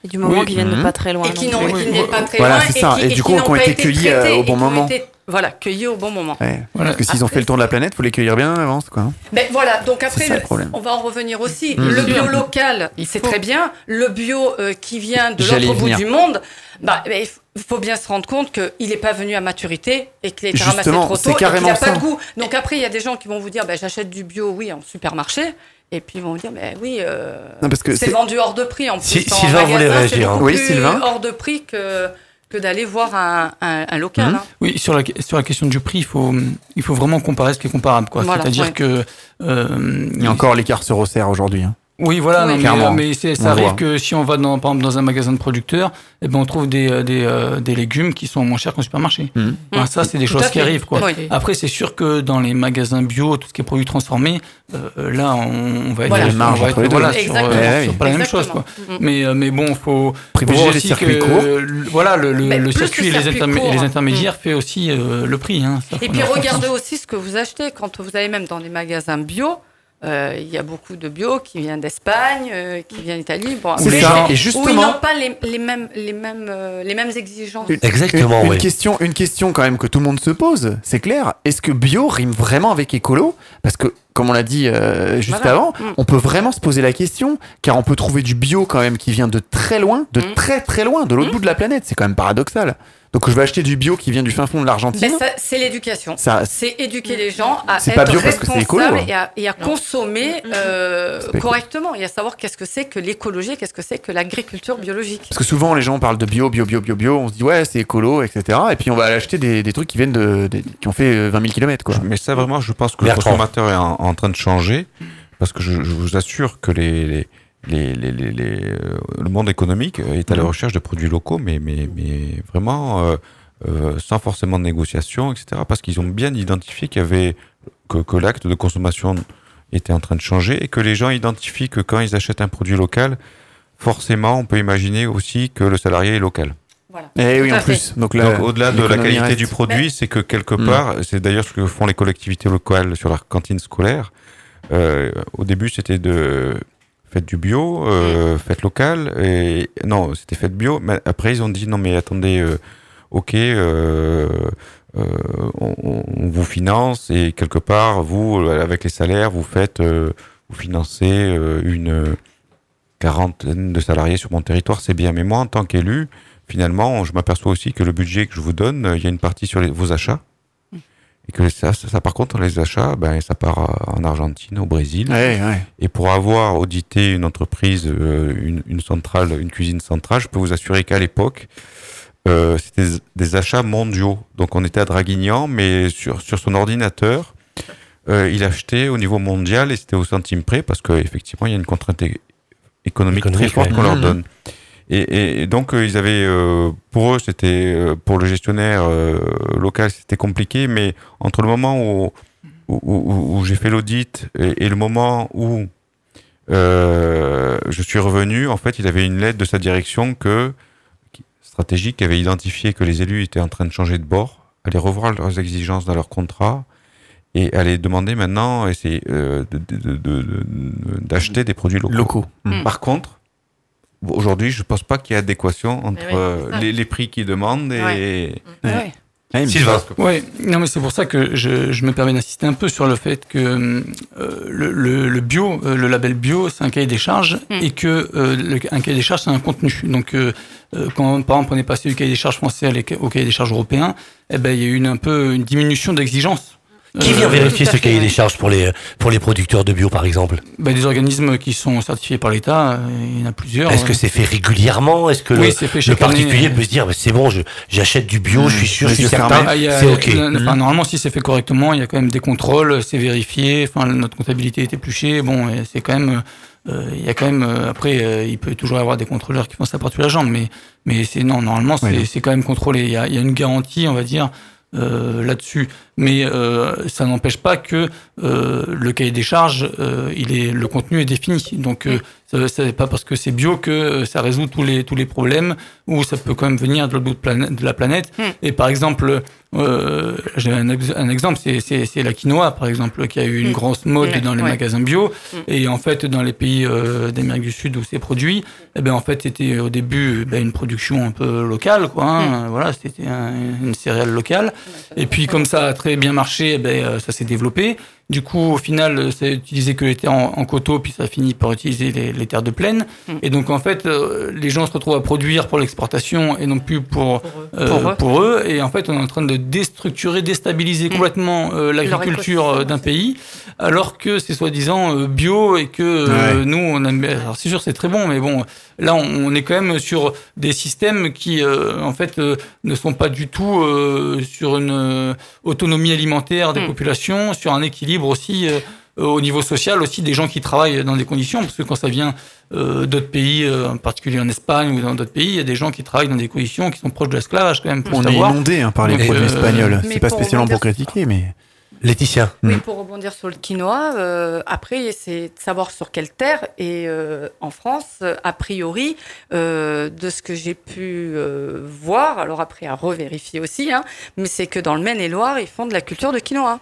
Et du moment Oui. qu'ils viennent de pas très loin. et qui non n'ont pas très Voilà, loin c'est ça. Et du coup, qui n'ont qui ont été cueillis, euh, au bon qui ont moment. été- voilà, cueillis au bon moment. Ouais. Voilà. Parce que s'ils ont fait le tour de la planète, faut les cueillir bien avant, quoi. hein. Ben voilà, donc après, ça, le le- problème. on va en revenir aussi. Le bio local, Il c'est faut. très bien. Le bio euh, qui vient de l'autre bout venir. du monde, bah, il faut bien se rendre compte qu'il n'est pas venu à maturité et qu'il a été ramassé Justement, trop c'est tôt et qu'il n'a pas de goût. Donc après, il y a des gens qui vont vous dire, ben, j'achète du bio, oui, en supermarché. Et puis ils vont vous dire, mais oui, euh, Non, parce que c'est c'est- vendu hors de prix en plus. Si- en Sylvain voulait magasin, réagir, hein. Oui, plus Sylvain. hors de prix que, que d'aller voir un, un- un local. Mhm. hein. Oui, sur la, sur la question du prix, il faut, il faut vraiment comparer ce qui est comparable. quoi. Voilà, C'est-à-dire ouais. que. euh, Il y a encore l'écart se resserre aujourd'hui. hein. Oui, voilà, Oui. non, mais, euh, mais ça arrive voit. que si on va dans, par exemple, dans un magasin de producteurs, eh ben, on trouve des, euh, des, euh, des légumes qui sont moins chers qu'en supermarché. Mhm. Enfin, ça, c'est des Tout choses qui arrivent. Quoi. Oui. Après, c'est sûr que dans les magasins bio, tout ce qui est produits transformés, euh, là, on, on va être, Voilà. On va être voilà, sur, euh, oui. sur pas la même chose. Quoi. Mhm. Mais, euh, mais bon, il faut Privilégier les circuits que, courts. le- Voilà, le, le, le circuit et les, circuit intermé- court, et les hein. intermédiaires fait aussi euh, le prix. Hein. Et puis regardez aussi ce que vous achetez. Quand vous allez même dans les magasins bio, euh, il y a beaucoup de bio qui vient d'Espagne, euh, qui vient d'Italie. Bon, après, ça. où ils n'ont pas les, les mêmes, les, mêmes, euh, les mêmes exigences. Une- Exactement, une, oui. question, une question quand même que tout le monde se pose, c'est clair. Est-ce que bio rime vraiment avec écolo? Parce que, comme on l'a dit euh, juste Voilà. avant, Mm. on peut vraiment se poser la question, car on peut trouver du bio quand même qui vient de très loin, de Mm. très très loin, de l'autre bout de la planète. C'est quand même paradoxal. Donc je vais acheter du bio qui vient du fin fond de l'Argentine. Ben, ça, c'est l'éducation. Ça, C'est éduquer les gens à C'est être pas bio parce que c'est écolo, responsables hein. et à, et à consommer euh, pas écolo. correctement et à savoir qu'est-ce que c'est que l'écologie, qu'est-ce que c'est que l'agriculture biologique. Parce que souvent les gens parlent de bio, bio, bio, bio, bio, on se dit ouais c'est écolo, etc. Et puis on va aller acheter des, des trucs qui viennent de, des- qui ont fait euh, 20 000 km quoi. Mais ça, vraiment, je pense que Bertrand. le consommateur est en, en train de changer. Parce que je, je vous assure que les, les, les, les, les- les, euh, le monde économique est à la recherche de produits locaux, mais, mais, mais vraiment euh, euh, sans forcément de négociation, etc. Parce qu'ils ont bien identifié qu'il y avait que, que l'acte de consommation était en train de changer et que les gens identifient que quand ils achètent un produit local, forcément, on peut imaginer aussi que le salarié est local. Voilà. Et oui Tout en fait. plus. Donc là, Donc au-delà de la qualité reste. du produit, c'est que quelque Mm. part, c'est d'ailleurs ce que font les collectivités locales sur leur cantine scolaire. Euh, au début, c'était de faites du bio, euh, faites local, et non, c'était faites bio. Mais après, ils ont dit non, mais attendez, euh, ok, euh, on, on vous finance et quelque part, vous, avec les salaires, vous faites, vous financez une quarantaine de salariés sur mon territoire, c'est bien. Mais moi, en tant qu'élu, finalement, je m'aperçois aussi que le budget que je vous donne, il y a une partie sur les- vos achats. Et que ça, ça, ça, par contre, les achats, ben, ça part euh, en Argentine, au Brésil. Ouais, ouais. Et pour avoir audité une entreprise, euh, une, une centrale, une cuisine centrale, je peux vous assurer qu'à l'époque, euh, c'était des- des achats mondiaux. Donc on était à Draguignan, mais sur, sur son ordinateur, euh, il achetait au niveau mondial et c'était au centime près parce qu'effectivement, il y a une contrainte é- économique, très Économique, forte ouais. qu'on leur donne. Et, et- et donc, euh, ils avaient, euh, pour eux, c'était, euh, pour le gestionnaire euh, local, c'était compliqué, mais entre le moment où, où, où- où j'ai fait l'audit et, et le moment où euh, je suis revenu, en fait, il avait une lettre de sa direction que, qui- stratégique qui avait identifié que les élus étaient en train de changer de bord, aller revoir leurs exigences dans leur contrat et aller demander maintenant essayer, euh, de- de- de- de- de- d'acheter des produits locaux. Locaux. Mm. Par contre, aujourd'hui, je pense pas qu'il y ait adéquation entre euh, les, les prix qu'ils demandent et, Ouais. Ouais. Ouais. Sylvain. Oui, non mais c'est pour ça que je, je me permets d'insister un peu sur le fait que euh, le, le, le bio, euh, le label bio, c'est un cahier des charges Mm. et que euh, le- un cahier des charges, c'est un contenu. Donc quand par exemple on est passé du cahier des charges français au cahier des charges européen, eh ben il y a eu une, un peu une diminution d'exigence. Qui Euh, vient vérifier tout à ce cahier des charges pour les, pour les producteurs de bio, par exemple? Bah, Des organismes qui sont certifiés par l'État, euh, il y en a plusieurs. Est-ce que c'est fait régulièrement? Est-ce que Oui, le, c'est fait le particulier année. peut se dire, bah, c'est bon, j'achète du bio, je suis sûr, je suis certain. Ah, c'est OK. euh, enfin, normalement, si c'est fait correctement, il y a quand même des contrôles, c'est vérifié. Enfin, notre comptabilité est épluchée. Bon, c'est quand même. euh, il y a quand même. euh, après, euh, il peut toujours y avoir des contrôleurs qui font ça par-dessus la jambe, mais mais c'est non. Normalement, c'est Oui. quand même contrôlé. Il y a, il y a une garantie, on va dire. euh, là-dessus, mais euh, ça n'empêche pas que euh, le cahier des charges, euh, il est le contenu est défini. Donc, n'est pas parce que c'est bio que ça résout tous les tous les problèmes ou ça peut quand même venir de l'autre bout de, planète- de la planète. Mm. Et par exemple, j'ai un, ex- un exemple, c'est- c'est c'est la quinoa, par exemple, qui a eu une Mm. grosse mode dans les ouais. magasins bio. Mm. Et en fait, dans les pays d'Amérique du Sud où c'est produit, eh ben en fait, c'était au début ben, une production un peu locale, quoi. hein. Voilà, c'était un- une céréale locale. Et puis, comme ça a très bien marché, eh ben, euh, ça s'est développé. Du coup, au final, euh, ça utilisé que les terres en, en coteaux, puis ça a fini par utiliser les, les terres de plaine. Mm. Et donc, en fait, euh, les gens se retrouvent à produire pour l'exportation et non plus pour, euh, Pour eux. pour eux. Et en fait, on est en train de déstructurer, déstabiliser Mm. complètement euh, l'agriculture euh, d'un pays, alors que c'est soi-disant euh, bio et que euh, Ouais. nous, on aime. Alors, c'est sûr, c'est très bon, mais bon, là, on, on est quand même sur des systèmes qui, euh, en fait, euh, ne sont pas du tout euh, sur une autonomie alimentaire des Mm. populations, sur un équilibre aussi. euh, au niveau social aussi des gens qui travaillent dans des conditions parce que quand ça vient euh, d'autres pays euh, en particulier en Espagne ou dans d'autres pays il y a des gens qui travaillent dans des conditions qui sont proches de l'esclavage quand même pour On est inondé hein, par les produits euh, espagnols. C'est pas spécialement pour critiquer, mais. Laetitia. Oui, Mm. pour rebondir sur le quinoa, euh, après, c'est de savoir sur quelle terre. Et euh, en France, a priori, euh, de ce que j'ai pu voir, alors après à revérifier aussi, hein, mais c'est que dans le Maine-et-Loire, ils font de la culture de quinoa.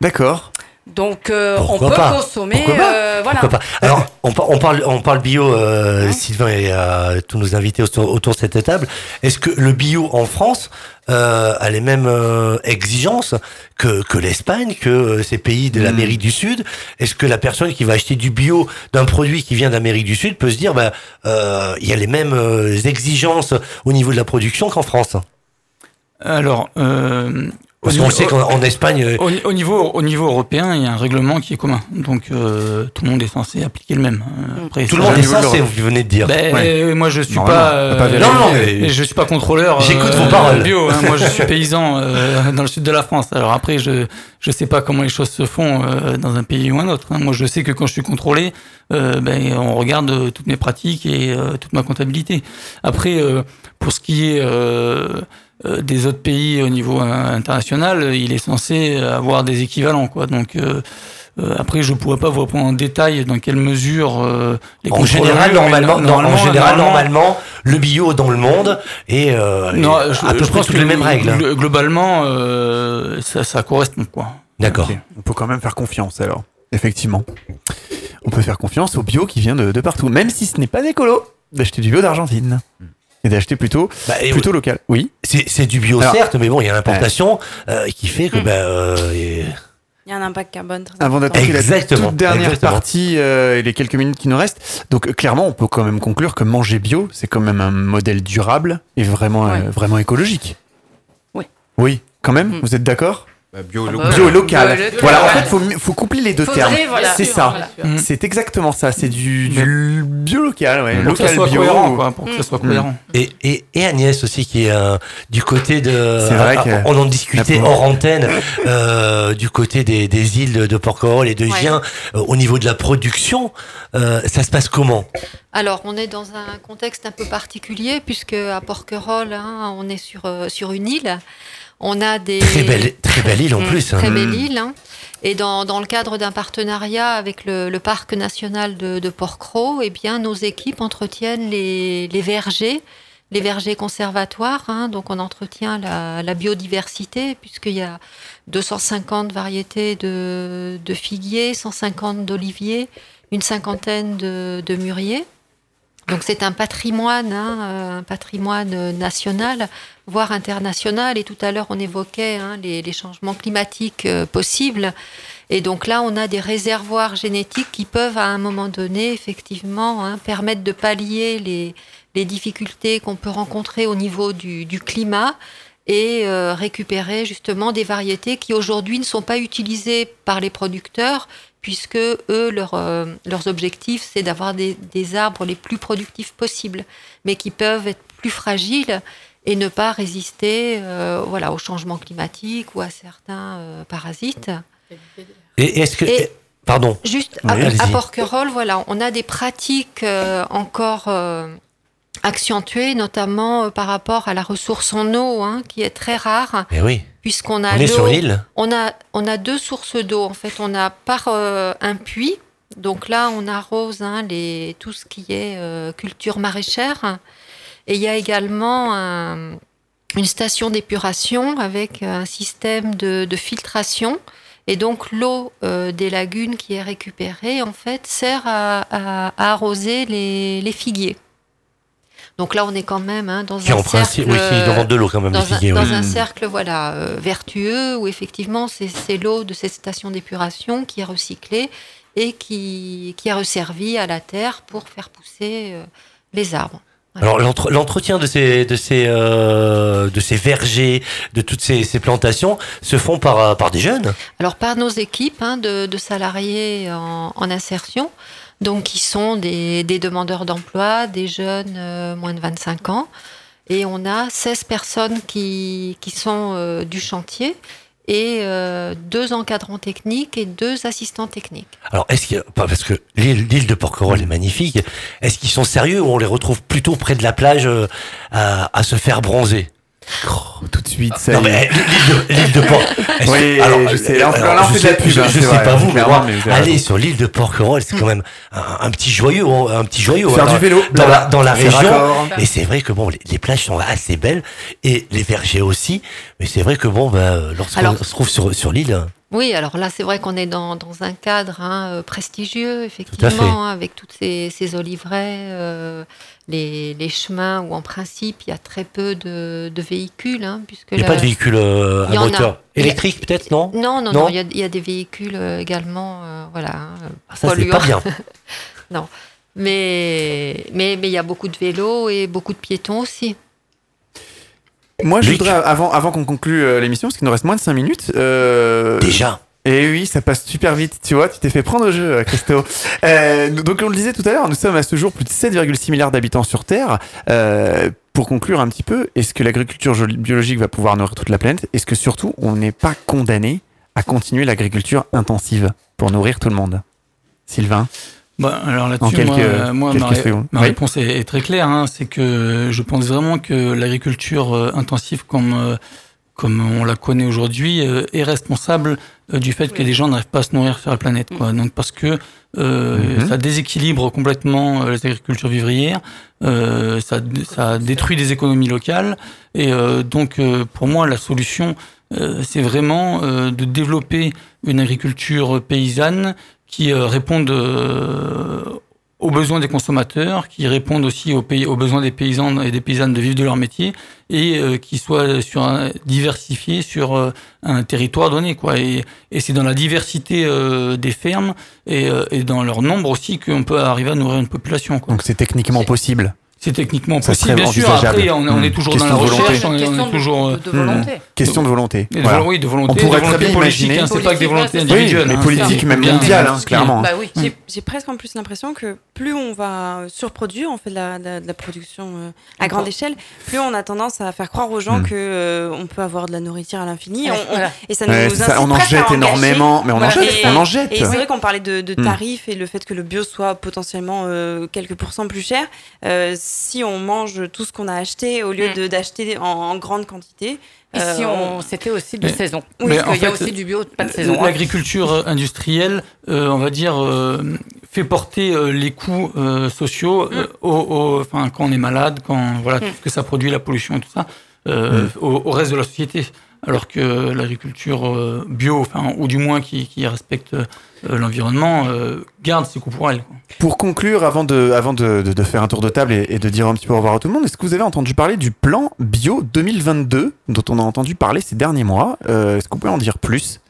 D'accord. Donc, euh, on peut pas consommer. Pourquoi pas euh, voilà. Pourquoi pas Alors, on, par- on parle, on parle bio, euh, Ouais. Sylvain et euh, tous nos invités autour, autour de cette table. Est-ce que le bio en France euh, a les mêmes euh, exigences que, que l'Espagne, que ces pays de l'Amérique du Sud? Est-ce que la personne qui va acheter du bio d'un produit qui vient d'Amérique du Sud peut se dire, bah, euh, il y a les mêmes exigences au niveau de la production qu'en France? Alors euh, Parce qu'on sait qu'en en Espagne, euh, Au, au niveau, au niveau européen, il y a un règlement qui est commun. Donc, euh, tout le monde est censé appliquer le même. Après, tout le monde est censé, vous venez de dire. Ben, Ouais. euh, moi, je suis pas, euh. Non, non, mais- je suis pas contrôleur. J'écoute euh, vos paroles. Bio, hein. moi, je suis paysan euh, dans le sud de la France. Alors après, je je sais pas comment les choses se font euh, dans un pays ou un autre. hein. Moi, je sais que quand je suis contrôlé, euh, ben, on regarde toutes mes pratiques et euh, toute ma comptabilité. Après, euh, pour ce qui est des autres pays au niveau euh, international, euh, il est censé avoir des équivalents, quoi. Donc euh, euh, après, je pourrais pas vous répondre en détail dans quelle mesure euh, les En général, normalement, no- dans- en général, normalement, le bio dans le monde est euh, non, est je, à peu je près pense toutes que les mêmes règles. glo- Globalement, euh, ça, ça correspond quoi. D'accord. On peut quand même faire confiance alors. Effectivement. On peut faire confiance au bio qui vient de, de partout, même si ce n'est pas écolo d'acheter du bio d'Argentine. Et d'acheter plutôt, Bah, et plutôt local. Oui. c'est, c'est du bio Alors- certes, mais bon, il y a l'importation euh, qui fait que Mm. bah, euh, et- Il y a un impact carbone très Avant d'attaquer la toute dernière exactement. partie euh, et les quelques minutes qui nous restent. Donc euh, clairement, on peut quand même conclure que manger bio, c'est quand même un modèle durable et vraiment, euh, Ouais. vraiment écologique. Oui. Oui, quand même. Mm. Vous êtes d'accord? Bio, Ah local. bah Bio local. Bio local. Voilà, en fait, faut, faut coupler les deux Faudrait, termes. voilà. c'est ça. Mm. C'est exactement ça. C'est du, du bio local, ouais. Pour que ça Local soit bio. cohérent, quoi, pour que ça Mm. soit cohérent. et, et, et Agnès aussi qui est euh, du côté de. C'est vrai que- on en discutait hors antenne euh, du côté des, des îles de Porquerolles et de Ouais. Gien euh, au niveau de la production. euh, ça se passe comment? Alors, on est dans un contexte un peu particulier puisque à Porquerolles, hein, on est sur, euh, sur une île. On a des Très belle, très belle île en Mm. plus. hein. très Mm. belle île. hein. Et dans, dans le cadre d'un partenariat avec le, le parc national de, de Porquerolles, eh bien, nos équipes entretiennent les, les vergers, les vergers conservatoires. hein. donc, on entretient la, la biodiversité puisqu'il y a 250 variétés de, de figuiers, 150 d'oliviers, une cinquantaine de, de mûriers. Donc c'est un patrimoine, hein, euh, un patrimoine national, voire international. Et tout à l'heure, on évoquait hein, les, changements climatiques euh, possibles. Et donc là, on a des réservoirs génétiques qui peuvent, à un moment donné, effectivement, hein, permettre de pallier les, difficultés qu'on peut rencontrer au niveau du, climat et euh, récupérer justement des variétés qui aujourd'hui ne sont pas utilisées par les producteurs puisque eux, leur, euh, leurs objectifs, c'est d'avoir des, des, arbres les plus productifs possibles, mais qui peuvent être plus fragiles et ne pas résister euh, voilà, au changement climatique ou à certains euh, parasites. Et est-ce que... Et Pardon. Juste Oui, à, à Porquerolles, voilà, on a des pratiques encore accentuées, notamment euh, par rapport à la ressource en eau, hein, qui est très rare, Eh oui. puisqu'on a On est sur l'île. on a, on a deux sources d'eau. En fait, on a par euh, un puits. Donc là, on arrose hein, les, tout ce qui est euh, culture maraîchère. Et il y a également un- une station d'épuration avec un système de, de filtration. Et donc l'eau euh, des lagunes qui est récupérée, en fait, sert à, à- à arroser les, les figuiers. Donc là, on est quand même hein, dans Qui un en principe, cercle, oui, qui doivent vendre de l'eau quand même, dans les un, figuiers. dans oui. un cercle voilà euh, vertueux où effectivement c'est l'eau de cette station d'épuration qui est recyclée et qui, qui est resservie à la terre pour faire pousser euh, les arbres. Alors l'entre- l'entretien de ces de ces euh, de ces vergers, de toutes ces, ces plantations, se font par par des jeunes? Alors par nos équipes hein, de, de salariés en, en insertion, donc qui sont des, demandeurs d'emploi, des jeunes euh, moins de 25 ans, et on a 16 personnes qui, sont euh, du chantier et euh, deux encadrants techniques et deux assistants techniques. Alors est-ce qu'il parce que l'île de Porquerolles est magnifique. Est-ce qu'ils sont sérieux ou on les retrouve plutôt près de la plage à se faire bronzer? Oh, tout de suite, ça Non mais l'île de l'île de Port. est-ce Oui, que- je sais, là, on- alors, là, on je fait de la sais- pub, Je, hein, sais vrai, pas vous, mais moi, mais aller sur l'île de Porquerolles, c'est quand même un, un petit joyeux, hein, un petit joyeux Faire hein, du vélo, dans la dans la région. raccord. Et c'est vrai que bon, les, les plages sont assez belles et les vergers aussi. Mais c'est vrai que bon, bah, lorsqu'on Alors- se trouve sur sur l'île, Oui, alors là, c'est vrai qu'on est dans, dans un cadre hein, euh, prestigieux, effectivement, hein, avec toutes ces, ces oliveraies, euh, les, les chemins où, en principe, il y a très peu de, de véhicules. hein, puisque il n'y a la- pas de véhicule euh, à moteur électrique, peut-être, non Non, non, Non non, il y a, il y a des véhicules également, euh, voilà. Ah, Ça, c'est pas bien. Mais mais mais il y a beaucoup de vélos et beaucoup de piétons aussi. Moi, je Luc. voudrais, avant, avant qu'on conclue euh, l'émission, parce qu'il nous reste moins de 5 minutes. euh, Déjà. Et oui, ça passe super vite, tu vois, tu t'es fait prendre au jeu, euh, Christo. Euh, donc, on le disait tout à l'heure, nous sommes à ce jour plus de 7,6 milliards d'habitants sur Terre. Euh, pour conclure un petit peu, est-ce que l'agriculture biologique va pouvoir nourrir toute la planète? Est-ce que surtout, on n'est pas condamné à continuer l'agriculture intensive pour nourrir tout le monde? Sylvain? Bah, alors là-dessus, quelques- moi, euh, moi, ma, quelques ré- secondes. ma Oui. réponse est, est très claire. hein. c'est que je pense vraiment que l'agriculture euh, intensive, comme euh, comme on la connaît aujourd'hui, est responsable du fait que les gens n'arrivent pas à se nourrir sur la planète. Quoi. Donc parce que euh, Mhm. ça déséquilibre complètement les agricultures vivrières, euh, ça, ça détruit des économies locales. Et euh, donc pour moi, la solution, c'est vraiment de développer une agriculture paysanne qui euh, répondent euh, aux besoins des consommateurs, qui répondent aussi aux, pays, aux besoins des paysans et des paysannes de vivre de leur métier, et euh, qui soient sur un, diversifiés sur euh, un territoire donné. Quoi. Et, et c'est dans la diversité euh, des fermes et, euh, et dans leur nombre aussi qu'on peut arriver à nourrir une population. Quoi. Donc, c'est techniquement possible. C'est techniquement Ça possible, serait bien sûr. Après, on, on Hmm. est toujours Question dans la recherche, on est, on est toujours... euh, de, de volonté. Question de volonté. de Voilà. oui, de volonté, On pourrait très bien politique, imaginer- hein, c'est pas que des volontés individuelles. mais hein, politique, même mondiale, hein, clairement. Bah oui. J'ai j'ai presque en plus l'impression que plus on va surproduire, on fait de la, de la- production euh, à grande échelle, plus on a tendance à faire croire aux gens Hmm. que euh, on peut avoir de la nourriture à l'infini. Ouais, On- voilà. Et ça Ouais, nous ça, on en jette énormément, mais on en jette, Et- on en jette. Et c'est vrai qu'on parlait de, Hmm. tarifs et le fait que le bio soit potentiellement euh, quelques pourcents plus cher. Euh, si on mange tout ce qu'on a acheté au lieu Mm. de d'acheter en, en grande quantité. Et euh, si on, c'était aussi de Mais- saison. Mais Oui, parce qu'il y a aussi du bio, pas de saison. hein. L'agriculture industrielle, euh, on va dire, euh, fait porter euh, les coûts euh, sociaux euh, au, au- enfin, quand on est malade, quand voilà, tout ce que ça produit, la pollution et tout ça, euh, au, au reste de la société. Alors que l'agriculture euh, bio, enfin, ou du moins qui, respecte euh, l'environnement, euh, garde ses coûts pour elle. Pour conclure, avant de, avant de, faire un tour de table et, de dire un petit peu au revoir à tout le monde, est-ce que vous avez entendu parler du plan bio 2022 dont on a entendu parler ces derniers mois? Est-ce vous pouvez en dire plus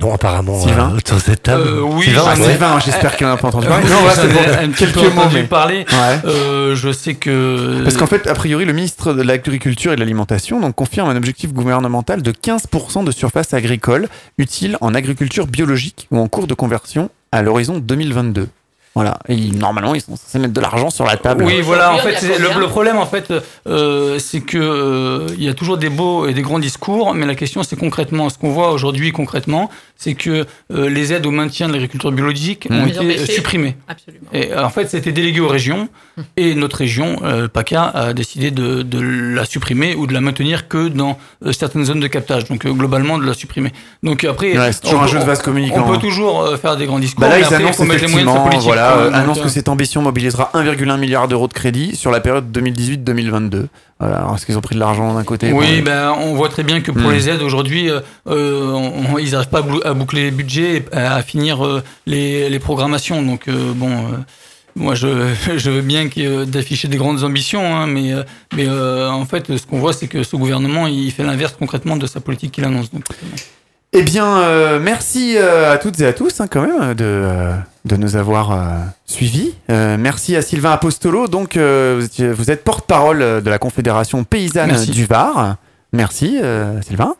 Non, apparemment, Sylvain euh, autour de cette table. Euh, oui, Sylvain, Ah, j'espère qu'il n'en a pas entendu parler. Euh, Non, là, c'est bon. Quelques mots, mais- parler. Ouais. Euh, je sais que. Parce qu'en fait, a priori, le ministre de l'Agriculture et de l'Alimentation donc, confirme un objectif gouvernemental de 15% de surface agricole utile en agriculture biologique ou en cours de conversion à l'horizon 2022. Voilà. Et normalement, ils sont censés mettre de l'argent sur la table. Oui, voilà. En fait, le, problème, en fait, euh, c'est que euh, il y a toujours des beaux et des grands discours, mais la question, c'est concrètement, ce qu'on voit aujourd'hui concrètement, c'est que euh, les aides au maintien de l'agriculture biologique Mmh. ont été supprimées. Absolument. Et en fait, c'était délégué aux régions, et notre région, euh, PACA, a décidé de, de la supprimer ou de la maintenir que dans euh, certaines zones de captage. Donc, euh, globalement, de la supprimer. Donc après, Ouais, c'est toujours on un peut- jeu de vase On communicant. peut hein. toujours euh, faire des grands discours, Bah là, mais ils après, il annoncent faut mettre les moyens de sa politique. voilà, quoi. euh, Donc, annoncent euh, que cette ambition mobilisera 1,1 milliard d'euros de crédit sur la période 2018-2022. Voilà, alors est-ce qu'ils ont pris de l'argent d'un côté Oui, pour- ben, on voit très bien que pour Hmm. les aides aujourd'hui, euh, euh, on- on- ils n'arrivent pas à, bou- à boucler les budgets, et à finir euh, les, les programmations. Donc bon, moi je, je veux bien d'afficher des grandes ambitions, hein, mais, mais euh, en fait, ce qu'on voit, c'est que ce gouvernement, il fait l'inverse concrètement de sa politique qu'il annonce. Donc, Eh bien, euh, merci euh, à toutes et à tous hein, quand même de, euh, de nous avoir euh, suivis. Euh, merci à Sylvain Apostolo. Donc, euh, vous êtes porte-parole de la Confédération paysanne Merci. du Var. Merci, euh, Sylvain.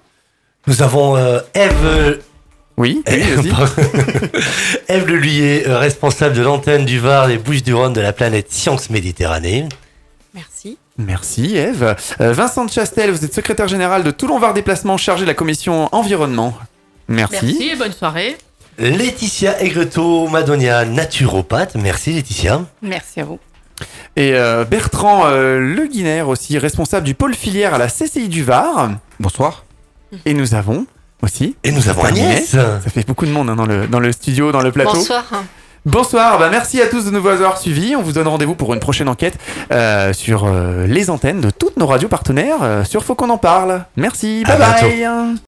Nous avons euh, Eve Oui, oui. Eve Leluyer, responsable de l'antenne du Var des Bouches-du-Rhône de la planète Science Méditerranée. Merci. Merci, Eve. Euh, Vincent de Chastel, vous êtes secrétaire général de Toulon Var Déplacement, chargé de la commission environnement. Merci. Merci et bonne soirée. Laetitia Aigreto, Madonia, naturopathe. Merci Laetitia. Merci à vous. Et euh, Bertrand euh, Le Guiner aussi, responsable du pôle filière à la CCI du Var. Bonsoir. Et nous avons aussi. Et nous avons. Agnès. Ça fait beaucoup de monde hein, dans, le, dans le studio, dans le plateau. Bonsoir. Bonsoir, bah merci à tous de nous avoir suivis. On vous donne rendez-vous pour une prochaine enquête euh, sur euh, les antennes de toutes nos radios partenaires euh, sur Faut qu'on en parle. Merci, À bye bye.